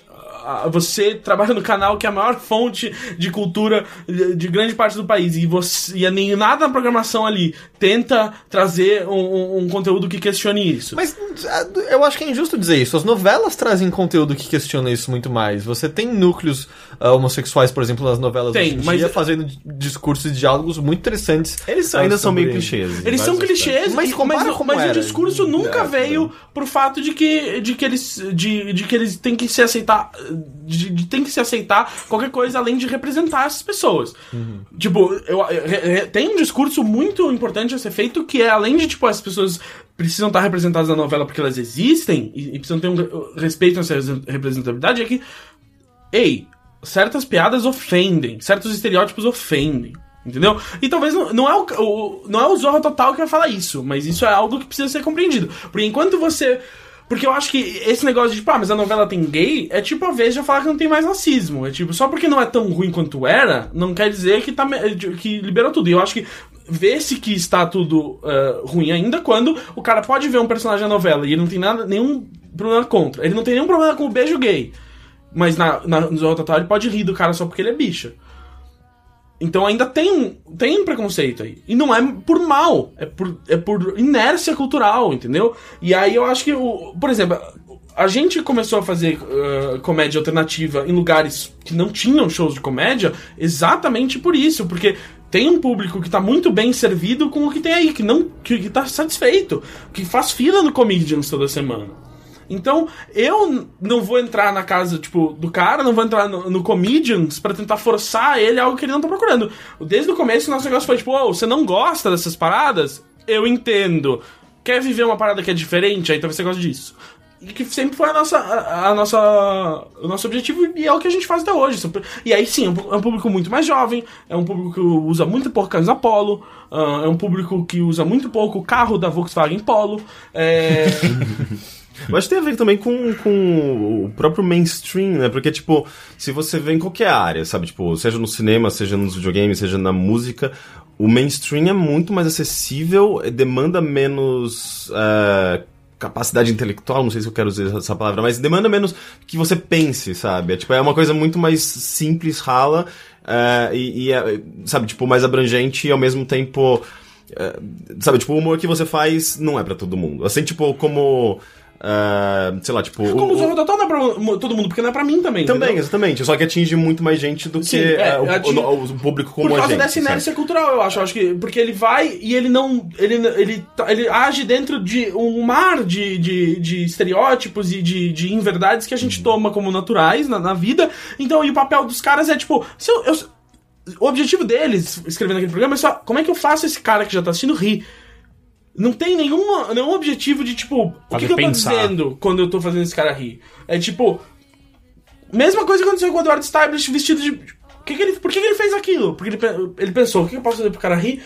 Speaker 2: Você trabalha no canal que é a maior fonte de cultura de de grande parte do país e você e nem nada na programação ali tenta trazer um, um- conteúdo que questione isso.
Speaker 1: Mas ah, eu acho que é injusto dizer isso. As novelas trazem conteúdo que questiona isso muito mais. Você tem núcleos ah, homossexuais, por exemplo, nas novelas
Speaker 2: Tem,
Speaker 1: hoje em
Speaker 2: mas-
Speaker 1: dia, fazendo di- discursos e diálogos muito interessantes.
Speaker 4: Eles
Speaker 1: ah,
Speaker 4: ainda são
Speaker 1: sobre-
Speaker 4: meio clichês.
Speaker 2: Eles são clichês,
Speaker 1: Mas
Speaker 2: mas,
Speaker 1: compara
Speaker 2: mas,
Speaker 1: como
Speaker 2: mas o
Speaker 1: era.
Speaker 2: discurso nunca
Speaker 4: É,
Speaker 2: veio pro fato de que, de que eles de, de que eles têm que se aceitar de, de tem que se aceitar qualquer coisa além de representar essas pessoas. Tipo, eu, re- re- tem um discurso muito importante a ser feito que é além de tipo as pessoas precisam estar representadas na novela porque elas existem e, e precisam ter um re- respeito a essa representatividade é que ei, certas piadas ofendem, certos estereótipos ofendem. Entendeu? E talvez não, não, é o, o- não é o Zorra Total que vai falar isso, mas isso é algo que precisa ser compreendido. Porque enquanto você. Porque eu acho que esse negócio de, tipo, ah, mas a novela tem gay, é tipo a vez de eu falar que não tem mais racismo. É tipo, só porque não é tão ruim quanto era, não quer dizer que, tá, que liberou tudo. E eu acho que vê-se que está tudo eh, ruim ainda quando o cara pode ver um personagem na novela e ele não tem nada, nenhum problema contra. Ele não tem nenhum problema com o beijo gay. Mas na, na, no Zorra Total ele pode rir do cara só porque ele é bicha. Então ainda tem, um- tem um preconceito aí. E não é por mal, é por, é por inércia cultural, entendeu? E aí eu acho que, o, por exemplo, a gente começou a fazer uh, comédia alternativa em lugares que não tinham shows de comédia exatamente por isso, porque tem um público que tá muito bem servido com o que tem aí, que não que, que tá satisfeito, que faz fila no Comedians toda semana. Então, eu não vou entrar na casa, tipo, do cara, não vou entrar no, no Comedians pra tentar forçar ele algo que ele não tá procurando. Desde o começo, o nosso negócio foi, tipo, ô, você não gosta dessas paradas? Eu entendo. Quer viver uma parada que é diferente? Aí talvez você goste disso. E que sempre foi a nossa, a, a nossa, o nosso objetivo e é o que a gente faz até hoje. E aí sim, é um é um público muito mais jovem, é um público que usa muito pouco camisa Polo, ah, é um público que usa muito pouco o carro da Volkswagen Polo. É...
Speaker 4: Mas tem a ver também com, com o próprio mainstream, né? Porque, tipo, se você vê em qualquer área, sabe? Tipo, seja no cinema, seja nos videogames, seja na música, o mainstream é muito mais acessível, eh, demanda menos eh, capacidade intelectual, não sei se eu quero usar essa palavra, mas demanda menos que você pense, sabe? É, tipo, é uma coisa muito mais simples, rala, eh, e, e é, sabe, tipo, mais abrangente e ao mesmo tempo... Sabe, tipo, o humor que você faz não é pra todo mundo. Assim, tipo, como. É, sei lá, tipo.
Speaker 2: Como
Speaker 4: o-
Speaker 2: Zorro Total não é pra todo mundo, porque não é pra mim também.
Speaker 4: Também,
Speaker 2: entendeu?
Speaker 4: exatamente. Só que atinge muito mais gente do
Speaker 2: Sim,
Speaker 4: que
Speaker 2: é,
Speaker 4: é, o,
Speaker 2: atinge-
Speaker 4: o- o público como
Speaker 2: Por causa
Speaker 4: gente.
Speaker 2: dessa inércia
Speaker 4: sabe?
Speaker 2: cultural, eu acho. Eu acho que. Porque ele vai e ele não. Ele, ele, tá- ele age dentro de um mar de, de, de estereótipos e de, de inverdades que a gente toma como naturais na, na vida. Então, e o papel dos caras é tipo. Se eu, eu- o objetivo deles, escrevendo aquele programa, é só. Como é que eu faço esse cara que já tá assistindo rir? Não tem nenhuma, nenhum objetivo de, tipo, o que, que eu tô dizendo quando eu tô fazendo esse cara rir? É tipo. Mesma coisa que aconteceu com o Eduardo Stablish vestido de. que que ele, por que, ele fez aquilo? Porque ele, ele pensou, o que eu posso fazer pro cara rir?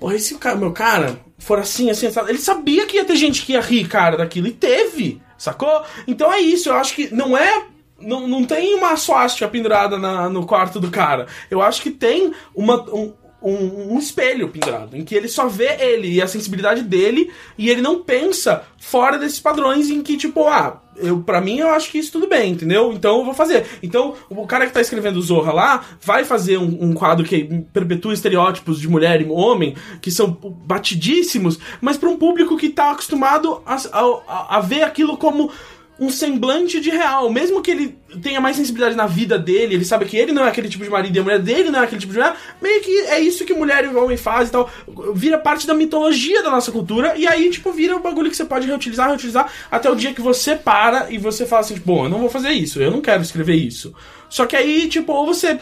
Speaker 2: Porra, e se o cara, meu cara for assim, assim, sabe? Ele sabia que ia ter gente que ia rir, cara, daquilo, e teve, sacou? Então é isso, eu acho que não é. Não, não tem uma suástica pendurada na- no quarto do cara. Eu acho que tem uma. um- um, um espelho pendurado, em que ele só vê ele e a sensibilidade dele, e ele não pensa fora desses padrões em que, tipo, ah, eu, pra mim eu acho que isso tudo bem, entendeu? Então eu vou fazer. Então, o cara que tá escrevendo Zorra lá vai fazer um, um quadro que perpetua estereótipos de mulher e homem, que são batidíssimos, mas pra um público que tá acostumado a, a, a ver aquilo como um semblante de real. Mesmo que ele tenha mais sensibilidade na vida dele, ele sabe que ele não é aquele tipo de marido e a mulher dele não é aquele tipo de mulher, meio que é isso que mulher e homem faz e tal. Vira parte da mitologia da nossa cultura, e aí, tipo, vira um bagulho que você pode reutilizar, reutilizar, até o dia que você para e você fala assim, bom, eu não vou fazer isso, eu não quero escrever isso. Só que aí, tipo, ou você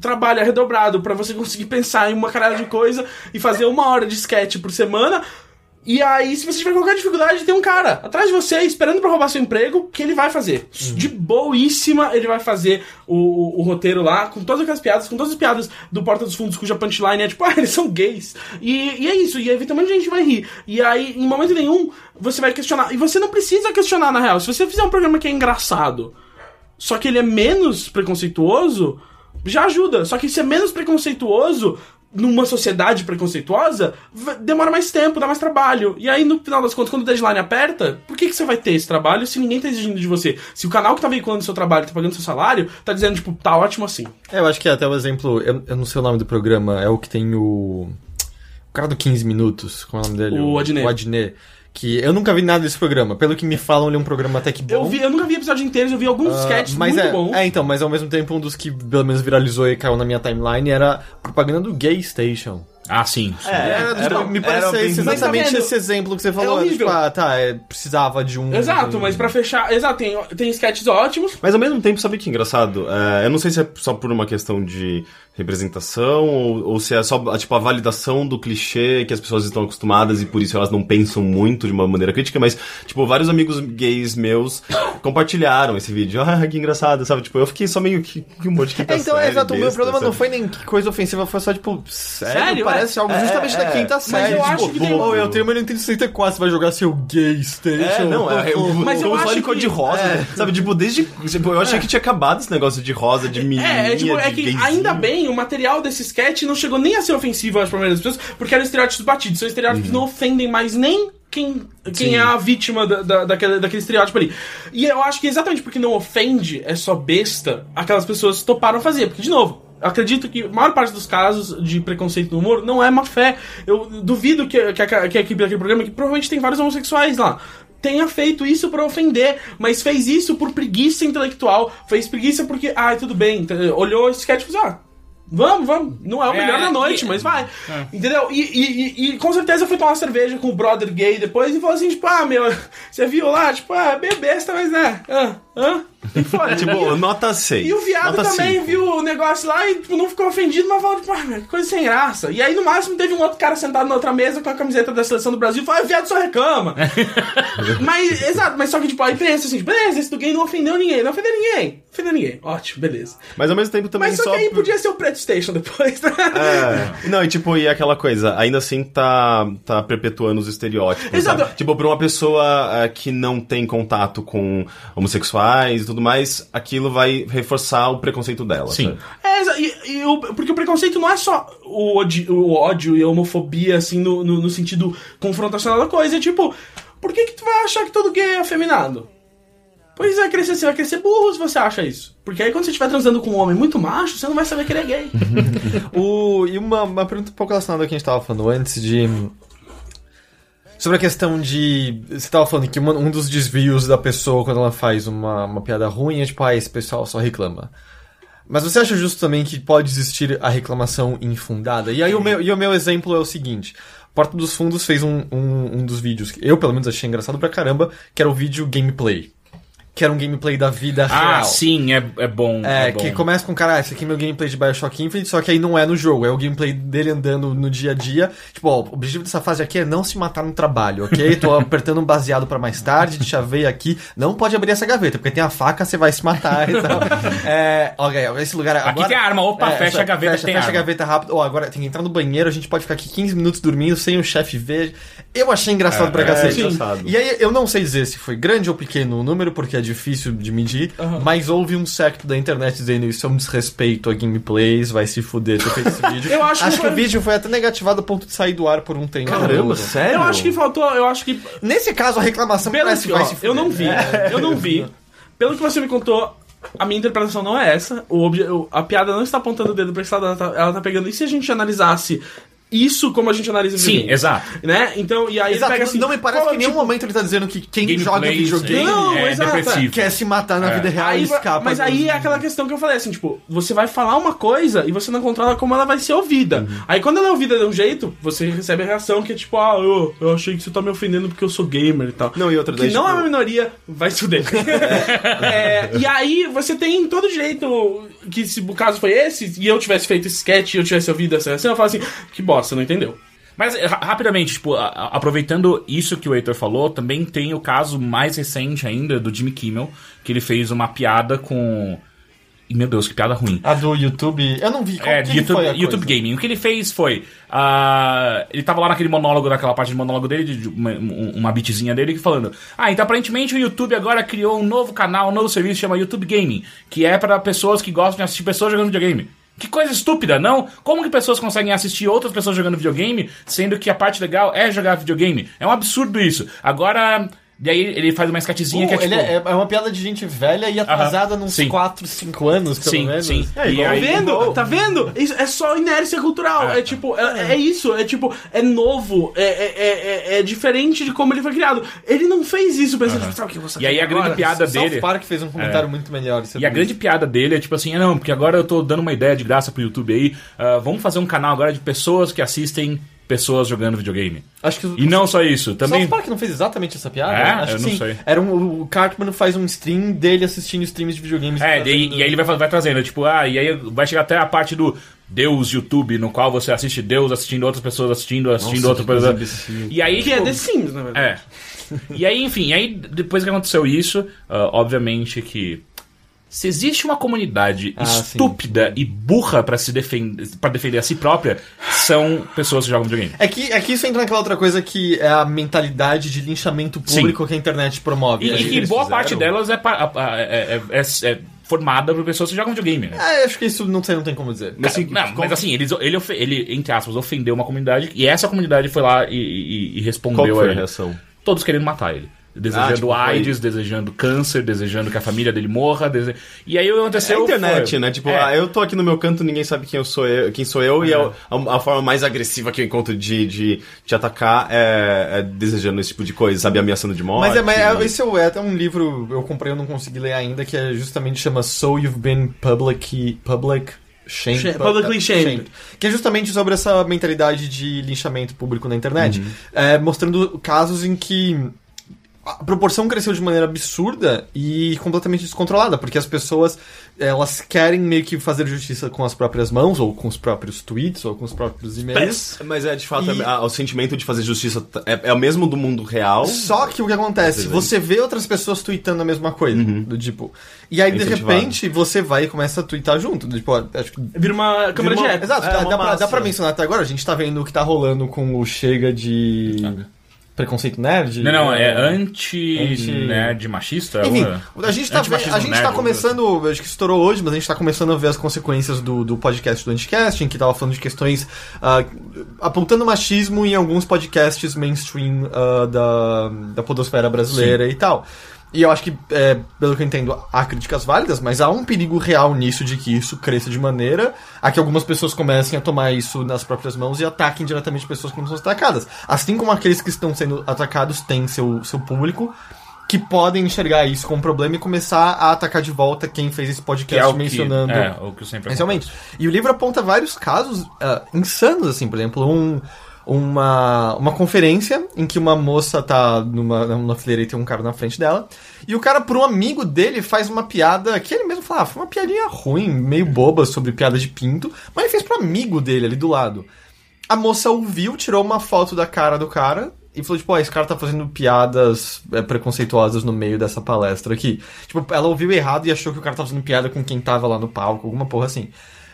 Speaker 2: trabalha redobrado pra você conseguir pensar em uma caralho de coisa e fazer uma hora de sketch por semana. E aí, se você tiver qualquer dificuldade, tem um cara atrás de você esperando pra roubar seu emprego, que ele vai fazer. De boíssima, ele vai fazer o, o- o roteiro lá, com todas aquelas piadas, com todas as piadas do Porta dos Fundos, cuja punchline é tipo, ah, eles são gays. E, e é isso, e eventualmente a gente vai rir. E aí, em momento nenhum, você vai questionar. E você não precisa questionar, na real. Se você fizer um programa que é engraçado, só que ele é menos preconceituoso, já ajuda. Só que ser menos preconceituoso numa sociedade preconceituosa demora mais tempo, dá mais trabalho. E aí, no final das contas, quando o deadline aperta, por que, que você vai ter esse trabalho se ninguém tá exigindo de você? Se o canal que tá veiculando seu trabalho, tá pagando seu salário, tá dizendo, tipo, tá ótimo assim.
Speaker 1: É, eu acho que até o exemplo, eu, eu não sei o nome do programa, é o que tem o. O cara do 15 Minutos, como é o nome dele?
Speaker 2: O Adnet.
Speaker 1: O Adnet. Que eu nunca vi nada desse programa. Pelo que me falam, ele é um programa até que bom.
Speaker 2: Eu, vi, eu nunca vi episódio inteiro, eu vi alguns
Speaker 1: Ah,
Speaker 2: sketches
Speaker 1: mas
Speaker 2: muito
Speaker 1: é,
Speaker 2: bons.
Speaker 1: é, então, mas ao mesmo tempo um dos que pelo menos viralizou e caiu na minha timeline era propaganda do Gay Station.
Speaker 3: Ah, sim. sim.
Speaker 1: Era, tipo,
Speaker 4: era-
Speaker 1: me
Speaker 4: era
Speaker 1: parece
Speaker 2: tá
Speaker 1: exatamente esse exemplo que você falou.
Speaker 2: É
Speaker 1: tipo, ah, tá, é, precisava de um.
Speaker 2: Exato, mas pra fechar. Exato, tem, tem sketches ótimos.
Speaker 4: Mas ao mesmo tempo, sabe que engraçado? É, eu não sei se é só por uma questão de representação ou, ou se é só tipo, a validação do clichê que as pessoas estão acostumadas e por isso elas não pensam muito de uma maneira crítica, mas, tipo, vários amigos gays meus compartilharam esse vídeo. Ah, que engraçado, sabe? Tipo, eu fiquei só meio que, que humor de quinta
Speaker 1: É, então,
Speaker 4: série,
Speaker 1: é, exato. O meu problema não
Speaker 4: sabe?
Speaker 1: foi nem que coisa ofensiva, foi só tipo, sério?
Speaker 2: Sério?
Speaker 1: Parece
Speaker 2: É.
Speaker 1: algo justamente
Speaker 4: É,
Speaker 1: da
Speaker 4: é.
Speaker 1: quinta
Speaker 2: Mas
Speaker 1: série.
Speaker 2: eu
Speaker 1: tipo,
Speaker 2: acho que tem um-
Speaker 1: eu tenho uma Nintendo 64, você vai jogar seu Gay Station.
Speaker 4: É, não, é, eu,
Speaker 2: Mas eu
Speaker 4: eu
Speaker 2: acho
Speaker 4: de cor
Speaker 2: que-
Speaker 4: de rosa, sabe? Tipo, desde. Tipo, eu achei que tinha acabado esse negócio de rosa, de menina.
Speaker 2: É, é, tipo, é
Speaker 4: de
Speaker 2: que
Speaker 4: gayzinho.
Speaker 2: ainda bem o material desse sketch não chegou nem a ser ofensivo às primeiras pessoas, porque eram estereótipos batidos. São estereótipos que não ofendem mais nem quem, quem é a vítima da, da, daquele, daquele estereótipo ali. E eu acho que exatamente porque não ofende, é só besta, aquelas pessoas toparam fazer. Porque, de novo, acredito que a maior parte dos casos de preconceito no humor não é má fé. Eu duvido que, que, a, que a equipe daquele programa, que provavelmente tem vários homossexuais lá, tenha feito isso pra ofender, mas fez isso por preguiça intelectual, fez preguiça porque, ah, tudo bem, olhou esse sketch e falou, ah, vamos, vamos, não é o
Speaker 3: É,
Speaker 2: melhor da noite,
Speaker 3: e-
Speaker 2: mas vai, entendeu? E, e, e- com certeza foi tomar uma cerveja com o brother gay depois e falou assim, tipo, ah, meu, você viu lá, tipo, ah, bem besta, mas né, ah, ah, e foi.
Speaker 4: Tipo, nota 6.
Speaker 2: E o viado
Speaker 4: nota
Speaker 2: também
Speaker 4: cinco.
Speaker 2: viu o negócio lá e tipo, não ficou ofendido, mas falou, tipo, ah, coisa sem graça. E aí, no máximo, teve um outro cara sentado na outra mesa com a camiseta da seleção do Brasil e falou, ah, viado só reclama. mas, exato, mas só que, tipo, aí pensa assim, beleza, esse do gay não ofendeu ninguém, não ofendeu ninguém. Ofendeu ninguém. Ótimo, beleza.
Speaker 4: Mas ao mesmo tempo também
Speaker 2: Mas só,
Speaker 4: só.
Speaker 2: que aí podia ser o Preto Station depois, né?
Speaker 4: É. Não, e tipo, e aquela coisa, ainda assim tá, tá perpetuando os estereótipos.
Speaker 2: Exato.
Speaker 4: sabe? Tipo, pra uma pessoa é, que não tem contato com homossexuais tudo mais, aquilo vai reforçar o preconceito dela.
Speaker 3: Sim.
Speaker 4: sabe?
Speaker 2: É, e, e o- porque o preconceito não é só o, odi- o ódio e a homofobia, assim, no, no, no sentido confrontacional da coisa. É tipo, por que, que tu vai achar que todo gay é afeminado? Pois vai crescer, você vai crescer burro se você acha isso. Porque aí quando você estiver transando com um homem muito macho, você não vai saber que ele é gay.
Speaker 1: O, e uma, uma pergunta um pouco relacionada ao que a gente tava falando antes de. Sobre a questão de. Você tava falando que uma- um dos desvios da pessoa quando ela faz uma, uma piada ruim é tipo, ah, esse pessoal só reclama. Mas você acha justo também que pode existir a reclamação infundada? E aí o meu, e o meu exemplo é o seguinte. Porta dos Fundos fez um, um, um dos vídeos que eu, pelo menos, achei engraçado pra caramba, que era o vídeo gameplay. Que era um gameplay da vida
Speaker 3: Ah,
Speaker 1: real.
Speaker 3: sim, é, é bom.
Speaker 1: É,
Speaker 3: É, bom.
Speaker 1: que começa com, cara, ah, esse aqui é meu gameplay de Bioshock Infinite, só que aí não é no jogo, é o gameplay dele andando no dia a dia. Tipo, ó, o objetivo dessa fase aqui é não se matar no trabalho, ok? Tô apertando um baseado pra mais tarde, chavei aqui, não pode abrir essa gaveta, porque tem a faca, você vai se matar e tal. É, ok, esse lugar agora...
Speaker 3: tem arma, opa, fecha a gaveta,
Speaker 1: fecha,
Speaker 3: tem
Speaker 1: fecha a
Speaker 3: arma.
Speaker 1: gaveta rápido, ou agora tem que entrar no banheiro, a gente pode ficar aqui 15 minutos dormindo sem o chefe ver. Eu achei engraçado pra
Speaker 4: é,
Speaker 1: cacete.
Speaker 4: engraçado.
Speaker 1: E aí, eu não sei dizer se foi grande ou pequeno o número, porque é difícil de medir, mas houve um secto da internet dizendo isso é um desrespeito a gameplays, vai se fuder ter feito esse vídeo.
Speaker 2: Eu acho que
Speaker 1: que
Speaker 2: foi-
Speaker 1: o vídeo foi até negativado a ponto de sair do ar por um tempo.
Speaker 4: Caramba, sério?
Speaker 2: Eu acho que faltou. Eu acho que.
Speaker 1: Nesse caso, a reclamação
Speaker 2: Pelo
Speaker 1: parece
Speaker 2: que,
Speaker 1: que vai
Speaker 2: ó,
Speaker 1: se fuder.
Speaker 2: eu não vi. Eu não vi. Pelo que você me contou, a minha interpretação não é essa. O a piada não está apontando o dedo pra esse lado, ela tá, ela tá pegando. E se a gente analisasse isso como a gente analisa
Speaker 3: Sim,
Speaker 2: videogame?
Speaker 3: exato.
Speaker 2: Né? Então, e aí
Speaker 1: Exato,
Speaker 2: ele pega assim.
Speaker 1: não me parece
Speaker 2: qual
Speaker 1: que em nenhum
Speaker 2: tipo-
Speaker 1: momento ele tá dizendo que quem
Speaker 3: Gameplays,
Speaker 1: joga videogame
Speaker 2: Não,
Speaker 3: é
Speaker 2: exato,
Speaker 3: depressivo.
Speaker 1: quer se matar na
Speaker 3: É.
Speaker 1: vida real
Speaker 2: Aí
Speaker 1: e escapa.
Speaker 2: mas aí é aquela questão que eu falei, assim, tipo, você vai falar uma coisa e você não controla como ela vai ser ouvida.
Speaker 1: Uhum.
Speaker 2: Aí quando ela é ouvida de um jeito, você recebe a reação que é tipo, ah, eu, eu achei que você tá me ofendendo porque eu sou gamer e tal.
Speaker 4: Não, e outra
Speaker 2: Que
Speaker 4: daí,
Speaker 2: não
Speaker 4: tipo-
Speaker 2: é uma minoria, vai se fuder. É, e aí você tem todo direito que se o caso foi esse, e eu tivesse feito esse sketch e eu tivesse ouvido essa reação, eu falo assim, que bosta, não entendeu?
Speaker 3: Mas, ra- rapidamente, tipo, aproveitando isso que o Heitor falou, também tem o caso mais recente ainda do Jimmy Kimmel, que ele fez uma piada com. Meu Deus, que piada ruim.
Speaker 1: A do YouTube. Eu não vi. Qual
Speaker 3: É,
Speaker 1: que
Speaker 3: YouTube,
Speaker 1: foi a
Speaker 3: YouTube
Speaker 1: coisa?
Speaker 3: Gaming. O que ele fez foi. ah, ele tava lá naquele monólogo, naquela parte de monólogo dele, de uma, um- uma bitzinha dele, falando: Ah, então aparentemente o YouTube agora criou um novo canal, um novo serviço chama YouTube Gaming, que é para pessoas que gostam de assistir pessoas jogando videogame. Que coisa estúpida, não? Como que pessoas conseguem assistir outras pessoas jogando videogame, sendo que a parte legal é jogar videogame? É um absurdo isso. Agora. Daí ele faz uma sketchzinha que é
Speaker 1: Uh,
Speaker 3: tipo.
Speaker 1: ele é, é uma piada de gente velha e atrasada
Speaker 3: Aham.
Speaker 1: uns
Speaker 3: Sim.
Speaker 1: 4, 5 anos, pelo
Speaker 3: Sim,
Speaker 1: menos.
Speaker 3: sim.
Speaker 4: É,
Speaker 3: E
Speaker 4: igual-
Speaker 2: Tá
Speaker 3: aí-
Speaker 2: vendo? Tá vendo? Isso é só inércia cultural. É, tipo, é, é isso. É tipo, é novo. É, é, é, é- é diferente de como ele foi criado. Ele não fez isso pensando, tipo, sabe o que você
Speaker 3: E aí a grande piada
Speaker 1: South
Speaker 3: dele.
Speaker 1: Park fez um comentário muito melhor.
Speaker 3: E a
Speaker 1: isso.
Speaker 3: grande piada dele é tipo assim, ah, não, porque agora eu tô dando uma ideia de graça pro YouTube aí, ah, vamos fazer um canal agora de pessoas que assistem pessoas jogando videogame.
Speaker 1: Acho que
Speaker 3: E não só isso, também...
Speaker 1: South Park não fez exatamente essa piada?
Speaker 3: É?
Speaker 1: Acho
Speaker 3: Eu
Speaker 1: que
Speaker 3: não
Speaker 1: sim.
Speaker 3: sei.
Speaker 1: Era um, o Cartman faz um stream dele assistindo streams de videogames.
Speaker 3: É,
Speaker 1: fazendo-
Speaker 3: e, e aí ele vai, vai trazendo, tipo, ah, e aí vai chegar até a parte do Deus YouTube, no qual você assiste Deus assistindo outras pessoas assistindo, assistindo
Speaker 1: Nossa,
Speaker 3: outra
Speaker 1: que coisa
Speaker 3: pessoa.
Speaker 1: imbecil.
Speaker 3: E aí,
Speaker 2: Que é
Speaker 3: tipo,
Speaker 2: The Sims, na verdade.
Speaker 3: É. E aí, enfim, aí depois que aconteceu isso, ah, obviamente que se existe uma comunidade
Speaker 1: Ah, sim.
Speaker 3: estúpida e burra pra se defender para defender a si própria, são pessoas que jogam videogame.
Speaker 1: É que, é que isso entra naquela outra coisa que é a mentalidade de linchamento público que a internet promove.
Speaker 3: E, e que boa
Speaker 4: fizeram?
Speaker 3: parte delas é, pa- a- a- é- é- é- é formada por pessoas que jogam videogame, né?
Speaker 1: É, acho que isso não, sei, não tem como dizer.
Speaker 3: Mas,
Speaker 4: assim,
Speaker 3: não, mas assim, eles, ele, ofe- ele, entre aspas, ofendeu uma comunidade e essa comunidade foi lá e, e- e
Speaker 4: Qual
Speaker 3: respondeu
Speaker 4: que
Speaker 3: a
Speaker 4: foi a
Speaker 3: ele.
Speaker 4: reação?
Speaker 3: Todos querendo matar ele. Desejando
Speaker 4: Ah, tipo, foi-
Speaker 3: AIDS, desejando câncer, desejando que a família dele morra. dese- E aí o que
Speaker 4: É
Speaker 3: aconteceu.
Speaker 4: a internet,
Speaker 3: foi-
Speaker 4: né? Tipo,
Speaker 3: É.
Speaker 4: ah, eu tô aqui no meu canto, ninguém sabe quem eu sou eu, quem sou eu e a, a- a forma mais agressiva que eu encontro de, de te atacar é, é desejando esse tipo de coisa, sabe? Ameaçando de morte.
Speaker 1: Mas, é, mas é, esse é, é até um livro, eu comprei, eu não consegui ler ainda, que é justamente chama So You've Been Public... public Shamed,
Speaker 2: Sh- publicly shamed.
Speaker 1: Que é justamente sobre essa mentalidade de linchamento público na internet. É, mostrando casos em que a proporção cresceu de maneira absurda e completamente descontrolada, porque as pessoas elas querem meio que fazer justiça com as próprias mãos, ou com os próprios tweets, ou com os próprios e-mails.
Speaker 4: Mas é, de fato,
Speaker 1: E-
Speaker 4: é- o sentimento de fazer justiça é, é o mesmo do mundo real.
Speaker 1: Só que o que acontece? Você vê outras pessoas tweetando a mesma coisa. Do tipo. E aí,
Speaker 4: É
Speaker 1: de repente, você vai e começa a tweetar junto. do Tipo, acho que.
Speaker 2: Vira uma câmera
Speaker 4: uma-
Speaker 2: de eco.
Speaker 1: Exato,
Speaker 4: É,
Speaker 1: dá,
Speaker 4: uma
Speaker 1: dá, pra, dá pra mencionar até agora. A gente tá vendo o que tá rolando com o Chega de. Preconceito nerd?
Speaker 3: Não, não, é
Speaker 1: Anti-
Speaker 3: anti-nerd machista?
Speaker 1: Enfim,
Speaker 3: Uma-
Speaker 1: a gente tá, a gente tá
Speaker 3: coisa
Speaker 1: começando, acho que estourou hoje, mas a gente tá começando a ver as consequências do, do podcast do Anticast, em que tava falando de questões ah, apontando machismo em alguns podcasts mainstream ah, da, da podosfera brasileira e tal. E eu acho que, é, pelo que eu entendo, há críticas válidas, mas há um perigo real nisso de que isso cresça de maneira a que algumas pessoas comecem a tomar isso nas próprias mãos e ataquem diretamente pessoas que não são atacadas. Assim como aqueles que estão sendo atacados têm seu, seu público, que podem enxergar isso como um problema e começar a atacar de volta quem fez esse
Speaker 3: Que
Speaker 1: podcast
Speaker 3: é o que,
Speaker 1: mencionando.
Speaker 3: é, o que eu sempre
Speaker 1: Essencialmente. E o livro aponta vários casos ah, insanos, assim, por exemplo, um, uma, uma conferência em que uma moça tá numa, numa fileira e tem um cara na frente dela. E o cara, por um amigo dele, faz uma piada que ele mesmo fala, ah, foi uma piadinha ruim, meio boba sobre piada de pinto, mas ele fez pro amigo dele ali do lado. A moça ouviu, tirou uma foto da cara do cara e falou, tipo, ó, esse cara tá fazendo piadas é, preconceituosas no meio dessa palestra aqui. Tipo, ela ouviu errado e achou que o cara tava fazendo piada com quem tava lá no palco, alguma porra assim.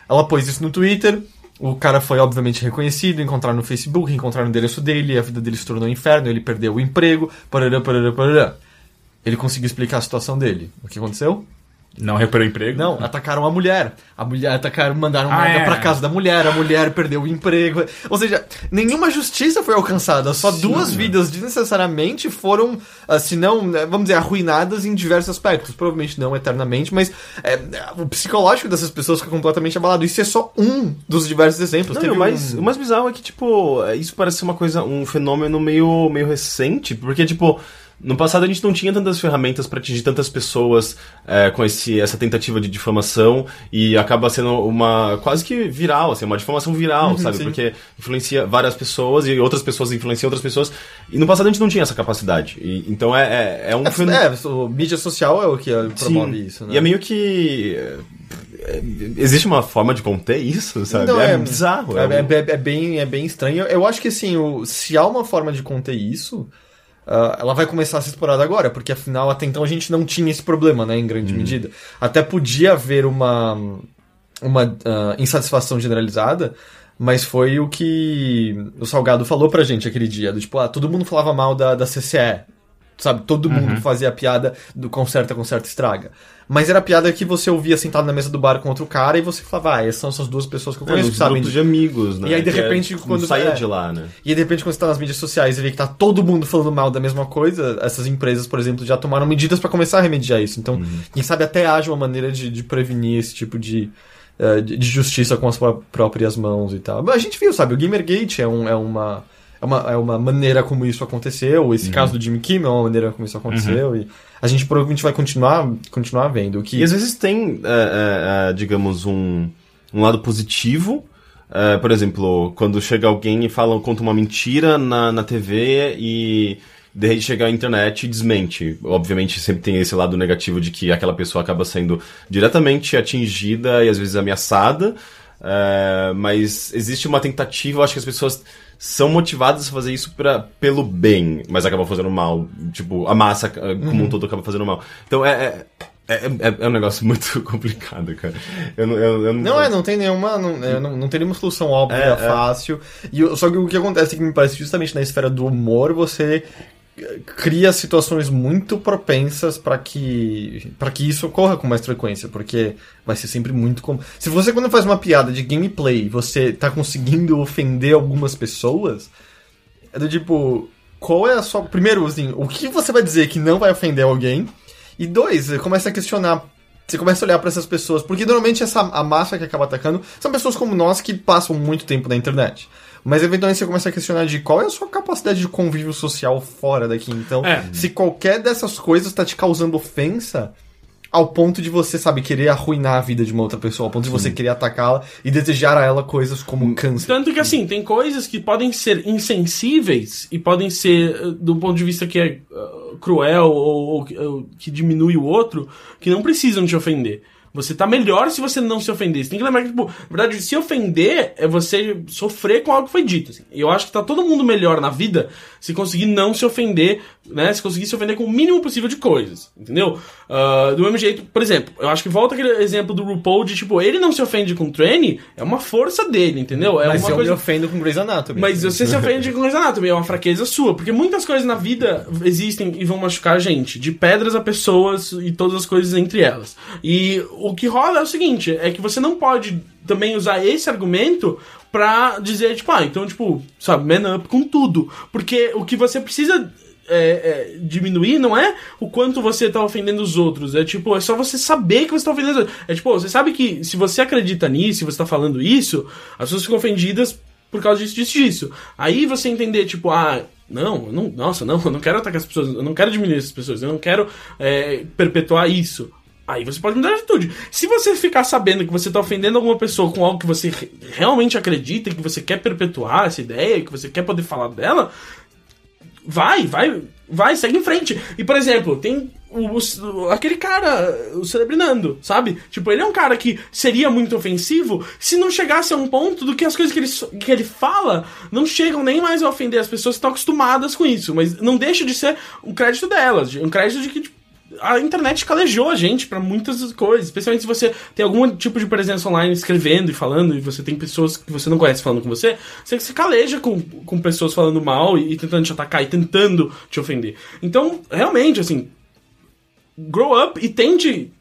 Speaker 1: Ela pôs isso no Twitter, o cara foi obviamente reconhecido, encontraram no Facebook, encontraram o endereço dele, a vida dele se tornou um inferno, ele perdeu o emprego, parará, parará, parará. Ele conseguiu explicar a situação dele. O que aconteceu?
Speaker 3: Não recuperou emprego?
Speaker 1: Não, atacaram a mulher. A mulher atacaram, mandaram
Speaker 3: Ah,
Speaker 1: merda
Speaker 3: é.
Speaker 1: pra casa da mulher, a mulher perdeu o emprego. Ou seja, nenhuma justiça foi alcançada, só duas vidas desnecessariamente foram, ah, se não, né, vamos dizer, arruinadas em diversos aspectos. Provavelmente não eternamente, mas é, o psicológico dessas pessoas fica completamente abalado. Isso é só um dos diversos exemplos.
Speaker 4: Não,
Speaker 1: Teve
Speaker 4: o, mais,
Speaker 1: um-
Speaker 4: o mais bizarro é que, tipo, é, isso parece ser uma coisa, um fenômeno meio, meio recente, porque, tipo, no passado a gente não tinha tantas ferramentas para atingir tantas pessoas é, com esse, essa tentativa de difamação e acaba sendo uma quase que viral, assim, uma difamação viral, sabe?
Speaker 1: sim.
Speaker 4: Porque influencia várias pessoas e outras pessoas influenciam outras pessoas. E no passado a gente não tinha essa capacidade. E, então é, é, é um fenômeno.
Speaker 1: É, o mídia social é o que promove
Speaker 4: Sim.
Speaker 1: isso, né?
Speaker 4: E é meio que. é, é, existe uma forma de conter isso, sabe?
Speaker 1: Não,
Speaker 4: é, bizarro.
Speaker 1: É,
Speaker 4: um-
Speaker 1: é- é- é bem, é bem estranho. Eu acho que assim, o- se há uma forma de conter isso, ah, ela vai começar a ser explorada agora, porque afinal até então a gente não tinha esse problema, né, em grande
Speaker 4: Uhum.
Speaker 1: medida. Até podia haver uma, uma ah, insatisfação generalizada. Mas foi o que o Salgado falou pra gente aquele dia. Do tipo, ah, todo mundo falava mal da, da CCE. Sabe? Todo
Speaker 4: Uhum.
Speaker 1: mundo fazia a piada do conserta, conserta, estraga. Mas era a piada que você ouvia sentado na mesa do bar com outro cara e você falava, ah, essas são essas duas pessoas que eu
Speaker 4: É,
Speaker 1: conheço
Speaker 4: nos
Speaker 1: que sabem
Speaker 4: de amigos, né?
Speaker 1: E aí, de
Speaker 4: Que é,
Speaker 1: repente,
Speaker 4: tipo,
Speaker 1: quando-
Speaker 4: saia
Speaker 1: é.
Speaker 4: de lá, né?
Speaker 1: E aí, de repente, quando você tá nas mídias sociais e vê que tá todo mundo falando mal da mesma coisa, essas empresas, por exemplo, já tomaram medidas pra começar a remediar isso. Então,
Speaker 4: Uhum.
Speaker 1: quem sabe até haja uma maneira de, de prevenir esse tipo de, eh, de, justiça com as pró- próprias mãos e tal. Mas a gente viu, sabe? O Gamergate é, um, é uma. É uma, é uma maneira como isso aconteceu.
Speaker 4: Uhum.
Speaker 1: Esse caso do Jimmy Kimmel é uma maneira como isso aconteceu. E a gente provavelmente vai continuar, continuar vendo. Que...
Speaker 4: E às vezes tem, é, é, é, digamos, um, um lado positivo. É, por exemplo, quando chega alguém e fala, conta uma mentira na, na TV e de repente chega a internet e desmente. Obviamente sempre tem esse lado negativo de que aquela pessoa acaba sendo diretamente atingida e às vezes ameaçada. É, mas existe uma tentativa, eu acho que as pessoas são motivadas a fazer isso pra, pelo bem, mas acabam fazendo mal. Tipo, a massa eh, como um todo acaba fazendo mal. Então é, é, é, é- é um negócio muito complicado, cara. Eu não, eu, eu
Speaker 1: Não, é, não tem nenhuma. Não, é, não, não tem nenhuma solução óbvia,
Speaker 4: É, é.
Speaker 1: fácil. E, só que o que acontece é que me parece justamente na esfera do humor você eh, cria situações muito propensas para que para que isso ocorra com mais frequência, porque vai ser sempre muito comum. Se você quando faz uma piada de gameplay, você tá conseguindo ofender algumas pessoas, é do tipo, qual é a sua primeiro assim, o que você vai dizer que não vai ofender alguém? E dois, você começa a questionar você começa a olhar pra essas pessoas, porque normalmente essa a massa que acaba atacando são pessoas como nós que passam muito tempo na internet. Mas eventualmente você começa a questionar de qual é a sua capacidade de convívio social fora daqui. Então,
Speaker 2: É.
Speaker 1: se qualquer dessas coisas tá te causando ofensa, ao ponto de você, sabe, querer arruinar a vida de uma outra pessoa, ao ponto de você querer atacá-la e desejar a ela coisas como câncer.
Speaker 2: Tanto que assim, tem coisas que podem ser insensíveis e podem ser, eh, do ponto de vista que é ah, cruel ou, ou que- ou que diminui o outro, que não precisam te ofender. Você tá melhor se você não se ofender. Você tem que lembrar que, tipo, na verdade, se ofender é você sofrer com algo que foi dito. assim. E eu acho que tá todo mundo melhor na vida se conseguir não se ofender, né? Se conseguir se ofender com o mínimo possível de coisas. Entendeu? Ah, do mesmo jeito, por exemplo, eu acho que volta aquele exemplo do RuPaul de, tipo, ele não se ofende com o Tranny, é uma força dele, entendeu? É
Speaker 1: Mas
Speaker 2: uma
Speaker 1: eu
Speaker 2: coisa.
Speaker 1: me ofendo com Grey's Anatomy.
Speaker 2: Mas você se ofende com Grey's Anatomy, é uma fraqueza sua. Porque muitas coisas na vida existem e vão machucar a gente. De pedras a pessoas e todas as coisas entre elas. E o que rola é o seguinte, é que você não pode também usar esse argumento pra dizer, tipo, ah, então, tipo, sabe, man up com tudo. Porque o que você precisa é, é, diminuir não é o quanto você tá ofendendo os outros. É tipo, é só você saber que você tá ofendendo os outros. É tipo, você sabe que se você acredita nisso, se você tá falando isso, as pessoas ficam ofendidas por causa disso, disso, disso. Aí você entender, tipo, ah, não, não nossa, não, eu não quero atacar as pessoas, eu não quero diminuir essas pessoas, eu não quero é, perpetuar isso. Aí você pode mudar de atitude. Se você ficar sabendo que você tá ofendendo alguma pessoa com algo que você re- realmente acredita, que você quer perpetuar essa ideia, que você quer poder falar dela, vai, vai, vai, segue em frente. E, por exemplo, tem o, o- aquele cara, o Celebrinando, sabe? Tipo, ele é um cara que seria muito ofensivo se não chegasse a um ponto do que as coisas que ele, que ele fala não chegam nem mais a ofender as pessoas que estão acostumadas com isso. Mas não deixa de ser um crédito delas, de- um crédito de que, tipo, a internet calejou a gente pra muitas coisas, especialmente se você tem algum tipo de presença online escrevendo e falando, e você tem pessoas que você não conhece falando com você, você se caleja com, com pessoas falando mal e, e tentando te atacar e tentando te ofender. Então, realmente, assim, grow up e tente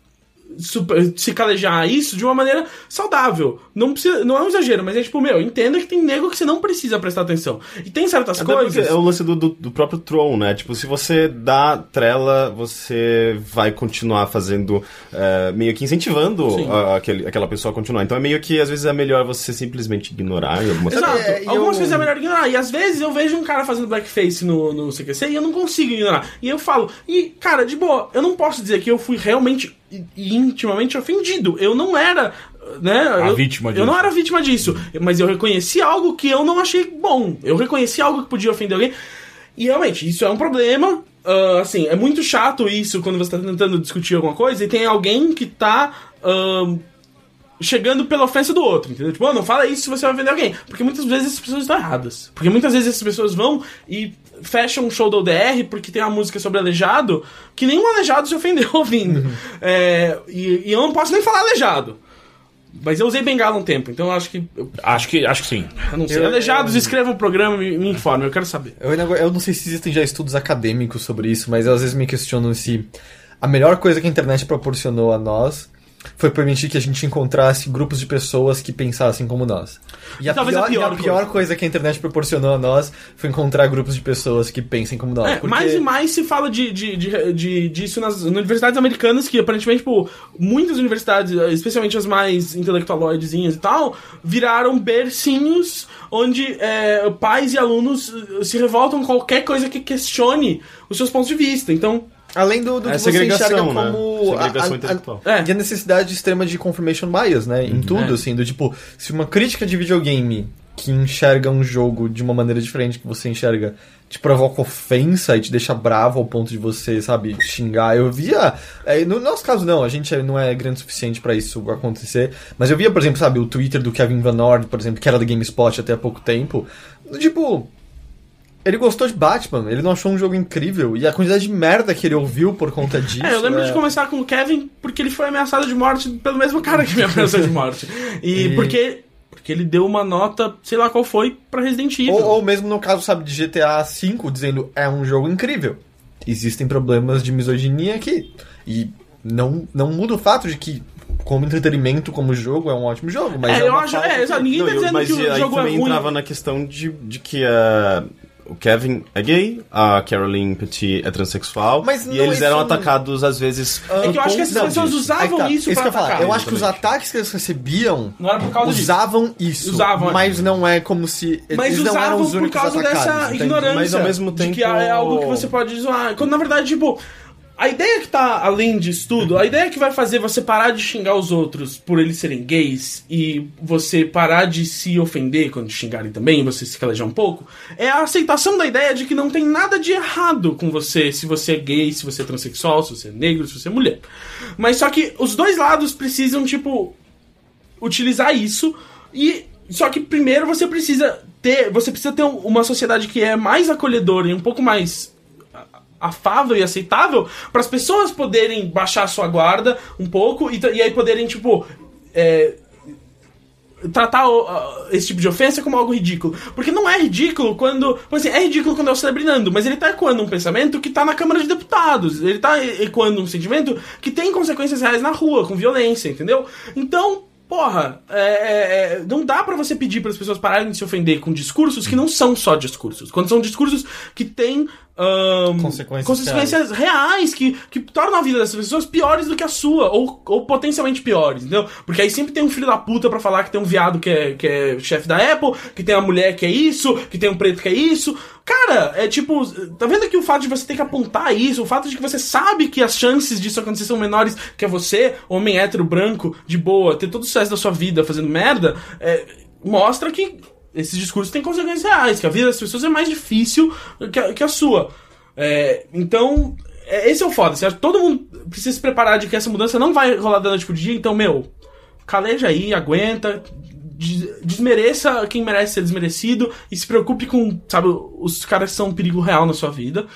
Speaker 2: super- se calejar isso de uma maneira saudável. Não, precisa, não é um exagero, mas é tipo, meu, entenda que tem nego que você não precisa prestar atenção. E tem certas
Speaker 4: Até
Speaker 2: coisas.
Speaker 4: é o lance do, do, do próprio Tron, né? Tipo, se você dá trela, você vai continuar fazendo, é, meio que incentivando a- aquele, aquela pessoa a continuar. Então é meio que, às vezes, é melhor você simplesmente ignorar em algumas
Speaker 2: Exato.
Speaker 1: É, e
Speaker 2: Algumas
Speaker 1: eu-
Speaker 2: coisas é melhor ignorar. E às vezes eu vejo um cara fazendo blackface no, no CQC e eu não consigo ignorar. E eu falo, e cara, de boa, eu não posso dizer que eu fui realmente intimamente ofendido. Eu não era. Né?
Speaker 3: A
Speaker 2: eu,
Speaker 3: vítima
Speaker 2: Eu
Speaker 3: disso.
Speaker 2: não era vítima disso. Mas eu reconheci algo que eu não achei bom. Eu reconheci algo que podia ofender alguém. E realmente, isso é um problema. Ah, assim, é muito chato isso quando você tá tentando discutir alguma coisa e tem alguém que tá. ah, chegando pela ofensa do outro, entendeu? Tipo, "Oh, não fala isso se você vai ofender alguém. Porque muitas vezes essas pessoas estão erradas. Porque muitas vezes essas pessoas vão e fecham um show do ODR porque tem uma música sobre aleijado que nenhum aleijado se ofendeu ouvindo. É, e, e eu não posso nem falar aleijado. Mas eu usei bengala um tempo, então eu acho que. Eu,
Speaker 3: Acho que, acho que sim.
Speaker 2: eu não sei.
Speaker 1: Eu-
Speaker 2: Aleijados, escrevam um programa e me, me informem, eu quero saber.
Speaker 1: Eu, ainda- eu não sei se existem já estudos acadêmicos sobre isso, mas eu às vezes me questiono se a melhor coisa que a internet proporcionou a nós foi permitir que a gente encontrasse grupos de pessoas que pensassem como nós. E a,
Speaker 2: Talvez a
Speaker 1: pior, a
Speaker 2: pior
Speaker 1: pior
Speaker 2: coisa.
Speaker 1: coisa que a internet proporcionou a nós foi encontrar grupos de pessoas que pensem como nós.
Speaker 2: É,
Speaker 1: porque-
Speaker 2: mais e mais se fala de, de, de, de- disso nas, nas universidades americanas, que aparentemente, tipo, muitas universidades, especialmente as mais intelectualoidezinhas e tal, viraram bercinhos onde é, pais e alunos eh, se revoltam com qualquer coisa que questione os seus pontos de vista. Então,
Speaker 1: Além do, do
Speaker 4: É
Speaker 1: que você enxerga
Speaker 4: né?
Speaker 1: como.
Speaker 4: Segregação intelectual.
Speaker 2: É.
Speaker 1: E a necessidade extrema de confirmation bias, né? Em tudo,
Speaker 2: É.
Speaker 1: assim, do tipo, se uma crítica de videogame que enxerga um jogo de uma maneira diferente que você enxerga te provoca ofensa e te deixa bravo ao ponto de você, sabe, xingar. Eu via. é, no nosso caso, não, a gente não é grande o suficiente pra isso acontecer. Mas eu via, por exemplo, sabe, o Twitter do Kevin Van Ord, por exemplo, que era da GameSpot até há pouco tempo. do Tipo, ele gostou de Batman, ele não achou um jogo incrível. E a quantidade de merda que ele ouviu por conta disso.
Speaker 2: é, eu lembro
Speaker 1: é-
Speaker 2: de começar com o Kevin porque ele foi ameaçado de morte pelo mesmo cara que me ameaçou de morte. E,
Speaker 1: E-
Speaker 2: porque. Porque ele deu uma nota, sei lá qual foi, pra Resident Evil.
Speaker 1: Ou, ou mesmo no caso, sabe, de GTA V, dizendo é um jogo incrível. Existem problemas de misoginia aqui. E não, não muda o fato de que, como entretenimento, como jogo, é um ótimo jogo. Mas
Speaker 2: É,
Speaker 1: é
Speaker 2: eu acho. É, exato, ninguém
Speaker 4: Não,
Speaker 2: tá
Speaker 4: eu-
Speaker 2: dizendo
Speaker 4: mas
Speaker 2: que o
Speaker 4: aí
Speaker 2: jogo é
Speaker 4: também
Speaker 2: ruim.
Speaker 4: entrava na questão de, de que a o Kevin é gay, a Caroline Petit é transexual,
Speaker 1: Mas
Speaker 4: e
Speaker 1: não,
Speaker 4: eles eram
Speaker 1: isso não-
Speaker 4: atacados às vezes.
Speaker 2: É que eu acho que essas pessoas
Speaker 1: disso.
Speaker 2: usavam
Speaker 1: que tá,
Speaker 2: isso
Speaker 1: que
Speaker 2: pra
Speaker 1: eu ia falar.
Speaker 2: atacar.
Speaker 1: Eu acho que os ataques que eles recebiam
Speaker 2: Não era por causa disso.
Speaker 1: usavam isso.
Speaker 2: Usavam, é.
Speaker 1: mas não é como se.
Speaker 2: Mas
Speaker 1: eles não eram
Speaker 2: usavam
Speaker 1: os
Speaker 2: por causa
Speaker 1: atacados,
Speaker 2: dessa
Speaker 1: entende?
Speaker 2: ignorância.
Speaker 4: Mas ao mesmo
Speaker 2: De
Speaker 4: tempo-
Speaker 2: que é algo que você pode zoar. Quando na verdade, tipo. A ideia que tá além disso tudo, a ideia que vai fazer você parar de xingar os outros por eles serem gays e você parar de se ofender quando xingarem também, você se calejar um pouco, é a aceitação da ideia de que não tem nada de errado com você se você é gay, se você é transexual, se você é negro, se você é mulher. Mas só que os dois lados precisam, tipo, utilizar isso e só que primeiro você precisa ter você precisa ter um- uma sociedade que é mais acolhedora e um pouco mais afável e aceitável para as pessoas poderem baixar a sua guarda um pouco e, e aí poderem tipo é, tratar esse tipo de ofensa como algo ridículo. Porque não é ridículo quando. Assim, é ridículo quando é o celebrinando, mas ele tá ecoando um pensamento que tá na Câmara de Deputados. Ele tá ecoando um sentimento que tem consequências reais na rua, com violência, entendeu? Então. Porra, é, é, é, não dá pra você pedir para as pessoas pararem de se ofender com discursos que não são só discursos. Quando são discursos que têm ahn,
Speaker 1: Consequências
Speaker 2: consequências reais que, que tornam a vida dessas pessoas piores do que a sua, ou, ou potencialmente piores, entendeu? Porque aí sempre tem um filho da puta pra falar que tem um viado que é, que é chefe da Apple, que tem uma mulher que é isso, que tem um preto que é isso. Cara, é tipo, tá vendo que o fato de você ter que apontar isso, o fato de que você sabe que as chances disso acontecer são menores que você, homem hétero branco, de boa, ter todo o sucesso da sua vida fazendo merda, é, mostra que esses discursos têm consequências reais, que a vida das pessoas é mais difícil que a, que a sua. É, então, é, esse é o foda. Que todo mundo precisa se preparar de que essa mudança não vai rolar da noite pro dia, então, meu, caleja aí, aguenta, des- desmereça quem merece ser desmerecido e se preocupe com, sabe, os caras que são um perigo real na sua vida.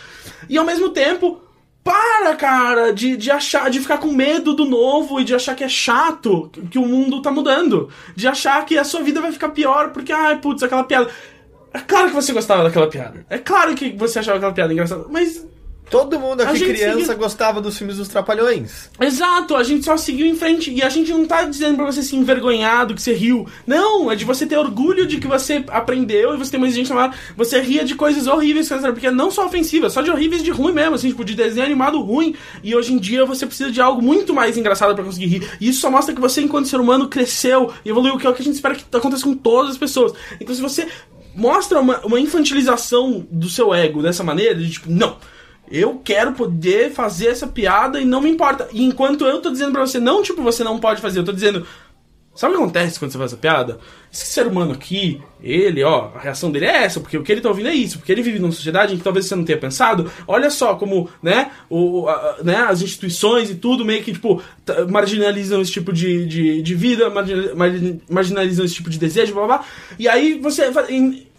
Speaker 2: E ao mesmo tempo, para, cara, de, de achar, de ficar com medo do novo e de achar que é chato que, o mundo tá mudando. De achar que a sua vida vai ficar pior porque, ai, putz, aquela piada. É claro que você gostava daquela piada. É claro que você achava aquela piada engraçada, mas
Speaker 1: Todo mundo aqui
Speaker 2: gente
Speaker 1: criança
Speaker 2: seguia-
Speaker 1: gostava dos filmes dos Trapalhões.
Speaker 2: Exato, a gente só seguiu em frente e a gente não tá dizendo pra você se envergonhar do que você riu. Não, é de você ter orgulho de que você aprendeu e você tem uma exigência maior. Você ria de coisas horríveis, porque não só ofensivas, só de horríveis de ruim mesmo, assim, tipo, de desenho animado ruim. E hoje em dia você precisa de algo muito mais engraçado pra conseguir rir. E isso só mostra que você, enquanto ser humano, cresceu e evoluiu, que é o que a gente espera que aconteça com todas as pessoas. Então se você mostra uma, uma infantilização do seu ego dessa maneira, de tipo, não. Eu quero poder fazer essa piada e não me importa. E enquanto eu tô dizendo pra você, não, tipo, você não pode fazer, eu tô dizendo. Sabe o que acontece quando você faz essa piada? Esse ser humano aqui, ele, ó, a reação dele é essa, porque o que ele tá ouvindo é isso, porque ele vive numa sociedade em que talvez você não tenha pensado. Olha só como, né, o, a- né as instituições e tudo meio que, tipo, marginalizam esse tipo de, de, de vida, margina- margin- marginalizam esse tipo de desejo, blá blá blá. E aí você.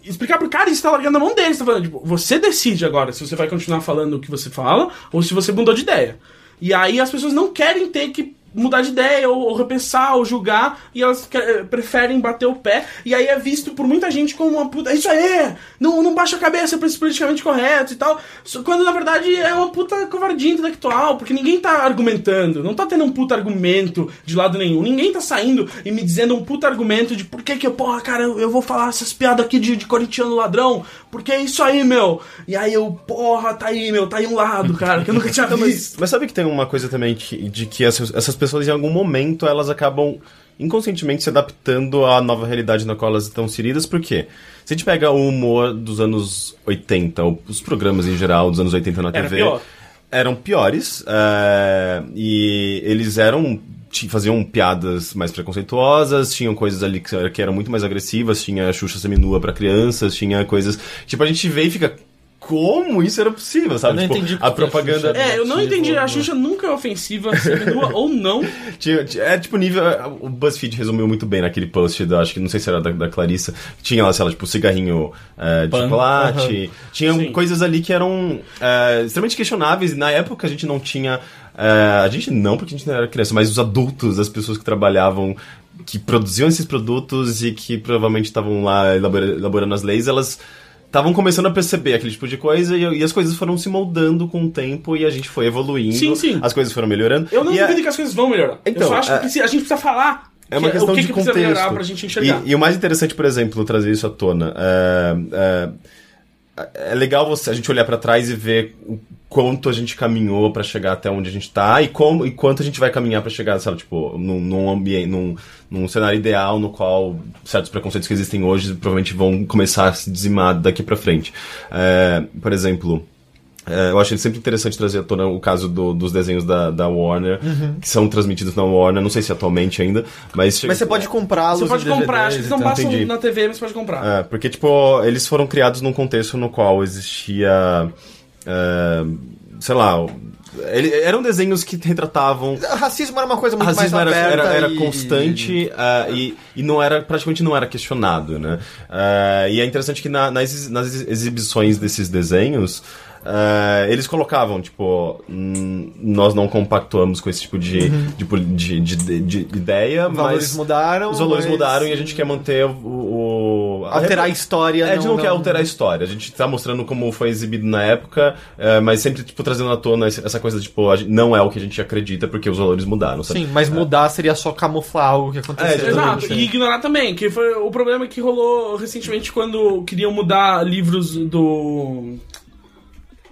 Speaker 2: Explicar pro cara, isso tá largando a mão dele. Você tá falando, tipo, você decide agora se você vai continuar falando o que você fala ou se você mudou de ideia. E aí as pessoas não querem ter que mudar de ideia, ou, ou repensar, ou julgar, e elas que- eh, preferem bater o pé, e aí é visto por muita gente como uma puta. Isso aí! Não, não baixa a cabeça pra esse politicamente correto e tal. Quando na verdade é uma puta covardia intelectual, porque ninguém tá argumentando, não tá tendo um puta argumento de lado nenhum. Ninguém tá saindo e me dizendo um puta argumento de por que que, porra, cara, eu, eu vou falar essas piadas aqui de, de corintiano ladrão, porque é isso aí, meu. E aí eu, porra, tá aí, meu, tá aí um lado, cara, que eu nunca tinha visto.
Speaker 4: Mas sabe que tem uma coisa também que- de que essas, essas pessoas em algum momento elas acabam inconscientemente se adaptando à nova realidade na qual elas estão inseridas, por quê? Se a gente pega o humor dos anos 80, ou os programas em geral dos anos 80 na TV,
Speaker 2: pior.
Speaker 4: eram piores, é, e eles eram faziam piadas mais preconceituosas, tinham coisas ali que, que eram muito mais agressivas, tinha Xuxa seminua pra crianças, tinha coisas... Tipo, a gente vê e fica... Como isso era possível, sabe?
Speaker 1: Eu não
Speaker 4: Tipo,
Speaker 1: entendi
Speaker 4: a
Speaker 1: a
Speaker 4: propaganda...
Speaker 1: Xuxa
Speaker 2: É, eu não entendi. A? Xuxa nunca é ofensiva, seminua ou não.
Speaker 4: Tinha, é tipo nível. O BuzzFeed resumiu muito bem naquele post, da, acho que não sei se era da, da Clarissa. que Tinha lá, sei lá, tipo, cigarrinho é, de
Speaker 3: Pan.
Speaker 4: chocolate. Tinha
Speaker 2: Sim.
Speaker 4: coisas ali que eram é, extremamente questionáveis. E na época a gente não tinha. é, a gente não, porque a gente não era criança, mas os adultos, as pessoas que trabalhavam. Que produziam esses produtos e que provavelmente estavam lá elabora- elaborando as leis, elas estavam começando a perceber aquele tipo de coisa e, e as coisas foram se moldando com o tempo e a gente foi evoluindo.
Speaker 2: Sim, sim.
Speaker 4: As coisas foram melhorando.
Speaker 2: Eu não
Speaker 4: e a-
Speaker 2: duvido que as coisas vão melhorar. eu
Speaker 4: Então,
Speaker 2: só acho
Speaker 4: é-
Speaker 2: que precisa- a gente precisa falar
Speaker 4: É uma
Speaker 2: que-
Speaker 4: questão
Speaker 2: o que,
Speaker 4: de
Speaker 2: que precisa
Speaker 4: contexto.
Speaker 2: pra gente enxergar.
Speaker 4: E, e o mais interessante, por exemplo, trazer isso à tona, é, é, é legal você, a gente olhar pra trás e ver o quanto a gente caminhou pra chegar até onde a gente tá e como e quanto a gente vai caminhar pra chegar, sabe, tipo, num, num ambiente, num, num cenário ideal no qual certos preconceitos que existem hoje provavelmente vão começar a se dizimar daqui pra frente. É, por exemplo, é, eu acho sempre interessante trazer à tona o caso do- dos desenhos da, da Warner, que são transmitidos na Warner, não sei se atualmente ainda, mas...
Speaker 1: Mas você pode comprá-los
Speaker 2: Você pode
Speaker 1: em
Speaker 2: comprar,
Speaker 1: DVDs
Speaker 2: acho que eles não
Speaker 1: tal.
Speaker 2: passam
Speaker 4: Entendi.
Speaker 2: na TV, mas você pode comprar.
Speaker 4: É, porque, tipo, eles foram criados num contexto no qual existia. é, sei lá. Ele, eram desenhos que retratavam.
Speaker 1: Racismo era uma coisa muito
Speaker 4: racismo
Speaker 1: mais
Speaker 4: era,
Speaker 1: aberta
Speaker 4: era, era
Speaker 1: e-
Speaker 4: constante ah, e, e não era praticamente não era questionado, né? Ah, e é interessante que na- nas, nas exibições desses desenhos ah, eles colocavam tipo hum, nós não compactuamos com esse tipo de, de, poli- de, de, de- de ideia,
Speaker 1: Os valores
Speaker 4: mas
Speaker 1: mudaram.
Speaker 4: os valores
Speaker 1: mas-
Speaker 4: mudaram e a gente quer manter o, o-
Speaker 1: Alterar a
Speaker 4: rep-
Speaker 1: história.
Speaker 4: é, a gente não, quer alterar a história. A gente tá mostrando como foi exibido na época, é, mas sempre, tipo, trazendo à tona essa coisa, tipo, a gente- não é o que a gente acredita porque os valores mudaram, sabe?
Speaker 1: Sim, mas mudar seria só camuflar algo que aconteceu.
Speaker 4: É.
Speaker 2: Exato, e ignorar também, que foi o problema que rolou recentemente quando queriam mudar livros do.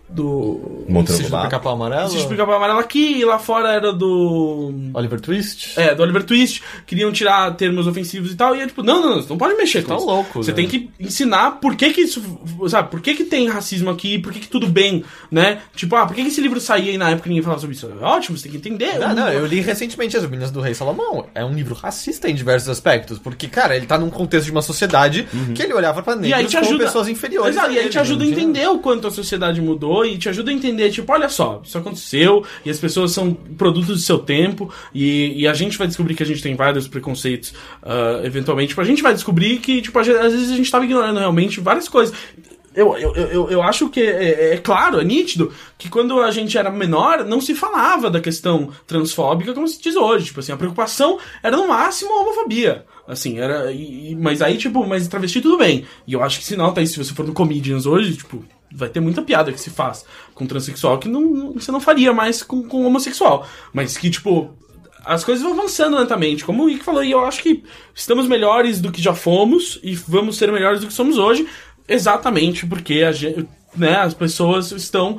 Speaker 2: Do.
Speaker 4: Monteiro
Speaker 1: Sítio do. Pica-Pau Amarelo.
Speaker 2: Sítio do Pica-Pau Amarelo aqui, e lá fora era do.
Speaker 1: Oliver Twist.
Speaker 2: É, do Oliver Twist, queriam tirar termos ofensivos e tal, e é tipo, não, não, não, você não pode mexer com
Speaker 1: Tá
Speaker 2: isso.
Speaker 1: louco,
Speaker 2: Você
Speaker 1: né?
Speaker 2: tem que ensinar por que que isso, sabe, por que que tem racismo aqui, por que que tudo bem, né? Tipo, ah, por que que esse livro saía e na época ninguém falava sobre isso? É ótimo, você tem que entender.
Speaker 1: Não, não, eu li recentemente As Meninas do Rei Salomão. É um livro racista em diversos aspectos. Porque, cara, ele tá num contexto de uma sociedade que ele olhava pra
Speaker 2: Uhum. E aí
Speaker 1: negros como
Speaker 2: ajuda.
Speaker 1: pessoas inferiores.
Speaker 2: Exato,
Speaker 1: a
Speaker 2: e aí
Speaker 1: ele,
Speaker 2: te ajuda a entender o quanto a sociedade mudou e te ajuda a entender, tipo, olha só, isso aconteceu e as pessoas são produtos do seu tempo e, e a gente vai descobrir que a gente tem vários preconceitos, ah, eventualmente. Tipo, a gente vai descobrir que, tipo, às vezes a gente tava ignorando realmente várias coisas. Eu, eu, eu, eu acho que é, é claro, é nítido, que quando a gente era menor, não se falava da questão transfóbica como se diz hoje. Tipo assim, a preocupação era no máximo a homofobia. Assim, era. e- mas aí, tipo, mas travesti tudo bem. E eu acho que se nota isso, se você for no Comedians hoje, tipo, vai ter muita piada que se faz com transexual que não, você não faria mais com, com homossexual. Mas que, tipo, as coisas vão avançando lentamente. Como o Ike falou, e eu acho que estamos melhores do que já fomos e vamos ser melhores do que somos hoje, exatamente porque a gente, né, as pessoas estão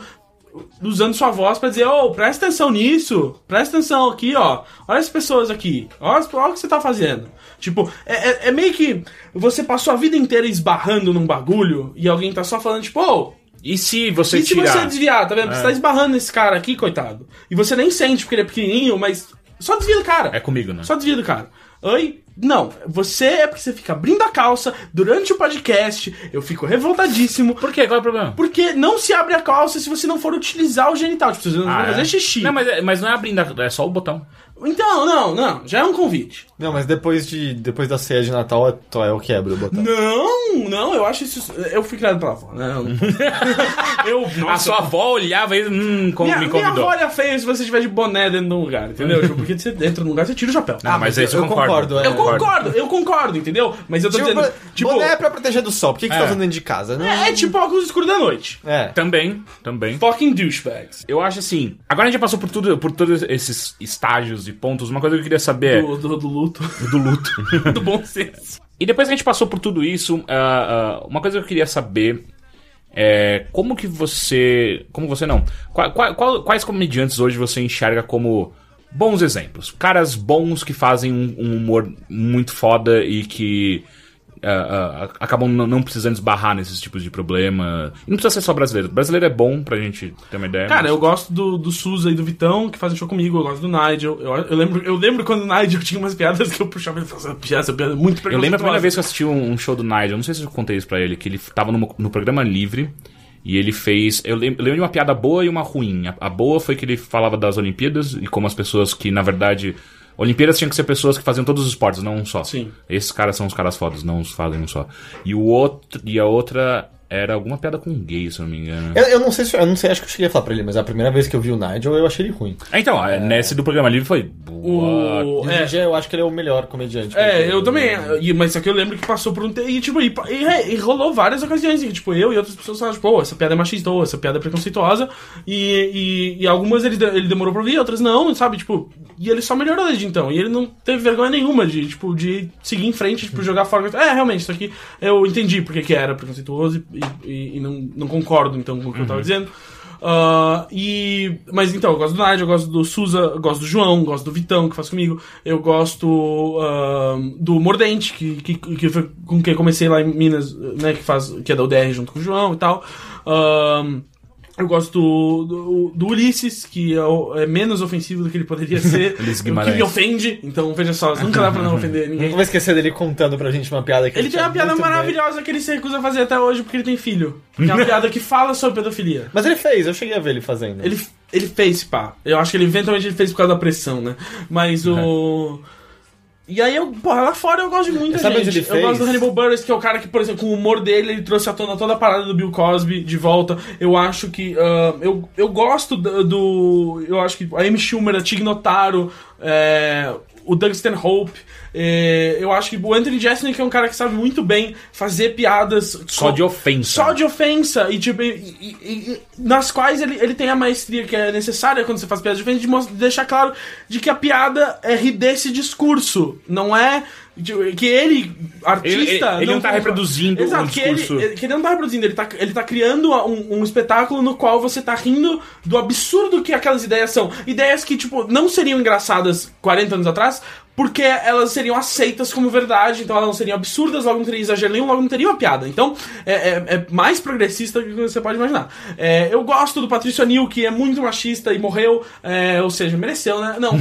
Speaker 2: usando sua voz pra dizer, ô, presta atenção nisso, presta atenção aqui, ó, olha as pessoas aqui, olha, olha o que você tá fazendo. Tipo, é, é- é meio que você passou a vida inteira esbarrando num bagulho e alguém tá só falando, tipo, ô,
Speaker 3: E se você
Speaker 2: e se
Speaker 3: tirar...
Speaker 2: você desviar, tá vendo? Você tá esbarrando nesse cara aqui, coitado. E você nem sente porque ele é pequenininho, mas só desvia do cara.
Speaker 3: É comigo, né?
Speaker 2: Só desvia do cara. Oi? Não, você é porque você fica abrindo a calça durante o podcast. Eu fico revoltadíssimo.
Speaker 3: Por quê? Qual é o problema?
Speaker 2: Porque não se abre a calça se você não for utilizar o genital. Tipo, você não
Speaker 3: Ah,
Speaker 2: vai
Speaker 3: é?
Speaker 2: fazer xixi.
Speaker 3: Não, mas, é- mas não é abrindo, a- é só o botão.
Speaker 2: Então, não, não. Já é um convite.
Speaker 1: Não, mas depois, de, depois da ceia de Natal, to- eu quebro o botão.
Speaker 2: Não, não, eu acho isso. Eu fui criado pela avó, né? Eu, não- eu
Speaker 3: a
Speaker 2: nossa,
Speaker 3: sua avó olhava e hum, com-
Speaker 2: Minha,
Speaker 3: me
Speaker 2: minha
Speaker 3: convidou.
Speaker 2: avó olha feio se você estiver de boné dentro de um lugar, entendeu? Tipo, Porque você entra num lugar, você tira o chapéu.
Speaker 3: Não, mas, isso eu,
Speaker 1: eu
Speaker 3: concordo.
Speaker 1: concordo, é.
Speaker 2: eu concordo, eu concordo, entendeu? Mas eu tô
Speaker 1: Tipo,
Speaker 2: dizendo. Tipo,
Speaker 1: boné é pra proteger do sol. Por que, que você
Speaker 3: É.
Speaker 1: tá usando dentro de casa? Não,
Speaker 2: é, é tipo óculos escuros da noite.
Speaker 1: É.
Speaker 3: Também, também.
Speaker 2: Fucking douchebags.
Speaker 3: Eu acho assim, agora a gente já passou por tudo, por todos esses estágios e pontos. Uma coisa que eu queria saber
Speaker 2: Do, do, do luto.
Speaker 3: do luto.
Speaker 2: do bom senso.
Speaker 3: E depois que a gente passou por tudo isso, ah, ah, uma coisa que eu queria saber é como que você. Como você não? Qua- qua- qual- quais comediantes hoje você enxerga como bons exemplos? Caras bons que fazem um, um humor muito foda e que. Ah, acabam não precisando esbarrar nesses tipos de problema. E não precisa ser só brasileiro. Brasileiro é bom pra gente ter uma ideia.
Speaker 2: Cara,
Speaker 3: mas-
Speaker 2: eu gosto do, do Suza e do Vitão, que fazem show comigo. Eu gosto do Nigel. Eu, eu, lembro, eu lembro quando o Nigel tinha umas piadas que eu puxava ele e falava, piada, essa piada muito
Speaker 3: Eu lembro a primeira
Speaker 2: preconceituosa."
Speaker 3: vez que eu assisti um, um show do Nigel, não sei se eu contei isso pra ele, que ele tava no, no programa livre e ele fez. Eu lem- eu lembro de uma piada boa e uma ruim. A, a boa foi que ele falava das Olimpíadas e como as pessoas que, na verdade. Olimpíadas tinham que ser pessoas que faziam todos os esportes, não um só.
Speaker 2: Sim.
Speaker 3: Esses caras são os caras fodas, não os fazem um só. E, o outro, e a outra era alguma piada com gay, se eu não me engano.
Speaker 1: Eu, eu não sei se eu não sei, acho que eu cheguei a falar pra ele, mas a primeira vez que eu vi o Nigel, eu achei ele ruim.
Speaker 3: Ah, Então, nesse do programa livre foi. What?
Speaker 2: O, é,
Speaker 1: hoje eu acho que ele é o melhor comediante.
Speaker 2: É, eu também. e- Mas só que eu lembro que passou por um. te- E, tipo, e, e- e rolou várias ocasiões. E, tipo, eu e outras pessoas falaram, tipo, pô, essa piada é machista, ou essa piada é preconceituosa. E, e, e algumas ele, de- ele demorou pra ouvir, outras não, sabe? Tipo, e ele só melhorou desde então. E ele não teve vergonha nenhuma de, tipo, de seguir em frente, tipo, jogar fora. É, realmente, isso aqui eu entendi porque que era preconceituoso e, e- e não, não concordo, então, com o que eu tava dizendo. Ah, e. Mas então, eu gosto do Nigel, eu gosto do Suza, eu gosto do João, eu gosto do Vitão, que faz comigo. Eu gosto ah, do Mordente, que, que, que foi com quem comecei lá em Minas, né? Que, faz, que é da UDR junto com o João e tal. Ah, eu gosto do, do, do Ulisses, que é, o- é menos ofensivo do que ele poderia ser.
Speaker 3: Ulisses
Speaker 2: o que me ofende. Então, veja só, nunca dá pra não ofender ninguém.
Speaker 1: Nunca vou esquecer dele contando pra gente uma piada que
Speaker 2: Ele tem
Speaker 1: tinha
Speaker 2: uma piada
Speaker 1: muito bem.
Speaker 2: maravilhosa que ele se recusa a fazer até hoje porque ele tem filho. Que é uma piada que fala sobre pedofilia.
Speaker 1: Mas ele fez, eu cheguei a ver ele fazendo.
Speaker 2: Ele, ele fez, pá. Eu acho que ele eventualmente ele fez por causa da pressão, né? Mas o. E aí, eu, porra, lá fora eu gosto de muita
Speaker 1: Sabe onde
Speaker 2: gente.
Speaker 1: ele
Speaker 2: Eu
Speaker 1: fez?
Speaker 2: gosto do Hannibal Buress, que é o cara que, por exemplo, com o humor dele, ele trouxe à tona toda a parada do Bill Cosby de volta. Eu acho que. ah, eu, eu gosto do, do- Eu acho que a Amy Schumer, a Tig Notaro, é, o Doug Stanhope. É, eu acho que o Anthony Jeselnik é um cara que sabe muito bem fazer piadas
Speaker 3: Só de ofensa.
Speaker 2: só de ofensa e tipo e- e- e- nas quais ele, ele tem a maestria que é necessária quando você faz piada de ofensa de, deixar claro de que a piada é rir desse discurso não é que ele, artista.
Speaker 3: Ele- ele- ele não tá reproduzindo
Speaker 2: Exato, que ele,
Speaker 3: discurso.
Speaker 2: que ele não tá reproduzindo, ele tá, ele tá criando um, um espetáculo no qual você tá rindo do absurdo que aquelas ideias são. Ideias que, tipo, não seriam engraçadas 40 anos atrás. Porque elas seriam aceitas como verdade, então elas não seriam absurdas, logo não teria exagero nenhum, logo não teria uma piada. Então, é, é- é mais progressista do que você pode imaginar. É, eu gosto do Patrício Anil, que é muito machista e morreu, é, ou seja, mereceu, né? Não.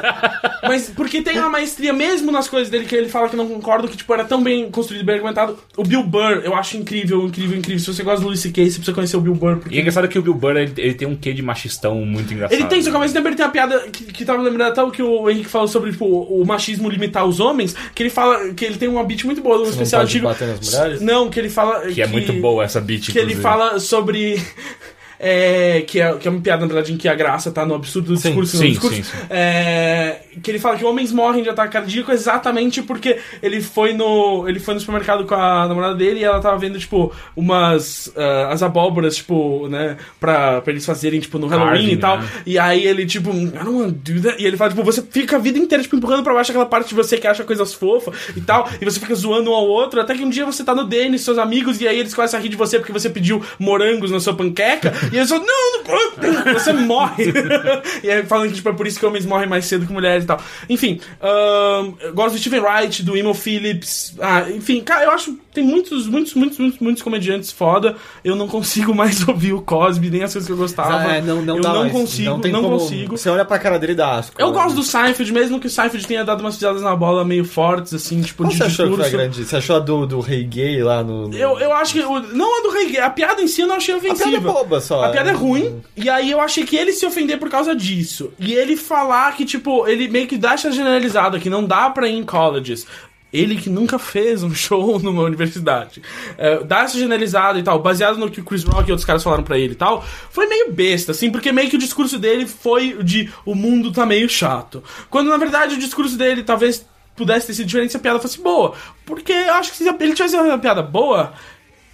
Speaker 2: Mas porque tem uma maestria mesmo nas coisas dele que ele fala que não concordo, que tipo, era tão bem construído, bem argumentado. O Bill Burr, eu acho incrível, incrível, incrível. Se você gosta do Louis C.K., você precisa conhecer o Bill Burr. Porque
Speaker 3: E é engraçado que o Bill Burr, ele, ele tem um quê de machistão muito engraçado.
Speaker 2: ele tem, só que ao mesmo tempo ele tem uma piada que, que tava lembrando até o que o Henrique falou sobre tipo, o, o machismo limitar os homens, que ele fala que ele tem uma beat muito boa um especial
Speaker 1: pode
Speaker 2: antigo.
Speaker 1: bater nas mulheres?
Speaker 2: Não, que ele fala.
Speaker 3: Que é muito boa essa beat,
Speaker 2: Que ele
Speaker 3: inclusive.
Speaker 2: fala sobre. É, que, é, que é uma piada, na verdade, em que a graça tá no absurdo do
Speaker 1: Sim,
Speaker 2: discurso.
Speaker 3: sim,
Speaker 2: no discurso
Speaker 3: sim.
Speaker 2: É, que ele fala que homens morrem de ataque cardíaco exatamente porque ele foi no ele foi no supermercado com a namorada dele e ela tava vendo, tipo, umas. ah, as abóboras, tipo, né, pra, pra eles fazerem, tipo, no Halloween
Speaker 3: Carving,
Speaker 2: e tal.
Speaker 3: né?
Speaker 2: E aí ele, tipo, I don't wanna do that. E ele fala, tipo, você fica a vida inteira, tipo, empurrando pra baixo aquela parte de você que acha coisas fofas e tal. E você fica zoando um ao outro, até que um dia você tá no Denis, seus amigos, e aí eles começam a rir de você porque você pediu morangos na sua panqueca. E eles falam, não, não. Você morre. e aí falam que, tipo, é por isso que homens morrem mais cedo que mulheres e tal. Enfim, eu gosto do Steven Wright, do Emo Phillips. Ah, enfim, cara, eu acho tem muitos, muitos, muitos, muitos, muitos comediantes foda. Eu não consigo mais ouvir o Cosby, nem as coisas que eu gostava.
Speaker 1: É, não, não
Speaker 2: eu não
Speaker 1: mais.
Speaker 2: consigo, não,
Speaker 1: tem como-
Speaker 2: consigo.
Speaker 1: Você olha pra cara dele e dá asco.
Speaker 2: Eu
Speaker 1: né?
Speaker 2: gosto do Seinfeld, mesmo que o Seinfeld tenha dado umas pisadas na bola meio fortes, assim, tipo,
Speaker 1: Qual
Speaker 2: de
Speaker 1: você achou que foi a
Speaker 2: discurso.
Speaker 1: grande? Você achou a do, do rei gay lá no. no-
Speaker 2: Eu, eu acho que. o- Não a do Rei Gay, a piada em si eu não achei ofensiva.
Speaker 1: piada é boba só,
Speaker 2: A piada é
Speaker 1: é.
Speaker 2: ruim, e aí eu achei que ele se ofender por causa disso. E ele falar que, tipo, ele meio que dá essa generalizada, que não dá pra ir em colleges. Ele que nunca fez um show numa universidade. É, dá essa generalizada e tal, baseado no que o Chris Rock e outros caras falaram pra ele e tal, foi meio besta, assim, porque meio que o discurso dele foi de o mundo tá meio chato. Quando na verdade o discurso dele talvez pudesse ter sido diferente se a piada fosse boa. Porque eu acho que se ele tivesse uma piada boa,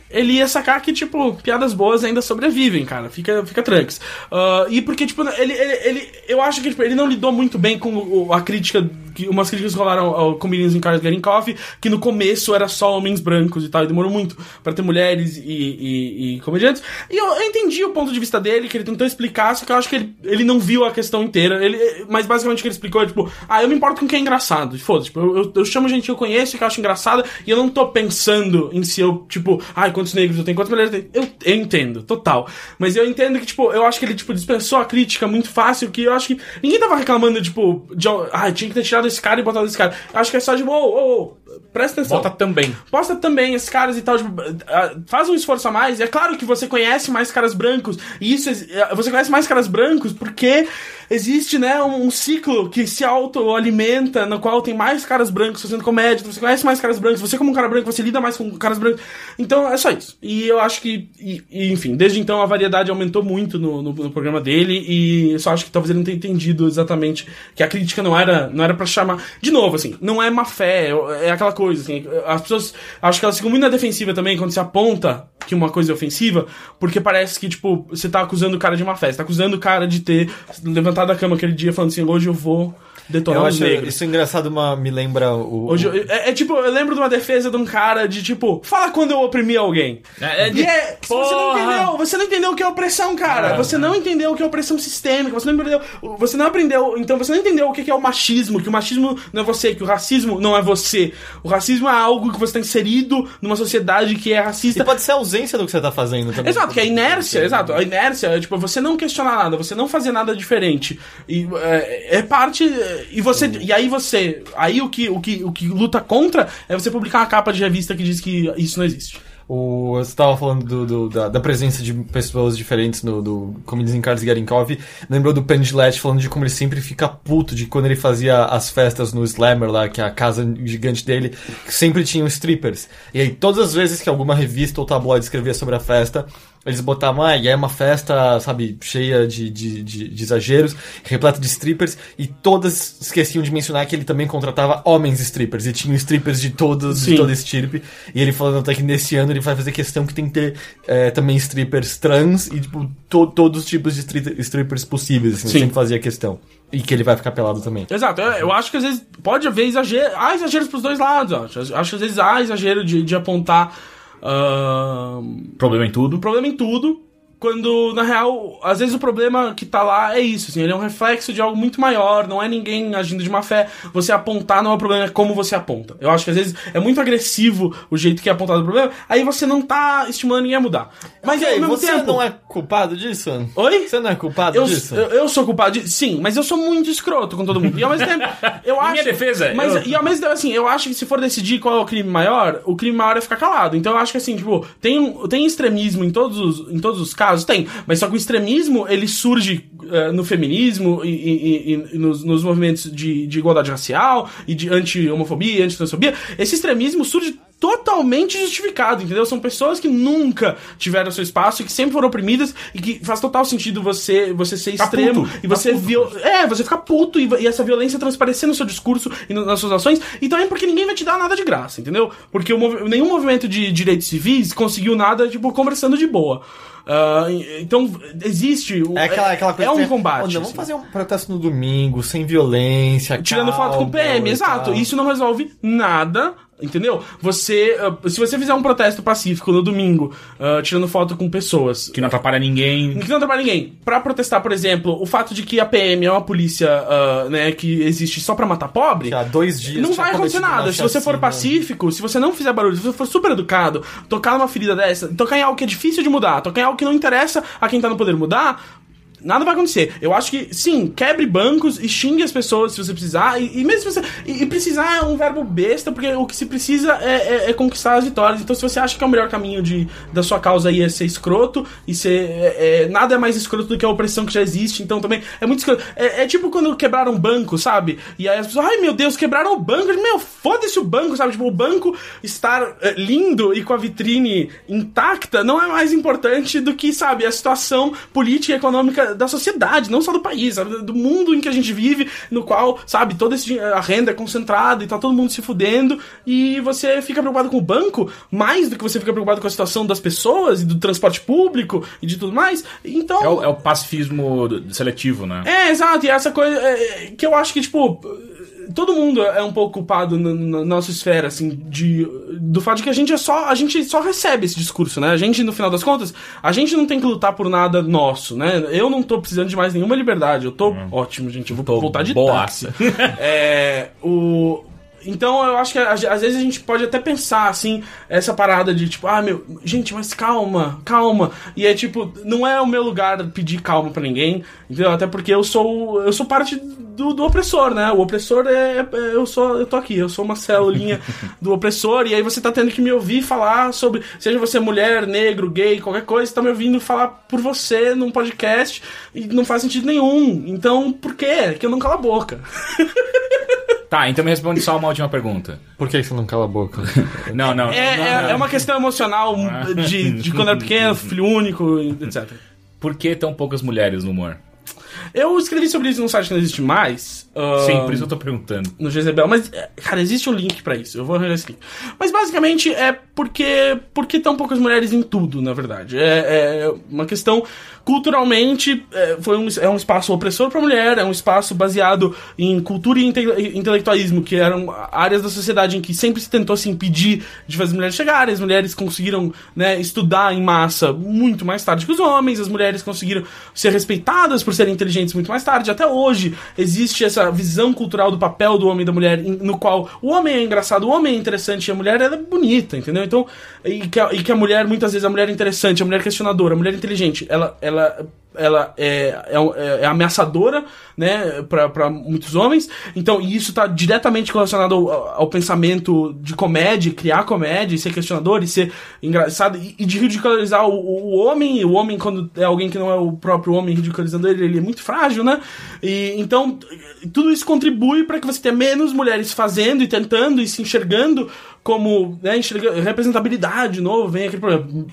Speaker 2: ele ia sacar que, tipo, piadas boas ainda sobrevivem, cara. Fica, fica tranks. Ah, e porque, tipo, ele, ele, ele- Eu acho que tipo, ele não lidou muito bem com o- a crítica. Que, umas críticas rolaram ao Comedians in Cars Getting Coffee, que no começo era só homens brancos e tal, e demorou muito pra ter mulheres e, e- e comediantes. E eu, eu entendi o ponto de vista dele, que ele tentou explicar, só que eu acho que ele, ele não viu a questão inteira. Ele, mas basicamente o que ele explicou é, tipo, ah, eu me importo com quem é engraçado. Foda-se, tipo, eu, eu, eu chamo gente que eu conheço, que eu acho engraçada, e eu não tô pensando em se eu, tipo, ai, quantos negros eu tenho, quantas mulheres eu tenho. Eu, eu entendo, total. Mas eu entendo que, tipo, eu acho que ele, tipo, dispensou a crítica muito fácil, que eu acho que ninguém tava reclamando, tipo, de, ah, tinha que ter tirado esse cara e botado esse cara. Acho que é só de, ô, ô, ô, presta atenção.
Speaker 3: Bota também.
Speaker 2: Posta também esses caras e tal, tipo, ah, faz um esforço a mais. E é claro que você conhece mais caras brancos. E isso, eh, você conhece mais caras brancos porque existe, né, um, ciclo que se autoalimenta, no qual tem mais caras brancos fazendo comédia. Você conhece mais caras brancos. Você, como um cara branco, você lida mais com caras brancos. Então é só isso. E eu acho que, e- e, enfim, desde então a variedade aumentou muito no, no, no programa dele. E eu só acho que talvez ele não tenha entendido exatamente que a crítica não era, não era pra chamar. De novo, assim, não é má fé, é aquela coisa, assim. As pessoas. Acho que elas ficam muito na defensiva também quando se aponta que uma coisa é ofensiva, porque parece que, tipo, você tá acusando o cara de má fé. Você tá acusando o cara de ter levantado da cama aquele dia falando assim, hoje eu vou detonar
Speaker 1: Eu
Speaker 2: os
Speaker 1: acho
Speaker 2: negros.
Speaker 1: isso engraçado, uma, me lembra o.
Speaker 2: Hoje é, é tipo, eu lembro de uma defesa de um cara de tipo, fala quando eu oprimi alguém.
Speaker 3: É, é de-
Speaker 2: E é, você não entendeu, você não entendeu o que é opressão, cara. você não entendeu o que é opressão sistêmica, você não entendeu, você não aprendeu, então você não entendeu o que é o machismo, que o machismo não é você, que o racismo não é você. O racismo é algo que você está inserido numa sociedade que é
Speaker 1: E
Speaker 2: racista.
Speaker 1: pode ser a ausência do que você tá fazendo também.
Speaker 2: Exato, que é a inércia, exato. A inércia é tipo você não questionar nada, você não fazer nada diferente. E é, é parte. E você. E aí você. Aí o que, o, que, o que luta contra é você publicar uma capa de revista que diz que isso não existe.
Speaker 1: O, você estava falando do, do- da, da presença de pessoas diferentes no do in Cars Getting Coffee. Lembrou do Penn Jillette falando de como ele sempre fica puto de quando ele fazia as festas no Slammer lá, que é a casa gigante dele, que sempre tinham strippers. E aí, todas as vezes que alguma revista ou tabloide escrevia sobre a festa, Eles botavam, ah, e é uma festa, sabe, cheia de, de, de, de exageros, repleta de strippers, e todas esqueciam de mencionar que ele também contratava homens strippers, e tinha strippers de todos,
Speaker 2: Sim.
Speaker 1: de todo estirpe. E ele falando até que nesse ano ele vai fazer questão que tem que ter é, também strippers trans e, tipo, to- todos os tipos de stri- strippers possíveis, assim,
Speaker 2: Sim.
Speaker 1: sempre fazia questão. E que ele vai ficar pelado também.
Speaker 2: Exato, eu, eu acho que às vezes pode haver exagero. Há exageros pros dois lados, acho. Acho que às vezes há exagero de, de apontar.
Speaker 3: Problema em tudo.
Speaker 2: problema em tudo, quando, na real, às vezes o problema que tá lá é isso, assim, ele é um reflexo de algo muito maior, não é ninguém agindo de má fé. Você apontar não é o problema, é como você aponta. Eu acho que às vezes é muito agressivo o jeito que é apontado o problema, aí você não tá estimulando ninguém a mudar. Mas
Speaker 1: Ok,
Speaker 2: ao mesmo
Speaker 1: você
Speaker 2: tempo...
Speaker 1: não é culpado disso?
Speaker 2: Oi?
Speaker 1: Você não é culpado
Speaker 2: Eu,
Speaker 1: disso?
Speaker 2: eu, eu sou culpado de. Sim, mas eu sou muito escroto com todo mundo. E ao mesmo tempo, eu acho.
Speaker 3: minha defesa,
Speaker 2: Mas,
Speaker 3: eu-
Speaker 2: E ao mesmo tempo, assim, eu acho que se for decidir qual é o crime maior, o crime maior é ficar calado. Então eu acho que, assim, tipo, tem, tem extremismo em todos, os, em todos os casos? Tem. Mas só que o extremismo, ele surge eh, no feminismo e, e- e- e nos, nos movimentos de, de igualdade racial e de anti-homofobia, anti-transfobia. Esse extremismo surge totalmente justificado, entendeu? São pessoas que nunca tiveram seu espaço e que sempre foram oprimidas e que faz total sentido você você ser extremo
Speaker 3: puto,
Speaker 2: e você viol... é, você ficar puto e, e essa violência transparecer no seu discurso e no- nas suas ações e também porque ninguém vai te dar nada de graça, entendeu? Porque o movi- nenhum movimento de direitos civis conseguiu nada, tipo, conversando de boa. E- então, existe. o-
Speaker 1: É aquela, aquela coisa
Speaker 2: É um combate.
Speaker 1: Olha, vamos
Speaker 2: assim.
Speaker 1: fazer um protesto no domingo, sem violência.
Speaker 2: Tirando foto com o
Speaker 1: calma
Speaker 2: PM, exato. Isso não resolve nada. Entendeu? Você. ah, se você fizer um protesto pacífico no domingo, ah, tirando foto com pessoas.
Speaker 3: Que não atrapalha ninguém.
Speaker 2: Que não trabalha ninguém. Pra protestar, por exemplo, o fato de que a PM é uma polícia, ah, né, que existe só pra matar pobre.
Speaker 1: Há dois dias
Speaker 2: Não vai acontecer nada. Se você for pacífico, se você não fizer barulho, se você for super educado, tocar numa ferida dessa, tocar em algo que é difícil de mudar, tocar em algo que não interessa a quem tá no poder mudar, nada vai acontecer. Eu acho que, sim, quebre bancos e xingue as pessoas se você precisar. E, e mesmo se você. E, e precisar é um verbo besta, porque o que se precisa é, é- é conquistar as vitórias. Então, se você acha que é o melhor caminho de, da sua causa aí é ser escroto e ser. é- é- nada é mais escroto do que a opressão que já existe. Então, também é muito escroto. É, é tipo quando quebraram um banco, sabe? E aí as pessoas, ai meu Deus, quebraram o banco. Meu, foda-se o banco, sabe? Tipo, o banco estar é, lindo e com a vitrine intacta não é mais importante do que, sabe, a situação política e econômica da sociedade, não só do país, sabe? Do mundo em que a gente vive, no qual, sabe, toda esse, dinhe- a renda é concentrada e tá todo mundo se fudendo e você fica preocupado com o banco mais do que você fica preocupado com a situação das pessoas e do transporte público e de tudo mais. Então.
Speaker 3: É o, é o pacifismo seletivo, né?
Speaker 2: É, exato, e essa coisa é, é, que eu acho que, tipo, todo mundo é um pouco culpado na, na nossa esfera, assim, de, do fato de que a gente é só, a gente só recebe esse discurso, né? A gente, no final das contas, a gente não tem que lutar por nada nosso, né? Eu não tô precisando de mais nenhuma liberdade, eu tô ótimo, gente, eu vou
Speaker 3: Tô
Speaker 2: voltar de
Speaker 3: boaça.
Speaker 2: táxi. é, o... Então eu acho que às vezes a gente pode até pensar assim, essa parada de tipo, ah, meu, gente, mas calma, calma. E é tipo, não é o meu lugar pedir calma pra ninguém, entendeu? Até porque eu sou eu sou parte do, do opressor, né? O opressor é, é- eu sou eu tô aqui, eu sou uma celulinha do opressor e aí você tá tendo que me ouvir falar sobre, seja você mulher, negro, gay, qualquer coisa, você tá me ouvindo falar por você num podcast e não faz sentido nenhum. Então, por quê? Que eu não calo a boca.
Speaker 3: Tá, então me responde só uma última pergunta.
Speaker 1: Por que você não cala a boca?
Speaker 3: Não, não.
Speaker 2: É,
Speaker 3: não,
Speaker 2: é,
Speaker 3: não.
Speaker 2: é uma questão emocional de, de quando era pequeno, filho único, etc.
Speaker 3: Por que tão poucas mulheres no humor?
Speaker 2: Eu escrevi sobre isso num site que não existe mais.
Speaker 3: Sim, por isso eu tô perguntando.
Speaker 2: no Jezebel, mas, é, cara, existe um link pra isso, eu vou arranjar esse link. Mas basicamente é porque porque tão poucas mulheres em tudo, na verdade. É, é uma questão culturalmente é, foi um, é um espaço opressor pra mulher, é um espaço baseado em cultura e inte- intelectualismo, que eram áreas da sociedade em que sempre se tentou se impedir de fazer as mulheres chegarem. As mulheres conseguiram né, estudar em massa muito mais tarde que os homens, as mulheres conseguiram ser respeitadas por serem inteligentes muito mais tarde. Até hoje existe essa visão cultural do papel do homem e da mulher, no qual o homem é engraçado, o homem é interessante e a mulher é bonita, entendeu? Então, e que, a, e que a mulher, muitas vezes, a mulher é interessante, a mulher é questionadora, a mulher é inteligente, ela, ela ela é, é, é ameaçadora, né, pra muitos homens. Então, e isso tá diretamente relacionado ao, ao pensamento de comédia, criar comédia, e ser questionador, e ser engraçado, e, e de ridicularizar o, o homem, o homem quando é alguém que não é o próprio homem ridicularizando ele, ele é muito frágil, né? E então, tudo isso contribui para que você tenha menos mulheres fazendo e tentando e se enxergando como né, enxerga, representabilidade de novo, vem aquele problema.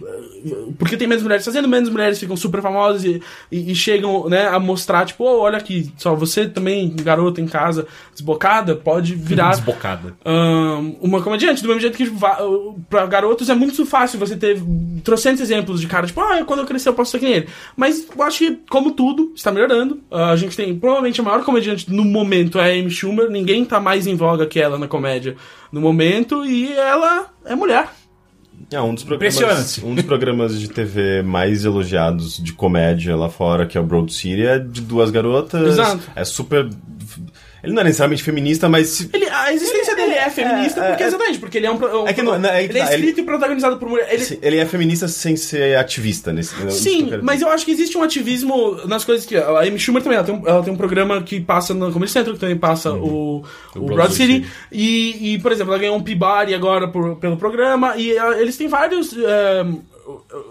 Speaker 2: Porque tem menos mulheres fazendo, menos mulheres ficam super famosas e, e, e chegam né, a mostrar, tipo, oh, olha aqui, só você também, garota em casa, desbocada, pode virar
Speaker 3: Desbocada.
Speaker 2: ahn, uma comediante. Do mesmo jeito que pra garotos é muito fácil você ter trocentos exemplos de cara, tipo, ah, quando eu crescer eu posso ser que nem ele. Mas eu acho que, como tudo, está melhorando. Ah, a gente tem, provavelmente, a maior comediante no momento é a Amy Schumer. Ninguém tá mais em voga que ela na comédia no momento. E ela é mulher.
Speaker 4: É um dos programas,
Speaker 3: Impressionante.
Speaker 4: um dos programas de TV mais elogiados de comédia lá fora, que é o Broad City, é de duas garotas.
Speaker 2: Exato.
Speaker 4: É super. Ele não é necessariamente feminista, mas
Speaker 2: Ele, a existência dele é feminista,
Speaker 4: é,
Speaker 2: porque
Speaker 4: é-
Speaker 2: exatamente, porque ele é um. pro-
Speaker 4: É que não- não, é que
Speaker 2: ele é
Speaker 4: tá, ele-
Speaker 2: escrito e protagonizado por mulher. Ele,
Speaker 4: se- ele é feminista sem ser ativista nesse. que
Speaker 2: Sim,
Speaker 4: eu
Speaker 2: mas eu acho que existe um ativismo nas coisas que. A Amy Schumer também, ela tem um, ela tem um programa que passa no Comedy Central, que também passa o, o,
Speaker 4: Broad
Speaker 2: Broad City.
Speaker 4: City.
Speaker 2: E, e, por exemplo, ela ganhou um Peabody agora por- pelo programa, e ela- eles têm vários. eh,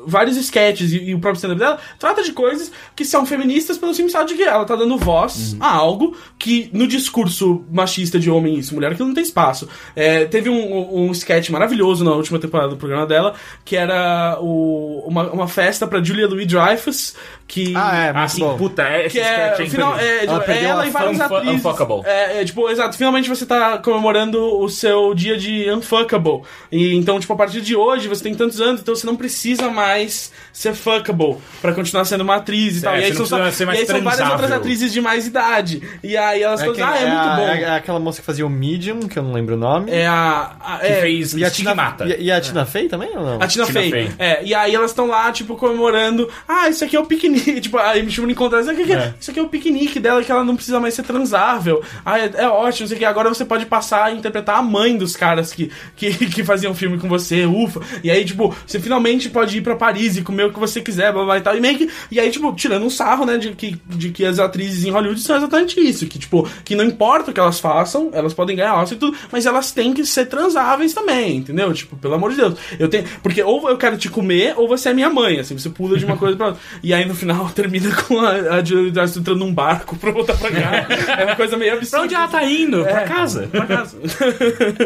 Speaker 2: vários sketches e, e o próprio stand-up dela trata de coisas que são feministas pelo simples fato de que ela tá dando voz a algo que no discurso machista de homem e mulher que não tem espaço. É, teve um, um sketch maravilhoso na última temporada do programa dela, que era o- uma, uma festa pra Julia Louis-Dreyfus, que...
Speaker 1: Ah, é,
Speaker 3: Ah,
Speaker 1: muito
Speaker 3: sim,
Speaker 1: bom.
Speaker 3: puta, é, esse
Speaker 2: Que é,
Speaker 3: sketch é
Speaker 2: final, é, tipo,
Speaker 1: Ela
Speaker 2: é ela
Speaker 1: a
Speaker 2: e várias atrizes.
Speaker 3: unfuckable.
Speaker 2: É, é, tipo, exato. Finalmente você tá comemorando o seu dia de unfuckable. E então, tipo, a partir de hoje você tem tantos anos, então você não precisa mais ser fuckable pra continuar sendo uma atriz e
Speaker 3: Certo,
Speaker 2: tal. E aí
Speaker 3: você não
Speaker 2: são, só-
Speaker 3: precisa
Speaker 2: e aí são várias outras atrizes de mais idade. E aí elas falam,
Speaker 1: quem-
Speaker 2: ah, é, muito
Speaker 1: a-
Speaker 2: bom.
Speaker 1: é- é aquela moça que fazia o Medium, que eu não lembro o nome.
Speaker 2: É a. a
Speaker 3: Que
Speaker 2: é,
Speaker 3: fez
Speaker 1: E a. Tina, e, e a Tina Fey também ou não?
Speaker 2: A Tina,
Speaker 3: Tina
Speaker 2: Fey.
Speaker 3: Fey.
Speaker 2: É, e aí elas estão lá, tipo, comemorando. Ah, isso aqui é o piquenique. Tipo, a Amy Schumer encontra. Isso aqui,
Speaker 3: É.
Speaker 2: isso aqui é o piquenique dela, que ela não precisa mais ser transável. Ah, é, é ótimo, isso aqui. Agora você pode passar a interpretar a mãe dos caras que, que, que faziam filme com você, ufa. E aí, tipo, você finalmente pode ir pra Paris e comer o que você quiser, blá blá e tal. E meio que. E aí, tipo, tirando um sarro, né, de que, de que as atrizes em Hollywood são exatamente isso. Que, tipo, que não importa o que elas façam, elas podem ganhar Oscar e tudo, mas elas têm que ser transáveis também, entendeu? Tipo, pelo amor de Deus. Eu tenho. Porque ou eu quero te comer, ou você é minha mãe, assim, você pula de uma coisa pra outra. E aí no final termina com a, a Julia entrando num barco pra voltar pra cá. É uma coisa meio absurda.
Speaker 3: Pra onde ela tá indo? Pra
Speaker 2: É,
Speaker 3: casa.
Speaker 2: Pra casa.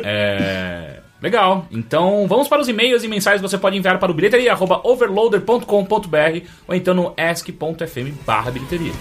Speaker 3: É. Legal. Então vamos para os e-mails e mensagens que você pode enviar para o bilheteria.overloader.com.br ou então no ask.fm barra bilheteria.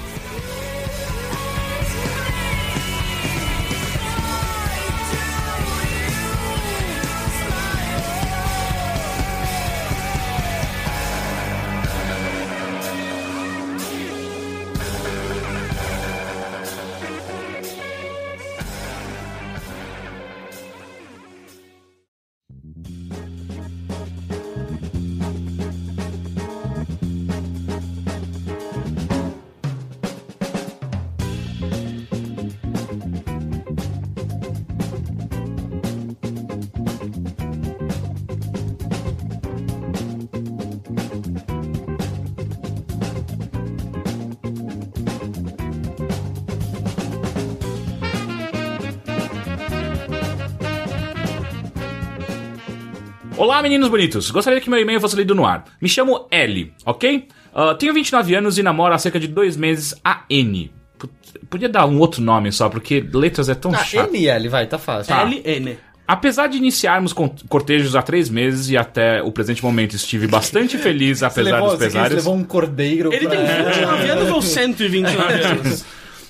Speaker 3: Olá, meninos bonitos. Gostaria que meu e-mail fosse lido no ar. Me chamo L, ok? Ah, tenho 29 anos e namoro há cerca de dois meses a N. Podia dar um outro nome só, porque letras é tão
Speaker 1: Ah,
Speaker 3: chato.
Speaker 1: ML, vai, tá fácil.
Speaker 2: LN.
Speaker 3: Apesar de iniciarmos cortejos há três meses e até o presente momento estive bastante feliz,
Speaker 1: Você
Speaker 3: apesar
Speaker 1: levou,
Speaker 3: dos
Speaker 1: você
Speaker 3: pesares.
Speaker 1: levou um cordeiro
Speaker 2: Ele
Speaker 1: pra...
Speaker 2: tem 29 anos ou 129 anos?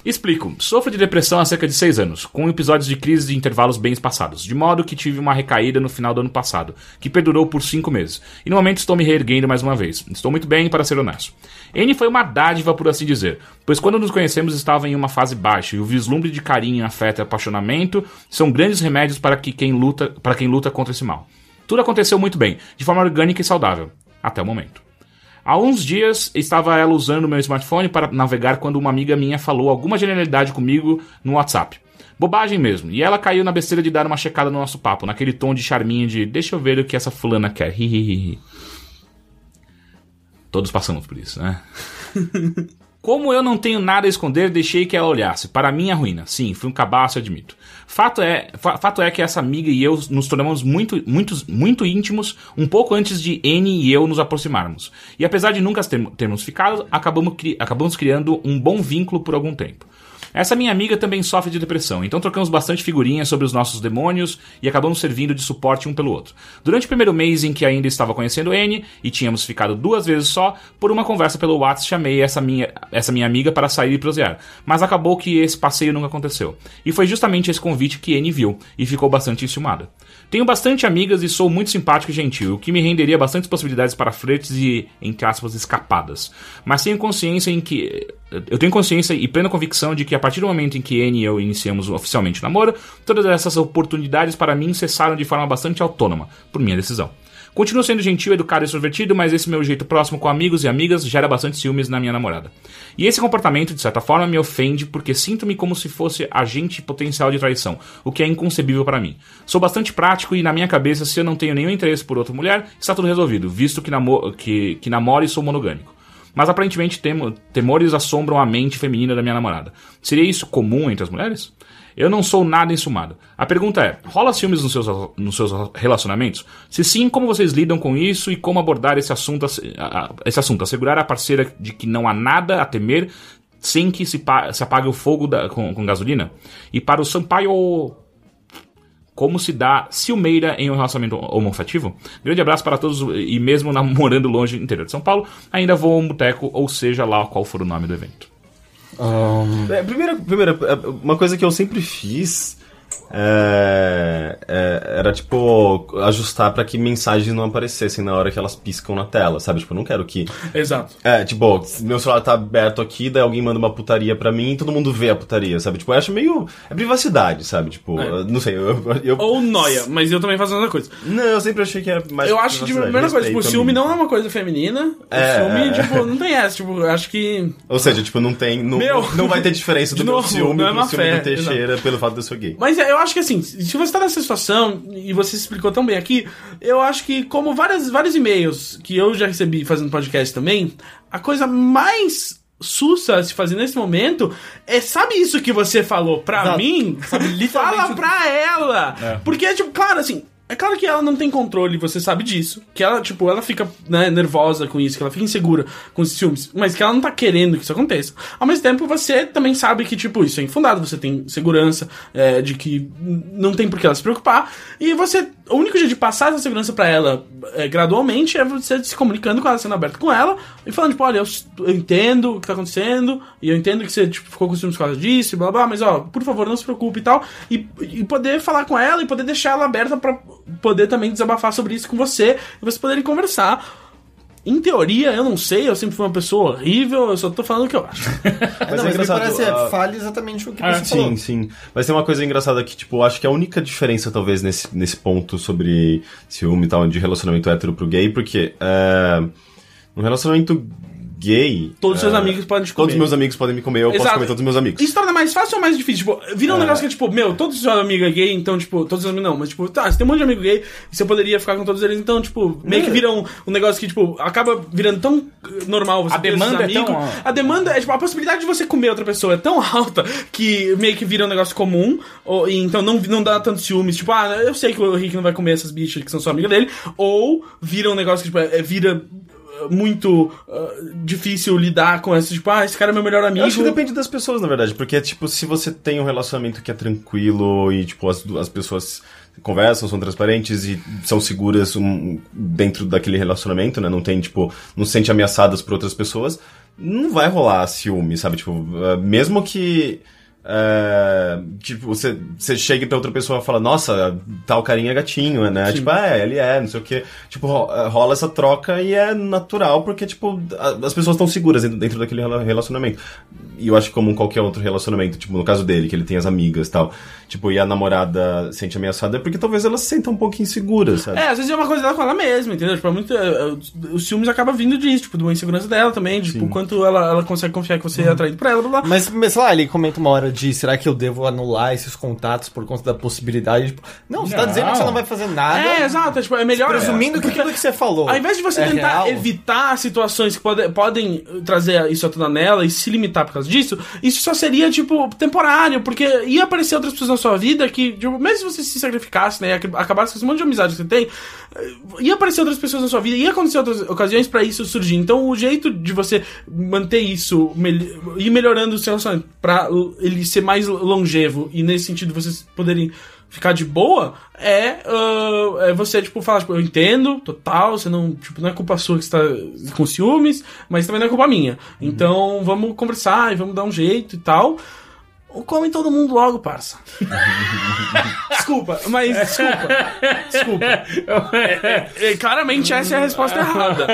Speaker 3: Explico. Sofro de depressão há cerca de seis anos, com episódios de crise de intervalos bem espaçados, de modo que tive uma recaída no final do ano passado, que perdurou por cinco meses. E no momento estou me reerguendo mais uma vez. Estou muito bem, para ser honesto. N foi uma dádiva, por assim dizer, pois quando nos conhecemos estava em uma fase baixa, e o vislumbre de carinho, afeto e apaixonamento são grandes remédios para, que quem luta, para quem luta contra esse mal. Tudo aconteceu muito bem, de forma orgânica e saudável, até o momento. Há uns dias estava ela usando meu smartphone para navegar quando uma amiga minha falou alguma genialidade comigo no WhatsApp. Bobagem mesmo, e ela caiu na besteira de dar uma checada no nosso papo, naquele tom de charminho de deixa eu ver o que essa fulana quer. Todos passamos por isso, né? Como eu não tenho nada a esconder, deixei que ela olhasse. Para minha ruína. Sim, fui um cabaço, admito. Fato é, fa- fato é que essa amiga e eu nos tornamos muito, muito, muito íntimos um pouco antes de N e eu nos aproximarmos. E apesar de nunca ter- termos ficado, acabamos, cri- acabamos criando um bom vínculo por algum tempo. Essa minha amiga também sofre de depressão, então trocamos bastante figurinhas sobre os nossos demônios e acabamos servindo de suporte um pelo outro. Durante o primeiro mês em que ainda estava conhecendo N e tínhamos ficado duas vezes só, por uma conversa pelo WhatsApp chamei essa minha, essa minha amiga para sair e prosear. Mas acabou que esse passeio nunca aconteceu. E foi justamente esse convite que N viu e ficou bastante enciumada. Tenho bastante amigas e sou muito simpático e gentil, o que me renderia bastantes possibilidades para flertes e, entre aspas, escapadas. Mas tenho consciência em que. Eu tenho consciência e plena convicção de que a partir do momento em que N e eu iniciamos oficialmente o namoro, todas essas oportunidades para mim cessaram de forma bastante autônoma, por minha decisão. Continuo sendo gentil, educado e extrovertido, mas esse meu jeito próximo com amigos e amigas gera bastante ciúmes na minha namorada. E esse comportamento, de certa forma, me ofende porque sinto-me como se fosse agente potencial de traição, o que é inconcebível para mim. Sou bastante prático e, na minha cabeça, se eu não tenho nenhum interesse por outra mulher, está tudo resolvido, visto que, namo que, que namoro e sou monogâmico. Mas aparentemente temo temores assombram a mente feminina da minha namorada. Seria isso comum entre as mulheres? Eu não sou nada ensumado. A pergunta é: rola ciúmes nos seus, nos seus relacionamentos? Se sim, como vocês lidam com isso e como abordar esse assunto, esse assunto? Assegurar a parceira de que não há nada a temer sem que se, se apague o fogo da- com, com gasolina? E para o Sampaio. Como se dá ciumeira em um relacionamento homoafetivo? Grande abraço para todos e mesmo namorando longe do interior de São Paulo, ainda vou a um boteco ou seja lá qual for o nome do evento.
Speaker 4: É, primeira, primeira, é, uma coisa que eu sempre fiz é, é, era, tipo, ajustar pra que mensagens não aparecessem na hora que elas piscam na tela, sabe? Tipo, eu não quero que...
Speaker 2: Exato.
Speaker 4: É, tipo, meu celular tá aberto aqui, daí alguém manda uma putaria pra mim e todo mundo vê a putaria, sabe? Tipo, eu acho meio... É privacidade, sabe? Tipo,
Speaker 2: É.
Speaker 4: não sei, eu... eu
Speaker 2: Ou noia, mas eu também faço a mesma coisa.
Speaker 4: Não, eu sempre achei que era mais
Speaker 2: Eu acho que, tipo, a primeira coisa, tipo, o ciúme não é uma coisa feminina.
Speaker 4: É,
Speaker 2: o ciúme,
Speaker 4: é.
Speaker 2: tipo, não tem essa. Tipo, eu acho que.
Speaker 4: Ou seja, tipo, não tem... Não,
Speaker 2: Meu!
Speaker 4: não vai ter diferença do meu
Speaker 2: novo,
Speaker 4: ciúme
Speaker 2: não é
Speaker 4: pro ciúme
Speaker 2: fé,
Speaker 4: do Teixeira pelo fato de eu ser gay.
Speaker 2: Mas é, eu acho que assim, se você tá nessa situação, e você se explicou tão bem aqui, eu acho que, como várias, vários e-mails que eu já recebi fazendo podcast também, a coisa mais sussa se fazer nesse momento é, sabe isso que você falou pra
Speaker 1: Exato.
Speaker 2: mim?
Speaker 1: Sabe literalmente
Speaker 2: Fala pra ela! Porque, tipo, claro, assim, é claro que ela não tem controle, você sabe disso. Que ela, tipo, ela fica né, nervosa com isso, que ela fica insegura com os ciúmes, mas que ela não tá querendo que isso aconteça. Ao mesmo tempo, você também sabe que, tipo, isso é infundado, você tem segurança é, de que não tem por que ela se preocupar. E você. O único jeito de passar essa segurança pra ela é, gradualmente é você se comunicando com ela, sendo aberto com ela, e falando, tipo, olha, eu, eu entendo o que tá acontecendo, e eu entendo que você tipo, ficou com ciúmes por causa disso, e blá blá, mas ó, por favor, não se preocupe e tal. E, e poder falar com ela e poder deixar ela aberta pra poder também desabafar sobre isso com você e vocês poderem conversar. Em teoria, eu não sei, eu sempre fui uma pessoa horrível, eu só tô falando o que eu acho.
Speaker 4: Mas
Speaker 1: não,
Speaker 4: é
Speaker 1: mas
Speaker 4: engraçado,
Speaker 1: parece, é,
Speaker 4: ah,
Speaker 1: fale exatamente o que
Speaker 3: Ah,
Speaker 1: você falou.
Speaker 4: Sim, sim. Mas tem uma coisa engraçada que, tipo, eu acho que a única diferença, talvez, nesse, nesse ponto sobre ciúme e tal, de relacionamento hétero pro gay, porque é, no relacionamento gay.
Speaker 2: Todos os seus
Speaker 4: é,
Speaker 2: amigos podem te
Speaker 4: Todos
Speaker 2: comer.
Speaker 4: os meus amigos podem me comer, eu posso
Speaker 2: Exato.
Speaker 4: comer todos os meus amigos.
Speaker 2: Isso torna mais fácil ou mais difícil? Tipo, vira um negócio que é tipo, meu, todos os seus amigos é gay, então, tipo, todos os amigos não, mas tipo, tá, você tem um monte de amigo gay e você poderia ficar com todos eles, então, tipo, meio que vira um, um negócio que, tipo, acaba virando tão eh, normal você
Speaker 3: A
Speaker 2: ter esses
Speaker 3: demanda é
Speaker 2: amigos.
Speaker 3: tão-
Speaker 2: A demanda é, tipo, a possibilidade de você comer outra pessoa é tão alta que meio que vira um negócio comum, ou, e então não, não dá tanto ciúmes, tipo, ah, eu sei que o Rick não vai comer essas bichas que são só amigas dele, ou vira um negócio que, tipo, é, é- vira muito uh, difícil lidar com essa, tipo, ah, esse cara é meu melhor amigo.
Speaker 4: Eu acho que depende das pessoas, na verdade, porque, tipo, se você tem um relacionamento que é tranquilo e, tipo, as, as pessoas conversam, são transparentes e são seguras um, dentro daquele relacionamento, né? Não tem, tipo, não se sente ameaçadas por outras pessoas, não vai rolar ciúme, sabe? Tipo, eh, mesmo que. Eh, tipo, você, você chegue pra outra pessoa e fala, nossa, tal carinha é gatinho, né? Tipo, é, ele é, não sei o quê. Tipo, eh, rola essa troca e é natural, porque, tipo, as pessoas estão seguras dentro, dentro daquele rela- relacionamento. E eu acho que como em qualquer outro relacionamento, tipo, no caso dele, que ele tem as amigas e tal, tipo, e a namorada se sente ameaçada, é porque talvez ela se sinta um pouco insegura, sabe?
Speaker 2: É, às vezes é uma coisa dela com ela mesma, entendeu? Tipo, é muito, é, é, os ciúmes acaba vindo disso, tipo, de uma insegurança dela também, tipo, o quanto ela, ela consegue confiar que você é atraído por ela, blá blá.
Speaker 1: Mas, mas, sei lá, ele comenta uma hora de será que eu devo anular esses contatos por conta da possibilidade? Tipo, não, você tá
Speaker 3: Não.
Speaker 1: dizendo que você não vai fazer nada.
Speaker 2: É, exato. É, tipo, é melhor.
Speaker 1: Presumindo que tudo que você falou.
Speaker 2: Ao invés de você
Speaker 1: é
Speaker 2: tentar
Speaker 1: real,
Speaker 2: evitar situações que pode- podem trazer isso à tona nela e se limitar por causa disso, isso só seria, tipo, temporário, porque ia aparecer outras pessoas na sua vida que, tipo, mesmo se você se sacrificasse, né, e ac- acabasse com esse monte de amizade que você tem, eh, ia aparecer outras pessoas na sua vida, ia acontecer outras ocasiões pra isso surgir. Então, o jeito de você manter isso, mel ir melhorando o seu relacionamento pra l- ele ser mais longevo e nesse sentido vocês poderem ficar de boa é, ah, é você, tipo, falar, tipo, eu entendo, total, você não, tipo, não é culpa sua que você tá com ciúmes, mas também não é culpa minha. Então, vamos conversar e vamos dar um jeito e tal. Ou come todo mundo logo, parça. desculpa, mas desculpa. Desculpa. É, é, claramente essa é a resposta errada.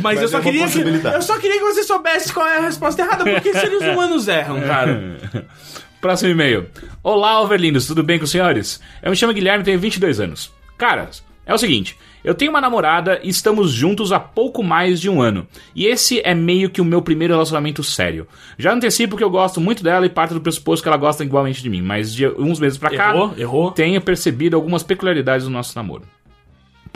Speaker 2: Mas, eu
Speaker 4: é
Speaker 2: só
Speaker 4: uma
Speaker 2: queria que eu só queria que você soubesse qual é a resposta errada, porque seres humanos erram, cara.
Speaker 3: Próximo e-mail. Olá, overlindos, tudo bem com os senhores? Eu me chamo Guilherme e tenho 22 anos. Caras, é o seguinte, eu tenho uma namorada e estamos juntos há pouco mais de um ano. E esse é meio que o meu primeiro relacionamento sério. Já antecipo que eu gosto muito dela e parte do pressuposto que ela gosta igualmente de mim, mas de uns meses pra cá,
Speaker 2: Errou, errou.
Speaker 3: tenho percebido algumas peculiaridades do nosso namoro.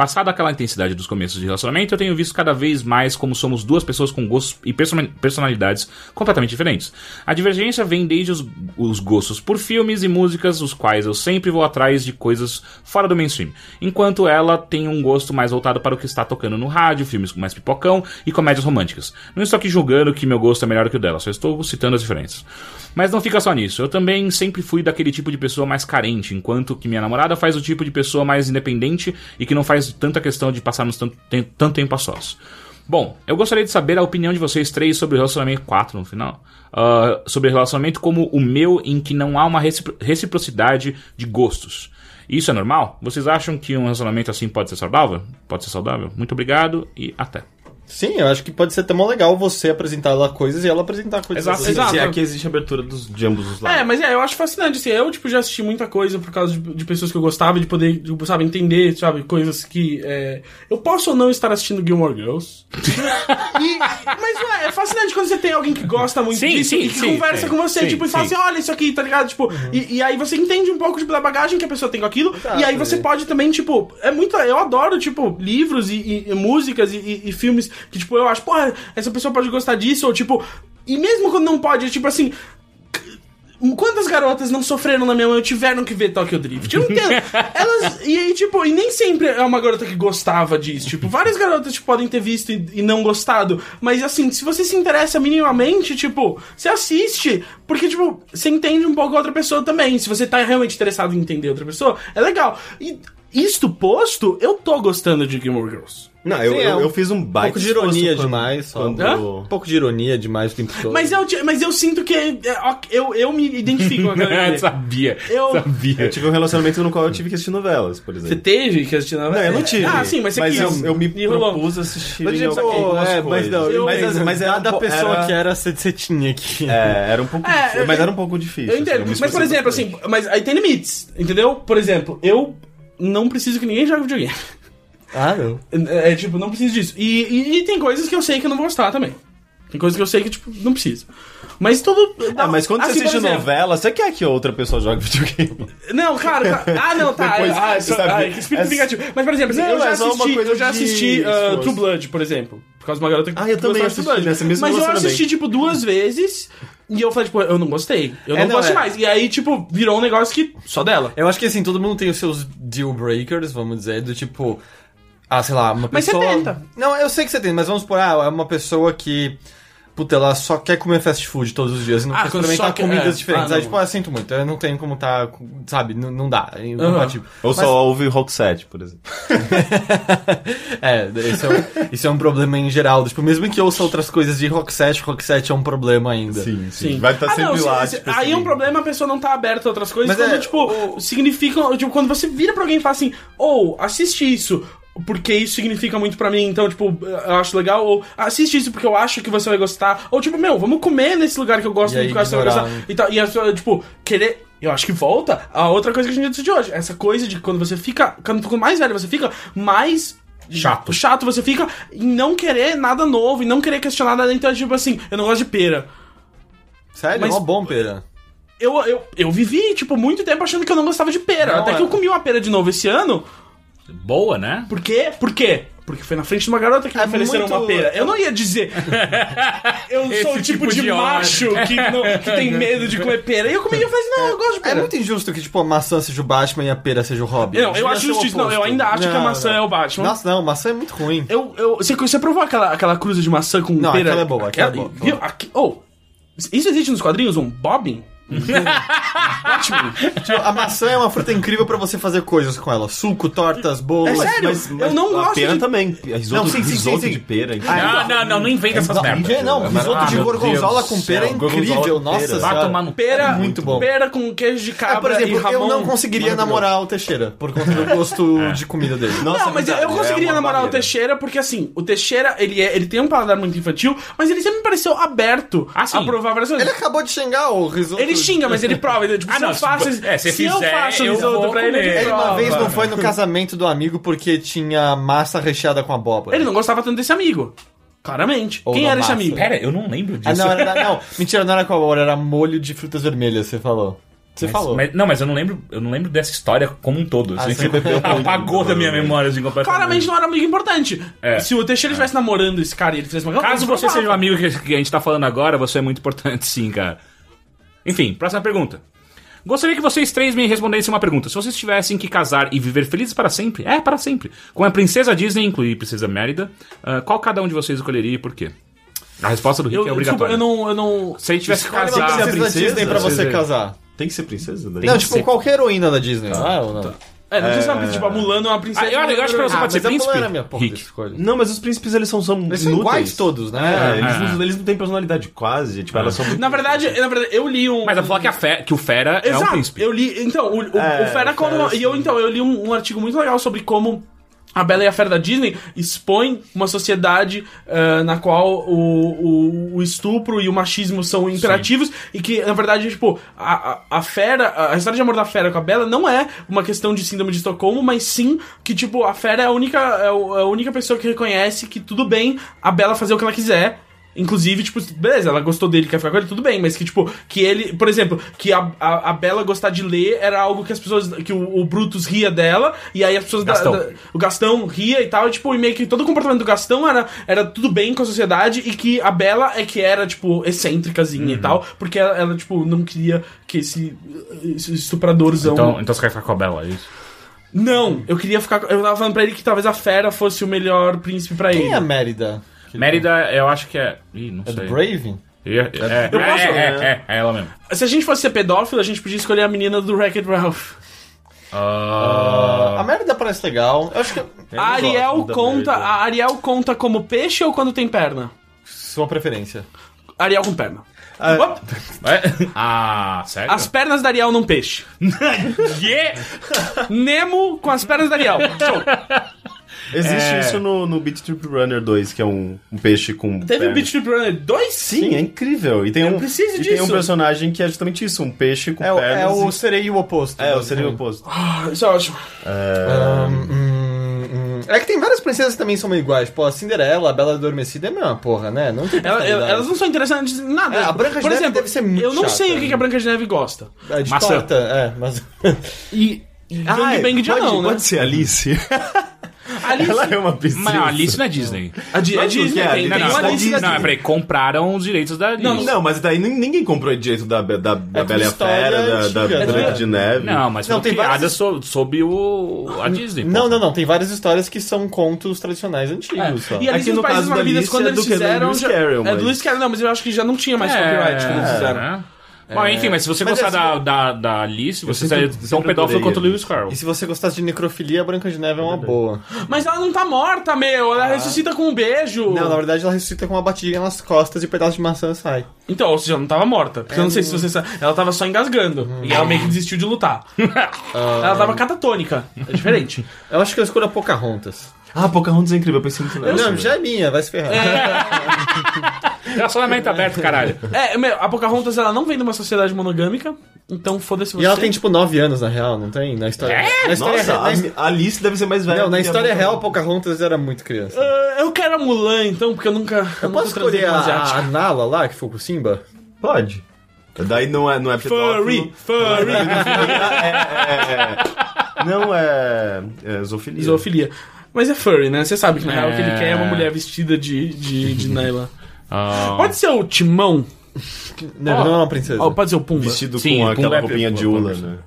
Speaker 3: Passada aquela intensidade dos começos de relacionamento, eu tenho visto cada vez mais como somos duas pessoas com gostos e persona- personalidades completamente diferentes. A divergência vem desde os, os gostos por filmes e músicas, os quais eu sempre vou atrás de coisas fora do mainstream, enquanto ela tem um gosto mais voltado para o que está tocando no rádio, filmes com mais pipocão e comédias românticas. Não estou aqui julgando que meu gosto é melhor que o dela, só estou citando as diferenças. Mas não fica só nisso. Eu também sempre fui daquele tipo de pessoa mais carente, enquanto que minha namorada faz o tipo de pessoa mais independente e que não faz tanta questão de passarmos tanto, tanto tempo a sós. Bom, eu gostaria de saber a opinião de vocês três sobre o relacionamento 4 no final. Ah, sobre relacionamento como o meu, em que não há uma recipro- reciprocidade de gostos. Isso é normal? Vocês acham que um relacionamento assim pode ser saudável? Pode ser saudável? Muito obrigado e até.
Speaker 1: Sim, eu acho que pode ser até mó legal você apresentar ela coisas e ela apresentar coisas.
Speaker 3: Exato,
Speaker 1: a você.
Speaker 2: exato.
Speaker 4: Se é que existe abertura dos, de ambos os lados.
Speaker 2: É, mas é, eu acho fascinante, assim, eu, tipo, já assisti muita coisa por causa de, de pessoas que eu gostava, de poder, tipo, sabe, entender, sabe, coisas que, é... Eu posso ou não estar assistindo Gilmore Girls, E- mas, ué, é fascinante quando você tem alguém que gosta muito
Speaker 3: Sim,
Speaker 2: disso
Speaker 3: sim,
Speaker 2: e que
Speaker 3: sim,
Speaker 2: conversa
Speaker 3: sim,
Speaker 2: com você,
Speaker 3: sim,
Speaker 2: tipo, e fala
Speaker 3: sim.
Speaker 2: assim, olha isso aqui, tá ligado? Tipo, e, e aí você entende um pouco, tipo, da bagagem que a pessoa tem com aquilo, e aí você
Speaker 1: é.
Speaker 2: pode também, tipo, é muito, eu adoro, tipo, livros e, e- e músicas e, e- e filmes que, tipo, eu acho, porra, essa pessoa pode gostar disso, ou tipo, e mesmo quando não pode, é tipo assim, Quantas garotas não sofreram na minha mão e tiveram que ver Tokyo Drift? Eu não entendo. Elas. E aí, tipo, e nem sempre é uma garota que gostava disso. Tipo, várias garotas tipo, podem ter visto e, e não gostado. Mas assim, se você se interessa minimamente, tipo, você assiste. Porque, tipo, você entende um pouco a outra pessoa também. Se você tá realmente interessado em entender outra pessoa, é legal. E isto posto, eu tô gostando de Gilmore Girls.
Speaker 4: Não, eu,
Speaker 1: Sim, é
Speaker 4: eu,
Speaker 1: um
Speaker 4: eu fiz um baita
Speaker 1: pouco de ironia
Speaker 4: esforço quando-
Speaker 1: demais.
Speaker 4: Quando...
Speaker 2: Hã?
Speaker 1: Um pouco de ironia demais o tempo todo.
Speaker 2: Mas eu, te- mas eu sinto que. é, Eu, eu me identifico com aquela.
Speaker 3: sabia.
Speaker 2: Eu-
Speaker 3: Sabia.
Speaker 4: Eu tive um relacionamento no qual eu tive que assistir novelas, por
Speaker 2: Você
Speaker 4: exemplo.
Speaker 2: teve que assistir na
Speaker 4: Não, eu não tive.
Speaker 2: Ah, sim, mas você
Speaker 4: mas
Speaker 2: quis.
Speaker 4: eu, eu me
Speaker 2: E rolou.
Speaker 4: propus assistir
Speaker 1: Mas,
Speaker 4: em
Speaker 1: tipo,
Speaker 4: algumas
Speaker 1: é, mas
Speaker 4: coisas.
Speaker 1: não,
Speaker 2: Eu-
Speaker 1: mas,
Speaker 4: mas, mas era po-
Speaker 1: pessoa
Speaker 4: era-
Speaker 1: que era, você, você tinha aqui.
Speaker 4: É, era um pouco
Speaker 2: É,
Speaker 4: difícil,
Speaker 2: eu-
Speaker 4: mas era um pouco difícil.
Speaker 2: Eu entendo.
Speaker 4: assim, me
Speaker 2: mas, por
Speaker 4: esforcei
Speaker 2: exemplo,
Speaker 4: bastante.
Speaker 2: assim, mas aí tem limites, entendeu? Por exemplo, eu não preciso que ninguém jogue videogame.
Speaker 1: Ah, não.
Speaker 2: É, tipo, não preciso disso. E, e- e tem coisas que eu sei que eu não vou gostar também. Tem coisas que eu sei que, tipo, não preciso. Mas tudo.
Speaker 4: Ah, mas quando
Speaker 2: assim,
Speaker 4: você assiste
Speaker 2: exemplo-
Speaker 4: novela, você quer que outra pessoa jogue videogame?
Speaker 2: Não, cara, cara. Ah, não, tá.
Speaker 4: Depois,
Speaker 2: ah, isso,
Speaker 4: sabe,
Speaker 2: que espírito
Speaker 4: é-.
Speaker 2: Mas, por exemplo, assim,
Speaker 4: Não,
Speaker 2: eu já
Speaker 4: é
Speaker 2: assisti,
Speaker 4: coisa
Speaker 2: eu já
Speaker 4: de
Speaker 2: assisti uh. True Blood, por exemplo. Por causa de uma garota que
Speaker 4: Ah, eu também assisti nessa mesma
Speaker 2: Mas eu assisti, tipo, duas vezes. E eu falei, tipo, eu não gostei. Eu
Speaker 1: É,
Speaker 2: não,
Speaker 1: não,
Speaker 2: gosto
Speaker 1: é.
Speaker 2: mais. E aí, tipo, virou um negócio que só dela.
Speaker 1: Eu acho que assim, todo mundo tem os seus deal breakers, vamos dizer, do tipo. Ah, sei lá, uma
Speaker 2: Mas você
Speaker 1: pessoa.
Speaker 2: tenta.
Speaker 1: Não, eu sei que você tem, mas vamos supor, ah, é uma pessoa que. Puta, ela só quer comer fast food todos os dias e não
Speaker 2: Ah,
Speaker 1: quer experimentar comidas
Speaker 2: é.
Speaker 1: diferentes.
Speaker 2: Ah,
Speaker 1: Aí, tipo, ah, sinto muito, eu não tenho como tá, sabe, não, não dá, é incompatível.
Speaker 4: Ou só ouve Rock 7, por exemplo.
Speaker 1: É, esse é, um, isso é um problema em geral. Tipo, mesmo que ouça outras coisas de Rock 7, Rock 7 é um problema ainda.
Speaker 4: Sim,
Speaker 2: Sim.
Speaker 4: Vai estar
Speaker 2: Ah,
Speaker 4: sempre
Speaker 2: não,
Speaker 4: lá.
Speaker 2: se-
Speaker 4: tipo,
Speaker 2: aí é um
Speaker 4: seguindo.
Speaker 2: problema a pessoa não tá aberta a outras coisas.
Speaker 1: Mas
Speaker 2: quando,
Speaker 1: é,
Speaker 2: tipo, significam. Tipo, quando você vira pra alguém e fala assim, ou assiste isso. Porque isso significa muito pra mim, então, tipo, eu acho legal. Ou assiste isso porque eu acho que você vai gostar. Ou, tipo, meu, vamos comer nesse lugar que eu gosto
Speaker 1: E aí
Speaker 2: que eu acho que você vai gostar.
Speaker 1: né?
Speaker 2: E, tal. e a pessoa, tipo, querer. Eu acho que volta a outra coisa que a gente disse de hoje. Essa coisa de quando você fica. Quanto mais velho você fica, mais.
Speaker 3: Chato.
Speaker 2: Chato você fica em não querer nada novo, e não querer questionar nada. Então, é tipo assim, eu não gosto de pera.
Speaker 1: Sério?
Speaker 2: Mas-
Speaker 1: Mó bom, pera.
Speaker 2: Eu, eu, eu vivi, tipo, muito tempo achando que eu não gostava de pera.
Speaker 1: Não,
Speaker 2: Até que
Speaker 1: é.
Speaker 2: eu comi uma pera de novo esse ano.
Speaker 3: Boa, né?
Speaker 2: Por quê? Por quê? Porque foi na frente de uma garota que me
Speaker 1: É
Speaker 2: ofereceram
Speaker 1: muito-
Speaker 2: uma pera. Eu não ia dizer. eu
Speaker 3: Esse
Speaker 2: sou o tipo,
Speaker 3: tipo
Speaker 2: de,
Speaker 3: de
Speaker 2: macho que, não- que tem medo de comer pera. E eu comi e eu falei assim: não, eu gosto de
Speaker 1: É
Speaker 2: pera.
Speaker 1: muito injusto que, tipo, a maçã seja o Batman e a pera seja o Robin.
Speaker 2: Não, eu acho
Speaker 1: ser o
Speaker 2: justiça. Não, eu ainda acho que a
Speaker 1: Não,
Speaker 2: maçã
Speaker 1: não.
Speaker 2: é o Batman.
Speaker 1: Nossa, não, maçã é muito ruim.
Speaker 2: Eu, eu, você, você provou aquela, aquela cruza de maçã com
Speaker 1: Não,
Speaker 2: pera?
Speaker 1: aquela é boa, aquela é boa.
Speaker 2: Viu? Aqui- oh, isso existe nos quadrinhos? Um bobbing? Batman?
Speaker 1: Tipo, a maçã é uma fruta incrível pra você fazer coisas com ela. Suco, tortas, bolos.
Speaker 2: É sério?
Speaker 4: Mas,
Speaker 2: eu não
Speaker 4: a
Speaker 2: gosto
Speaker 4: pera
Speaker 2: de...
Speaker 4: também. Risoto,
Speaker 1: Não, sim, sim,
Speaker 4: risoto
Speaker 1: sim, sim.
Speaker 4: de pera.
Speaker 1: Ah,
Speaker 3: Não, não, não, não inventa essas
Speaker 1: Não,
Speaker 3: merdas.
Speaker 1: não, risoto
Speaker 3: Ah,
Speaker 1: de
Speaker 3: meu
Speaker 1: gorgonzola com pera é incrível. Nossa senhora.
Speaker 3: tomar no
Speaker 2: Pera,
Speaker 1: É muito bom.
Speaker 2: pera com queijo de
Speaker 1: É,
Speaker 2: cabra
Speaker 1: por exemplo,
Speaker 2: e ramon.
Speaker 1: eu não conseguiria namorar o Teixeira, por conta do gosto de comida dele.
Speaker 4: Nossa,
Speaker 2: não, mas eu- conseguiria
Speaker 4: é
Speaker 2: namorar o. Teixeira porque, assim, o Teixeira, ele, é, ele tem um paladar muito infantil, mas ele sempre me pareceu aberto
Speaker 3: Ah,
Speaker 2: a provar várias coisas.
Speaker 1: Ele acabou de xingar o risoto.
Speaker 2: Ele xinga, mas ele prova. Ele, tipo,
Speaker 3: Ah,
Speaker 2: se
Speaker 3: não,
Speaker 2: eu faço,
Speaker 3: se- é, se
Speaker 2: se eu
Speaker 3: fizer,
Speaker 2: faço
Speaker 3: eu
Speaker 2: risoto pra ele, ele
Speaker 1: Ele uma
Speaker 2: prova.
Speaker 1: vez não foi no casamento do amigo porque tinha massa recheada com abóbora.
Speaker 2: Ele não gostava tanto desse amigo. Claramente.
Speaker 1: Ou
Speaker 2: Quem era esse
Speaker 1: massa.
Speaker 2: amigo?
Speaker 3: Pera, eu não lembro disso.
Speaker 1: Ah, não, era, não, mentira, não era com abóbora, era molho de frutas vermelhas, você falou. Você
Speaker 3: Mas-
Speaker 1: falou.
Speaker 3: mas- não, mas eu não lembro, eu não lembro dessa história como um todo.
Speaker 1: Ah,
Speaker 3: Assim,
Speaker 1: você bebeu muito,
Speaker 3: apagou da minha memória assim, completamente.
Speaker 2: Claramente não era um amigo importante.
Speaker 3: É.
Speaker 2: Se o Teixeira estivesse namorando esse cara e ele fizesse uma
Speaker 3: Caso
Speaker 2: eu
Speaker 3: você seja um amigo que, que a gente tá falando agora, você é muito importante, sim, cara. Enfim, próxima pergunta. Gostaria que vocês três me respondessem uma pergunta. Se vocês tivessem que casar e viver felizes para sempre, é, para sempre, com a princesa Disney, incluir princesa Mérida, ah, qual cada um de vocês escolheria e por quê? A resposta do Rick
Speaker 2: Eu,
Speaker 3: é
Speaker 2: desculpa,
Speaker 3: obrigatória.
Speaker 2: eu não. Eu não...
Speaker 3: Se ele tivesse que
Speaker 1: Escolhe uma
Speaker 3: casar...
Speaker 1: princesa da
Speaker 4: princesa,
Speaker 1: Disney pra você casar.
Speaker 4: Tem que ser princesa? Daí?
Speaker 1: Não,
Speaker 3: que
Speaker 1: tipo,
Speaker 3: ser.
Speaker 1: qualquer heroína da Disney. Ah, ou não?
Speaker 2: É, não sei se é uma princesa, tipo, a Mulan é uma princesa.
Speaker 3: Ah, eu- eu acho que você
Speaker 1: Ah,
Speaker 3: pode ser
Speaker 1: a Mulan
Speaker 3: príncipe,
Speaker 1: era a minha porra
Speaker 3: Rick.
Speaker 1: de escolha.
Speaker 4: Não, mas os príncipes eles são, são
Speaker 1: Eles são
Speaker 4: inúteis.
Speaker 1: iguais todos,
Speaker 4: É,
Speaker 1: né?
Speaker 4: eles,
Speaker 3: Ah.
Speaker 4: não, eles não têm personalidade quase. Tipo, elas são muito...
Speaker 2: Na verdade, na verdade, eu li um.
Speaker 3: Mas eu vou falar que, a Fe- que o Fera é um
Speaker 2: Exato.
Speaker 3: príncipe.
Speaker 2: Eu li. Então, o, o,
Speaker 4: É,
Speaker 2: o Fera
Speaker 4: o
Speaker 2: quando.
Speaker 4: Fera,
Speaker 2: E eu, então, eu li um, um artigo muito legal sobre como. A Bela e a Fera da Disney expõe uma sociedade ah, na qual o, o, o estupro e o machismo são imperativos e que, na verdade, tipo, a, a, a Fera, a história de amor da Fera com a Bela não é uma questão de síndrome de Estocolmo, mas sim que, tipo, a Fera é a única, é é a única pessoa que reconhece que tudo bem a Bela fazer o que ela quiser. Inclusive, tipo, beleza, ela gostou dele, quer ficar com ele, tudo bem, mas que, tipo, que ele, por exemplo, que a, a, a Bela gostar de ler era algo que as pessoas, que o, o Brutus ria dela, e aí as pessoas da-
Speaker 3: Gastão.
Speaker 2: da- o Gastão ria e tal, e, tipo, e meio que todo o comportamento do Gastão era, era tudo bem com a sociedade, e que a Bela é que era, tipo, excêntricazinha e tal, porque ela, ela, tipo, não queria que esse, esse estupradorzão.
Speaker 3: Então, então você quer ficar com a Bela, é isso?
Speaker 2: Não, eu queria ficar. Eu tava falando pra ele que talvez a Fera fosse o melhor príncipe pra ele.
Speaker 1: Quem é a Mérida?
Speaker 3: Mérida, eu acho que é... Ih, não
Speaker 1: É
Speaker 3: sei.
Speaker 1: do Brave?
Speaker 3: É, é,
Speaker 2: Eu posso-
Speaker 3: é, é, é, é ela mesmo.
Speaker 2: Se a gente fosse ser pedófilo, a gente podia escolher a menina do Wreck-It Ralph.
Speaker 3: Ah,
Speaker 1: A Mérida parece legal. Eu acho que
Speaker 2: A Ariel conta, a Ariel conta como peixe ou quando tem perna?
Speaker 1: sua preferência.
Speaker 2: Ariel com perna.
Speaker 4: Ah,
Speaker 3: é? ah sério?
Speaker 2: As pernas da Ariel num peixe.
Speaker 3: Yeah!
Speaker 2: Nemo com as pernas da Ariel. Show.
Speaker 4: Existe
Speaker 3: É.
Speaker 4: isso no, no Beat Trip Runner 2, que é um, um peixe com.
Speaker 2: Teve o. Beach Trip Runner 2?
Speaker 4: Sim, é incrível. E tem um,
Speaker 2: preciso
Speaker 4: e tem um
Speaker 2: disso.
Speaker 4: personagem que é justamente isso, um peixe com
Speaker 1: É, o- é
Speaker 4: pernas.
Speaker 1: o
Speaker 4: e-
Speaker 1: sereio oposto.
Speaker 4: É, o seria o
Speaker 1: basicamente.
Speaker 4: oposto.
Speaker 2: Ah, isso é ótimo.
Speaker 1: Hum, hum, hum. É que tem várias princesas que também são meio iguais. Pô, a Cinderela, a Bela Adormecida é a mesma porra, né? Não tem
Speaker 2: Ela- elas não são interessantes em nada.
Speaker 1: É, a Branca de
Speaker 2: Por
Speaker 1: Neve
Speaker 2: exemplo,
Speaker 1: deve ser muito
Speaker 2: Eu não sei
Speaker 1: chata,
Speaker 2: o que
Speaker 1: né?
Speaker 2: que a Branca de Neve gosta.
Speaker 1: É, de
Speaker 3: Maçã.
Speaker 1: torta, é, mas...
Speaker 2: E.
Speaker 4: Ah,
Speaker 2: Bang
Speaker 4: é,
Speaker 2: Bang já
Speaker 4: pode,
Speaker 2: não, né?
Speaker 4: Pode ser Alice.
Speaker 2: Alice,
Speaker 4: Ela é uma princesa.
Speaker 3: Mas a Alice não é Disney.
Speaker 2: a, Di- a
Speaker 4: Mas o
Speaker 2: Disney
Speaker 4: é?
Speaker 2: tem,
Speaker 3: Não, não, não,
Speaker 2: Alice da
Speaker 3: não,
Speaker 2: Disney.
Speaker 3: peraí, compraram os direitos da Alice.
Speaker 2: Não,
Speaker 4: Não, mas daí nin- ninguém comprou direito da, da, da
Speaker 1: É
Speaker 4: Bela e a Fera, da, da
Speaker 1: antiga,
Speaker 4: Branca
Speaker 1: né?
Speaker 4: de Neve.
Speaker 3: Não, mas
Speaker 1: Não,
Speaker 3: foram
Speaker 1: tem
Speaker 3: criadas
Speaker 1: várias-
Speaker 3: so- sob o, a Disney.
Speaker 1: Não,
Speaker 3: pô.
Speaker 1: não, não. Tem várias histórias que são contos tradicionais antigos. só.
Speaker 2: E Alice
Speaker 4: Aqui
Speaker 2: nos
Speaker 4: no
Speaker 2: Países
Speaker 4: caso da
Speaker 2: Maravilhas, quando
Speaker 4: é
Speaker 2: eles fizeram. É do Lewis Carroll, não, mas eu acho que já não tinha mais copyright quando eles fizeram.
Speaker 3: Né? Bom, enfim, mas se você
Speaker 1: Mas
Speaker 3: gostar
Speaker 1: é, se
Speaker 3: da, da, da Alice, você
Speaker 4: sempre-
Speaker 3: seria tão
Speaker 4: sempre
Speaker 3: pedófilo
Speaker 4: adorei
Speaker 3: quanto o. Lewis Carroll.
Speaker 1: E se você gostasse de necrofilia, a Branca de Neve é uma boa.
Speaker 2: Mas ela não tá morta, meu. Ela ressuscita com um beijo.
Speaker 1: Não, na verdade ela ressuscita com uma batidinha nas costas e um pedaço de maçã sai.
Speaker 2: Então, ou seja, ela não tava morta. Porque eu não sei se você sabe. Ela tava só engasgando. E ela meio que desistiu de lutar. ela tava catatônica. É diferente.
Speaker 1: Eu acho que eu escolho a Pocahontas.
Speaker 4: Ah, Pocahontas é incrível, eu pensei muito nela.
Speaker 1: não, já é minha, vai se ferrar.
Speaker 3: Relacionamento aberto, caralho.
Speaker 2: É, meu, a Pocahontas ela não vem de uma sociedade monogâmica. Então foda-se você.
Speaker 1: E ela tem tipo 9 anos na real, não tem? Na história.
Speaker 3: É?
Speaker 1: Na história,
Speaker 4: Nossa,
Speaker 1: na, his-
Speaker 4: a Alice deve ser mais velha.
Speaker 1: não, na
Speaker 4: a
Speaker 1: história real, Pocahontas era muito criança.
Speaker 2: Ah, eu quero a Mulan, então, porque eu nunca.
Speaker 1: Eu
Speaker 2: nunca
Speaker 1: posso escolher a, a. Nala lá, que foi com o Simba?
Speaker 4: Pode. Daí não é, não é
Speaker 2: Furry, furry.
Speaker 4: É, é, é, não é, é zoofilia.
Speaker 2: Zoofilia. Mas é furry, né? Você sabe que na real o que ele
Speaker 3: É.
Speaker 2: quer é uma mulher vestida de, de, de nylon.
Speaker 3: Ah,
Speaker 2: Pode ser o Timão,
Speaker 1: Não, não é uma princesa.
Speaker 2: ou pode ser o Pumba.
Speaker 4: Vestido
Speaker 3: Sim,
Speaker 4: com aquela
Speaker 3: é
Speaker 4: roupinha de ula, né?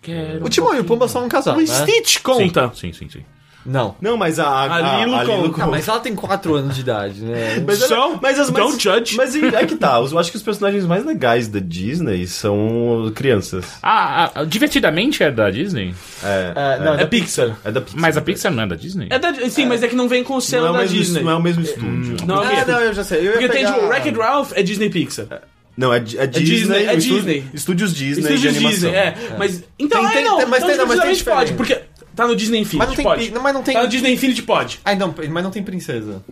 Speaker 3: quero
Speaker 1: O Timão e o Pumba são um casal,
Speaker 2: O
Speaker 1: né?
Speaker 2: Stitch conta.
Speaker 3: Sim, sim, sim.
Speaker 1: Não.
Speaker 4: Não, mas a, a,
Speaker 2: A Lilo conta.
Speaker 4: conta.
Speaker 1: Ah, mas ela tem 4 anos de idade, né?
Speaker 4: Mas,
Speaker 2: So,
Speaker 4: ela- mas as
Speaker 2: don't
Speaker 4: mas,
Speaker 2: judge.
Speaker 4: Mas e- é que tá, eu acho que os personagens mais legais da Disney são crianças.
Speaker 3: Ah, ah, divertidamente é da Disney?
Speaker 4: É,
Speaker 1: É, não,
Speaker 2: É Pixar.
Speaker 4: é da Pixar.
Speaker 3: Mas a Pixar não é da Disney?
Speaker 2: É da, sim, mas é que não vem com o
Speaker 4: não
Speaker 2: selo
Speaker 4: é, o
Speaker 2: da
Speaker 4: mesmo,
Speaker 2: Disney.
Speaker 4: não é o mesmo estúdio.
Speaker 2: Não, é o
Speaker 1: Ah,
Speaker 2: mesmo.
Speaker 1: não, eu já sei. Eu
Speaker 2: Porque tem,
Speaker 1: pegar...
Speaker 2: tipo, Wreck-It Ralph é Disney Pixar.
Speaker 4: Não, é, é Disney.
Speaker 2: Disney, é
Speaker 4: o
Speaker 2: Disney.
Speaker 4: Estúdios Disney
Speaker 2: Estúdios
Speaker 4: de animação.
Speaker 2: Disney, é. Mas, então,
Speaker 1: Tem-
Speaker 2: é,
Speaker 1: tem-
Speaker 2: não,
Speaker 1: tem- mas
Speaker 2: então,
Speaker 1: tem- não, mas tem
Speaker 2: pode, porque tá no Disney Infinity,
Speaker 1: Mas não tem
Speaker 2: pode.
Speaker 1: não, mas não tem-
Speaker 2: Tá no Disney Infinity, pode.
Speaker 1: Ai, não, mas não tem princesa.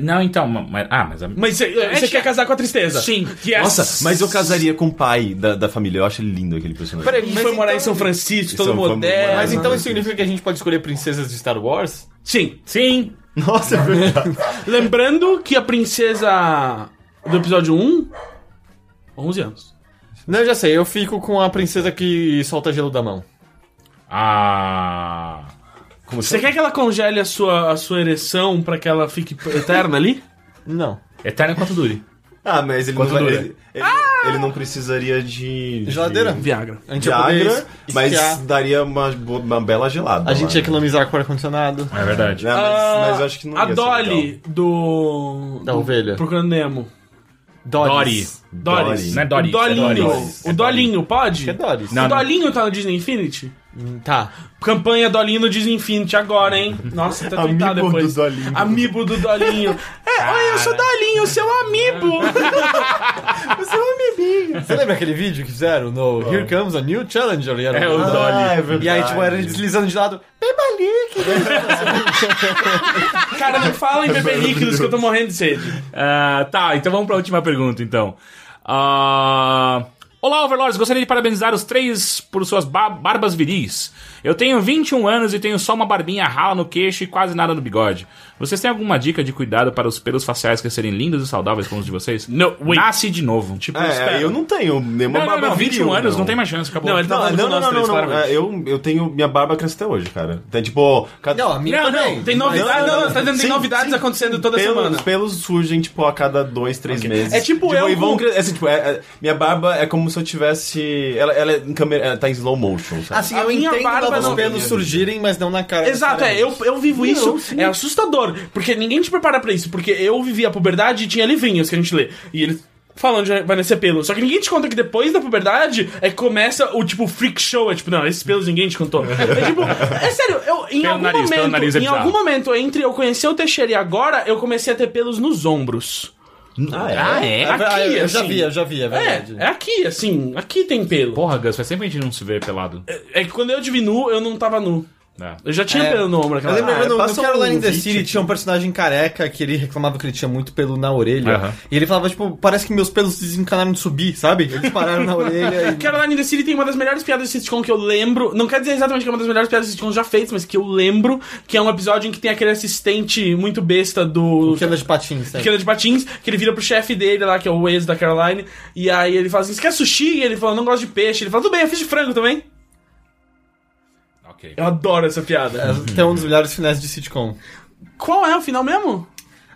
Speaker 3: Não, então, ma- mas, ah, mas a...
Speaker 2: Mas você você quer casar com a tristeza?
Speaker 3: Sim.
Speaker 2: Yes.
Speaker 4: Nossa, mas eu casaria com o pai da, da família. Eu acho ele lindo aquele personagem.
Speaker 1: Peraí, mas
Speaker 2: foi morar
Speaker 1: então-
Speaker 2: em São Francisco, todo moderno.
Speaker 1: Mas
Speaker 4: Ah,
Speaker 1: então isso significa que a gente pode escolher princesas de Star Wars?
Speaker 2: Sim.
Speaker 3: Sim.
Speaker 4: Nossa, é verdade.
Speaker 2: Lembrando que a princesa do episódio 1, 11 anos.
Speaker 1: Não, eu já sei. Eu fico com a princesa que solta gelo da mão.
Speaker 3: Ah...
Speaker 4: Como
Speaker 2: Você quer que ela congele a sua, a sua ereção pra que ela fique eterna ali?
Speaker 1: Não.
Speaker 3: Eterno quanto dure.
Speaker 4: Ah, mas ele não,
Speaker 3: Quanto
Speaker 4: vai,
Speaker 3: dura?
Speaker 4: ele, ele, ele não precisaria de... de
Speaker 1: Geladeira?
Speaker 2: Viagra.
Speaker 1: A gente ia poder
Speaker 4: Viagra, mas
Speaker 1: esquiar.
Speaker 4: daria uma, bo- uma bela gelada.
Speaker 1: A gente ia
Speaker 4: né?
Speaker 1: economizar com o ar-condicionado.
Speaker 3: É verdade.
Speaker 4: É, mas,
Speaker 2: Ah,
Speaker 4: mas eu acho que não
Speaker 2: A
Speaker 4: ia ser
Speaker 2: Dolly
Speaker 4: legal.
Speaker 2: do.
Speaker 1: Da
Speaker 2: do
Speaker 1: ovelha.
Speaker 2: Procurando Nemo.
Speaker 1: Doris.
Speaker 2: Doris.
Speaker 3: Não é Dory,
Speaker 2: O Dolinho.
Speaker 3: é Doris.
Speaker 2: O Dolinho, pode?
Speaker 1: Que é Doris.
Speaker 3: Não,
Speaker 2: o Dolinho tá no Disney Infinity?
Speaker 1: Tá.
Speaker 2: Campanha Dolinho no Disney Infinity agora, hein? Nossa, tá tweetado
Speaker 4: Amiibo
Speaker 2: depois.
Speaker 4: do Dolinho.
Speaker 2: Amiibo do Dolinho. É, oi, eu sou Dolinho, seu amiibo.
Speaker 1: Você lembra aquele vídeo que fizeram no Here Comes a New Challenger? E era
Speaker 3: É o
Speaker 1: Ah,
Speaker 3: Dolly.
Speaker 4: Ah, é verdade.
Speaker 1: E aí, tipo, era ele deslizando de lado. Beba líquido.
Speaker 2: Cara, não fala em beber líquidos que eu tô morrendo de sede.
Speaker 3: Ah, tá, então vamos pra última pergunta, então. Ah, Olá, Overlords! Gostaria de parabenizar os três por suas ba- barbas viris. Eu tenho 21 anos e tenho só uma barbinha rala no queixo e quase nada no bigode. Vocês têm alguma dica de cuidado para os pelos faciais crescerem lindos e saudáveis como os de vocês?
Speaker 2: No, wait.
Speaker 3: Nasce de novo. Tipo,
Speaker 4: É, eu não tenho nenhuma
Speaker 3: não, não,
Speaker 4: barba
Speaker 3: não, 21
Speaker 4: viril,
Speaker 3: anos, não. tem mais chance, acabou.
Speaker 2: Não, ele tá
Speaker 4: Não, não, não,
Speaker 2: nós
Speaker 4: não,
Speaker 2: três,
Speaker 4: não,
Speaker 2: claramente.
Speaker 4: É, eu, eu tenho. Minha barba cresce até hoje, cara. Tem tipo. Cada...
Speaker 1: Não, a minha
Speaker 2: Não,
Speaker 1: também.
Speaker 2: não, tem novidades. Não, não, você tá dizendo tem
Speaker 4: Sim,
Speaker 2: novidades
Speaker 4: sim.
Speaker 2: acontecendo toda
Speaker 4: pelos,
Speaker 2: semana.
Speaker 4: Os pelos surgem, tipo, a cada dois, três meses.
Speaker 2: É tipo eu
Speaker 4: e vão é assim, tipo, é- é- minha barba é como se eu tivesse. Ela, ela é em câmera, ela tá em slow motion, sabe?
Speaker 1: Assim,
Speaker 2: A
Speaker 1: eu
Speaker 2: minha
Speaker 1: entendo
Speaker 2: barba não-
Speaker 1: pelos surgirem, mas não na cara.
Speaker 2: Exato, é, eu, eu vivo isso, é assustador, porque ninguém te prepara pra isso, porque eu vivi a puberdade e tinha livrinhos que a gente lê, e eles falando já vai nascer pelo, só que ninguém te conta que depois da puberdade é que começa o tipo freak show, é tipo, não, esses pelos ninguém te contou. É tipo, é sério, eu, em
Speaker 3: Pelo
Speaker 2: algum
Speaker 3: nariz,
Speaker 2: momento,
Speaker 3: nariz é
Speaker 2: em algum momento entre eu conhecer o Teixeira e agora, eu comecei a ter pelos nos ombros.
Speaker 4: Ah, é?
Speaker 3: Ah, é?
Speaker 2: aqui,
Speaker 1: eu já
Speaker 2: assim.
Speaker 1: vi, eu já vi, é verdade.
Speaker 2: É, é aqui, assim, aqui tem pelo.
Speaker 3: Porra, Gus, faz tempo que a gente não se vê pelado.
Speaker 2: É que quando eu tive nu, eu não tava nu.
Speaker 3: É.
Speaker 2: Eu já tinha
Speaker 1: É.
Speaker 2: pelo no ombro
Speaker 1: Eu
Speaker 2: aquela
Speaker 1: lembro
Speaker 4: Ah,
Speaker 1: no, no
Speaker 4: um
Speaker 1: Caroline in the City tinha um personagem careca que ele reclamava que ele tinha muito pelo na orelha.
Speaker 3: Aham.
Speaker 1: E ele falava, tipo, parece que meus pelos desencanaram de subir, sabe? Eles pararam na orelha e.
Speaker 2: Caroline in the City tem uma das melhores piadas de sitcom que eu lembro. Não quer dizer exatamente que é uma das melhores piadas de sitcom já feitas, mas que eu lembro. Que é um episódio em que tem aquele assistente muito besta do.
Speaker 1: Que anda de patins, né?
Speaker 2: Que anda de patins, que ele vira pro chefe dele lá, que é o ex da Caroline. E aí ele fala assim: Você quer sushi? E ele fala: Não gosto de peixe. Ele fala: Tudo bem, eu fiz de frango também.
Speaker 3: Ok.
Speaker 2: Eu adoro essa piada.
Speaker 1: É, Tem um dos melhores finais de sitcom.
Speaker 2: Qual é o final mesmo?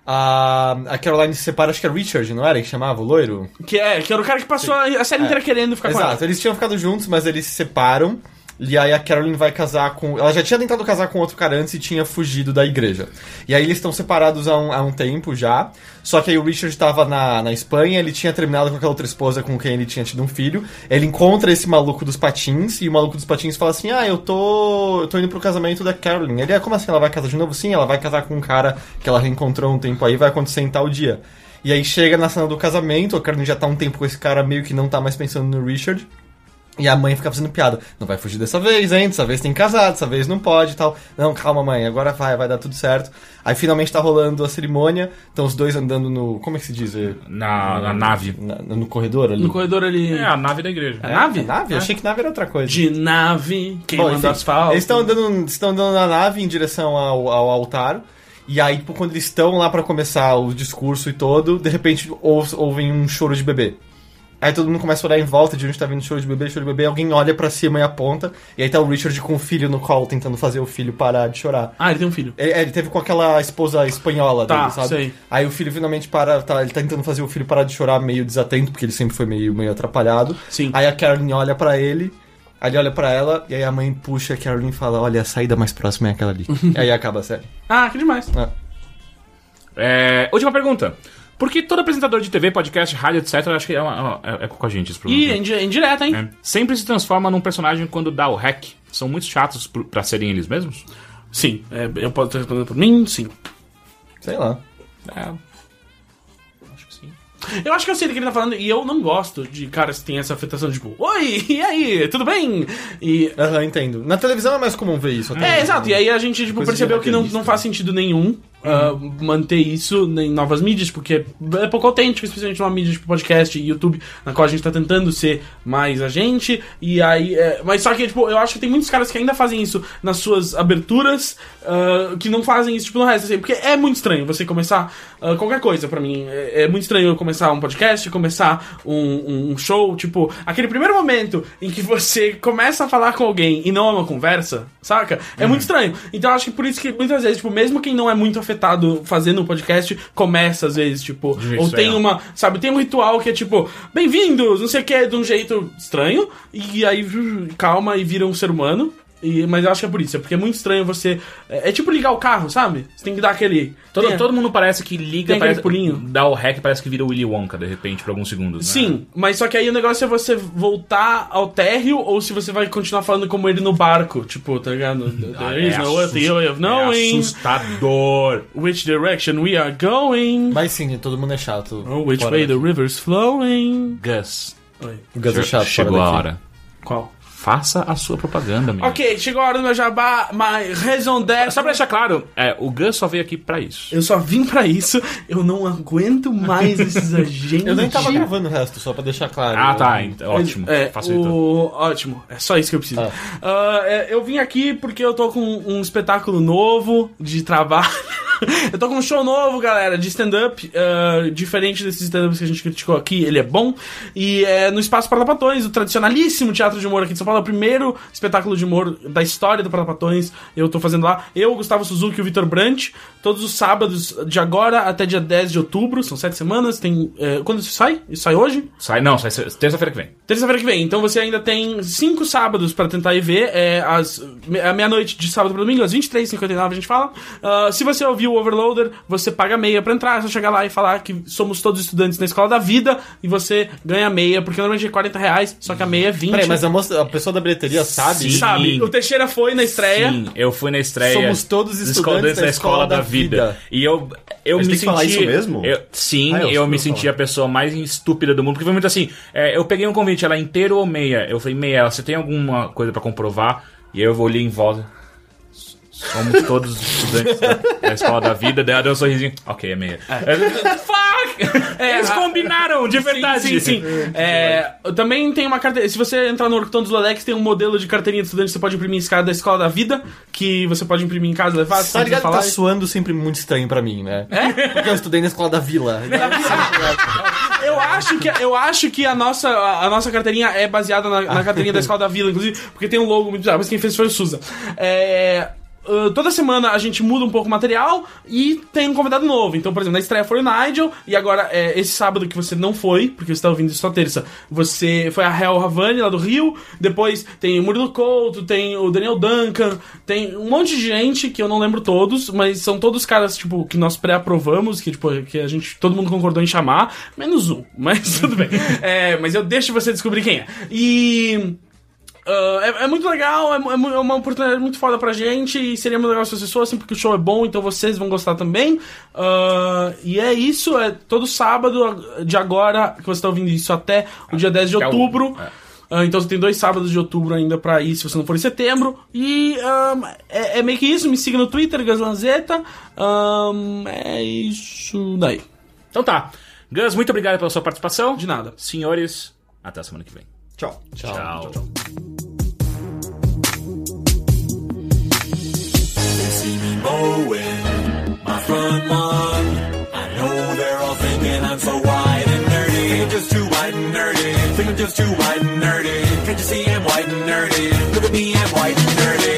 Speaker 1: A, a Caroline se separa, acho que é Richard, não era? Que chamava o loiro?
Speaker 2: Que é, que era o cara que passou a a série inteira querendo ficar com
Speaker 1: Exato,
Speaker 2: ela.
Speaker 1: eles tinham ficado juntos, mas eles se separam. E aí a Caroline vai casar com. Ela já tinha tentado casar com outro cara antes e tinha fugido da igreja. E aí eles estão separados há um, há um tempo já. Só que aí o Richard estava na, na Espanha, ele tinha terminado com aquela outra esposa com quem ele tinha tido um filho. Ele encontra esse maluco dos patins, e o maluco dos patins fala assim: Ah, eu tô. eu tô indo pro casamento da Caroline. Ele é como assim? Ela vai casar de novo? Sim, ela vai casar com um cara que ela reencontrou um tempo aí, vai acontecer em tal dia. E aí chega na cena do casamento, a Caroline já tá um tempo com esse cara, meio que não tá mais pensando no Richard. E a mãe fica fazendo piada. Não vai fugir dessa vez, hein? Dessa vez tem casado, dessa vez não pode e tal. Não, calma, mãe, agora vai, vai dar tudo certo. Aí finalmente tá rolando a cerimônia. Estão os dois andando no. Como é que se diz? É,
Speaker 3: Na, na nave.
Speaker 1: na- no corredor ali.
Speaker 2: No corredor ali.
Speaker 3: É, a nave da igreja.
Speaker 2: É nave?
Speaker 1: É nave? Eu achei que nave era outra coisa.
Speaker 2: De nave,
Speaker 1: Bom,
Speaker 2: queimando
Speaker 1: enfim,
Speaker 2: asfalto.
Speaker 1: Eles estão andando, estão andando na nave em direção ao, ao altar. E aí, tipo, quando eles estão lá pra começar o discurso e todo, de repente ou- ouvem um choro de bebê. Aí todo mundo começa a olhar em volta de onde tá vindo show de bebê, show de bebê, alguém olha pra cima e aponta, e aí tá o Richard com o filho no colo tentando fazer o filho parar de chorar.
Speaker 2: Ah, ele tem um filho.
Speaker 1: Ele, é, ele teve com aquela esposa espanhola
Speaker 2: Tá,
Speaker 1: dele, sabe?
Speaker 2: sei.
Speaker 1: Aí o filho finalmente para, tá, ele tá tentando fazer o filho parar de chorar meio desatento, porque ele sempre foi meio, meio atrapalhado.
Speaker 2: Sim.
Speaker 1: Aí a Caroline olha pra ele, aí ele olha pra ela, e aí a mãe puxa a Caroline e fala, olha, a saída mais próxima é aquela ali. e aí acaba a série.
Speaker 2: Ah, que demais.
Speaker 1: Ah.
Speaker 3: É, última pergunta. Por que todo apresentador de TV, podcast, rádio, etc., eu acho que é, uma- é, é com a gente esse
Speaker 2: Ih,
Speaker 3: programa.
Speaker 2: é é indireta, hein?
Speaker 3: É. Sempre se transforma num personagem quando dá o hack. São muito chatos pra serem eles mesmos?
Speaker 2: Sim. É, eu posso estar respondendo por mim? Sim.
Speaker 1: Sei lá.
Speaker 3: É. Acho que sim.
Speaker 2: Eu acho que eu sei do que ele tá falando e eu não gosto de caras que têm essa afetação, tipo, oi, e aí, tudo bem? E.
Speaker 1: Aham, entendo. Na televisão é mais comum ver isso. até.
Speaker 2: É, exato. E aí a gente tipo,
Speaker 4: Coisa
Speaker 2: percebeu que não, não faz sentido nenhum ah, manter isso em novas mídias, porque é pouco autêntico, especialmente numa mídia tipo podcast e YouTube, na qual a gente tá tentando ser mais a gente. E aí. é, mas só que, tipo, eu acho que tem muitos caras que ainda fazem isso nas suas aberturas, ah, que não fazem isso, tipo, no resto, assim, porque é muito estranho você começar ah, qualquer coisa pra mim. É, é muito estranho eu começar um podcast, começar um, um show, tipo, aquele primeiro momento em que você começa a falar com alguém e não é uma conversa, saca? É muito estranho. Então eu acho que por isso que muitas vezes, tipo, mesmo quem não é muito afetado fazendo um podcast, começa às vezes, tipo,
Speaker 3: jeito
Speaker 2: ou tem uma, sabe, tem um ritual que é tipo, bem-vindos, não sei o que, de um jeito estranho, e aí calma e vira um ser humano. E, mas eu acho que é por isso, é porque é muito estranho você. É, é tipo ligar o carro, sabe? Você tem que dar aquele.
Speaker 3: Todo, todo mundo parece que liga,
Speaker 2: Tem
Speaker 3: parece,
Speaker 2: pulinho.
Speaker 3: dá o hack parece que vira o Willy Wonka, de repente, por alguns segundos. né?
Speaker 2: Sim, mas só que aí o negócio é você voltar ao térreo ou se você vai continuar falando como ele no barco. Tipo, tá ligado?
Speaker 3: Ah,
Speaker 2: There is
Speaker 3: é
Speaker 2: no other way of
Speaker 3: É
Speaker 2: knowing
Speaker 3: assustador.
Speaker 2: which direction we are going.
Speaker 1: Mas sim, todo mundo é chato.
Speaker 2: Or which
Speaker 1: Fora
Speaker 2: way the
Speaker 1: daqui.
Speaker 2: river's flowing.
Speaker 3: Gus,
Speaker 2: Oi.
Speaker 1: O Gus é chato.
Speaker 3: chegou
Speaker 1: fora
Speaker 3: a hora.
Speaker 2: Qual?
Speaker 3: Faça a sua propaganda, meu.
Speaker 2: Ok, chegou a hora do meu jabá, mas raison d'être.
Speaker 3: Só pra deixar claro, é, o Gus só veio aqui pra isso.
Speaker 2: Eu só vim pra isso, eu não aguento mais esses agentes.
Speaker 1: Eu nem tava gravando o resto, só pra deixar claro.
Speaker 3: Ah, tá. então, ótimo.
Speaker 2: É,
Speaker 3: Facilitou.
Speaker 2: o... Ótimo, é só isso que eu preciso.
Speaker 1: Ah.
Speaker 2: É, eu vim aqui porque eu tô com um espetáculo novo de trabalho. eu tô com um show novo, galera, de stand-up. ah, diferente desses stand-ups que a gente criticou aqui, ele é bom. E é no Espaço Patapatões, o tradicionalíssimo teatro de humor aqui de São Paulo. É o primeiro espetáculo de humor da história do Patapatões. Eu tô fazendo lá. Eu, Gustavo Suzuki e o Vitor Brant. Todos os sábados de agora até dia 10 de outubro. São sete semanas. Tem. é, quando isso sai? Isso sai hoje?
Speaker 3: Sai, não, sai terça-feira que vem.
Speaker 2: Terça-feira que vem. Então você ainda tem cinco sábados pra tentar ir ver. É às à meia-noite de sábado pra domingo, às 23h59 a gente fala. Ah, se você ouviu o Overloader, você paga meia pra entrar. É só chegar lá e falar que somos todos estudantes na escola da vida e você ganha meia, porque normalmente é 40 reais, só que a meia é 20.
Speaker 1: Peraí, mas a, moça, a pessoa da bilheteria sabe?
Speaker 3: Sim.
Speaker 2: Sabe? O Teixeira foi na estreia.
Speaker 3: Sim, eu fui na estreia.
Speaker 1: Somos todos
Speaker 3: dos
Speaker 1: estudantes da escola da vida.
Speaker 3: E eu, eu
Speaker 4: Mas
Speaker 3: me
Speaker 4: tem que
Speaker 3: senti.
Speaker 4: falar isso mesmo?
Speaker 3: eu- sim,
Speaker 4: Ah, eu
Speaker 3: eu,
Speaker 4: sou
Speaker 3: me
Speaker 4: eu
Speaker 3: senti
Speaker 4: falar.
Speaker 3: a pessoa mais estúpida do mundo. Porque foi muito assim. é, eu peguei um convite, ela inteiro ou meia? Eu falei, meia, você tem alguma coisa pra comprovar? E aí eu olhei em volta. Somos todos estudantes da, da escola da vida. Daí ela deu um sorrisinho. Ok, é meia. Fuck! Eles
Speaker 2: a-
Speaker 3: combinaram, de verdade.
Speaker 2: Sim, sim, sim. É, eu também tem uma carteira. Se você entrar no Orctão dos Lodex, tem um modelo de carteirinha de estudante que você pode imprimir esse cara da escola da vida, que você pode imprimir em casa, levar.
Speaker 1: Tá ligado que
Speaker 2: falar.
Speaker 1: tá suando sempre muito estranho pra mim, né? É? Porque eu estudei na escola da vila.
Speaker 2: Eu acho que, eu acho que a, nossa, a, a nossa carteirinha é baseada na, na carteirinha da escola da vila, inclusive, porque tem um logo muito bizarro, mas quem fez foi o Suza. É. toda semana a gente muda um pouco o material e tem um convidado novo. Então, por exemplo, na estreia foi o Nigel, e agora, é, esse sábado que você não foi, porque você tá ouvindo isso só terça, você foi a Hel Havani, lá do Rio. Depois tem o Murilo Couto, tem o Daniel Duncan, tem um monte de gente que eu não lembro todos, mas são todos caras, tipo, que nós pré-aprovamos, que, tipo, que a gente, todo mundo concordou em chamar, menos um, mas tudo bem. É, mas eu deixo você descobrir quem é. E. ah, é, é muito legal, é, é é uma oportunidade muito foda pra gente e seria muito legal se vocês fossem, porque o show é bom, então vocês vão gostar também. Ah, e é isso, é todo sábado de agora, que você tá ouvindo isso, até o dia 10 de outubro. Ah, então você tem dois sábados de outubro ainda pra ir, se você não for em setembro. E ahn, é, é meio que isso, me siga no Twitter, Gaslanzeta. Ahn, é isso daí.
Speaker 3: Então tá. Gus, muito obrigado pela sua participação.
Speaker 2: De nada.
Speaker 3: Senhores, até a semana que vem.
Speaker 1: Tchau.
Speaker 3: Tchau.
Speaker 6: They see me mowing my front lawn. I know they're all thinking I'm so white and nerdy, I'm just too white and nerdy. Think I'm just too white and nerdy. Can't you see I'm white and nerdy? Look at me, I'm white and nerdy.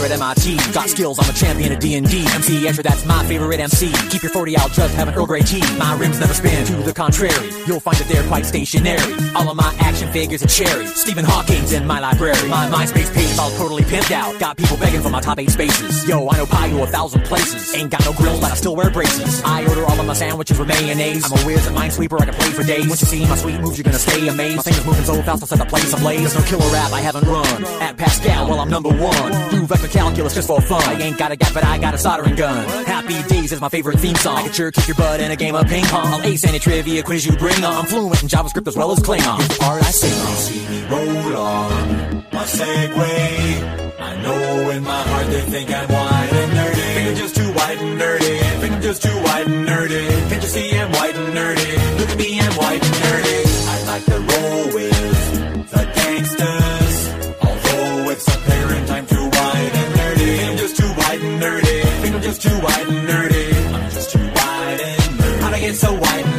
Speaker 7: Here at MIT. Got skills, I'm a champion of D&D. MC Escher, that's my favorite MC. Keep your 40 out, just have an Earl Grey tea. My rims never spin, to the contrary. You'll find that they're quite stationary. All of my action figures are cherry. Stephen Hawking's in my library. My MySpace page all totally pimped out. Got people begging for my top eight spaces. Yo, I know pie to a thousand places. Ain't got no grills, but I still wear braces. I order all of my sandwiches with mayonnaise. I'm a whiz and minesweeper, I can play for days. Once you see my sweet moves, you're gonna stay amazed. My fingers moving so fast, I'll set the place ablaze. There's no killer rap I haven't run. At Pascal, well, I'm number one. Vector calculus just for fun. I ain't got a gap, but I got a soldering gun. Happy Days is my favorite theme song. I could sure kick your butt in a game of ping pong. I'll ace any trivia quiz you bring on. I'm fluent in JavaScript as well as Klingon. The part I sing on.
Speaker 6: see me roll on my Segway. I know in my heart they think I'm white and nerdy. Think I'm just too white and nerdy. Think I'm just too white and nerdy. Can't you see I'm white and nerdy? Look at me, I'm white nerdy. Think I'm just too white and nerdy. I'm just too white and nerdy. How'd I get so white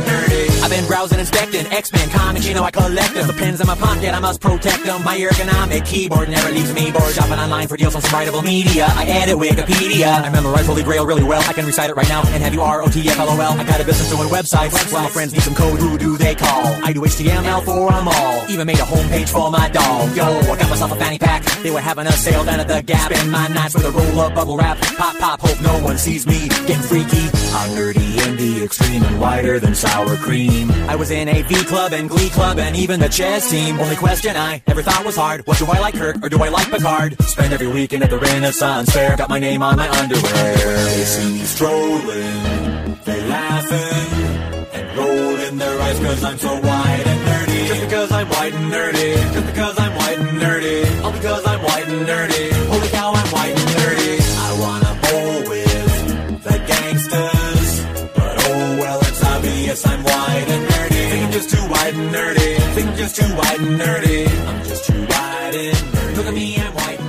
Speaker 6: and
Speaker 7: browsing, inspecting X-Men comics, you know I collect them. The pens in my pocket, I must protect them. My ergonomic keyboard never leaves me bored. Shopping online for deals on some writable media. I edit Wikipedia. I memorize Holy Grail really well. I can recite it right now. And have you R-O-T-F-L-O-L? I got a business doing websites. Well, my friends need some code. Who do they call? I do HTML for them all. Even made a homepage for my dog. Yo, I got myself a fanny pack. They were having a sale down at the Gap. Spend my nights with a roll-up bubble wrap. Pop, pop, hope no one sees me. Getting freaky.
Speaker 6: I'm nerdy in the extreme and whiter than sour cream.
Speaker 7: I was in a V club and Glee club and even the chess team. Only question I ever thought was hard: What do I like, Kirk, or do I like Picard? Spend every weekend at the Renaissance Fair. Got my name on my underwear.
Speaker 6: They see me strolling, they laughing and rolling their eyes cause I'm so white and nerdy. Just because I'm white and nerdy, just because I'm white and nerdy, all because I'm white and nerdy. Holy cow, I'm white and nerdy. I wanna bowl with the gangsters, but oh well, it's obvious I'm white and nerdy just too white and nerdy. Think I'm just too white and nerdy. I'm just too white and nerdy. Look at me, I'm white.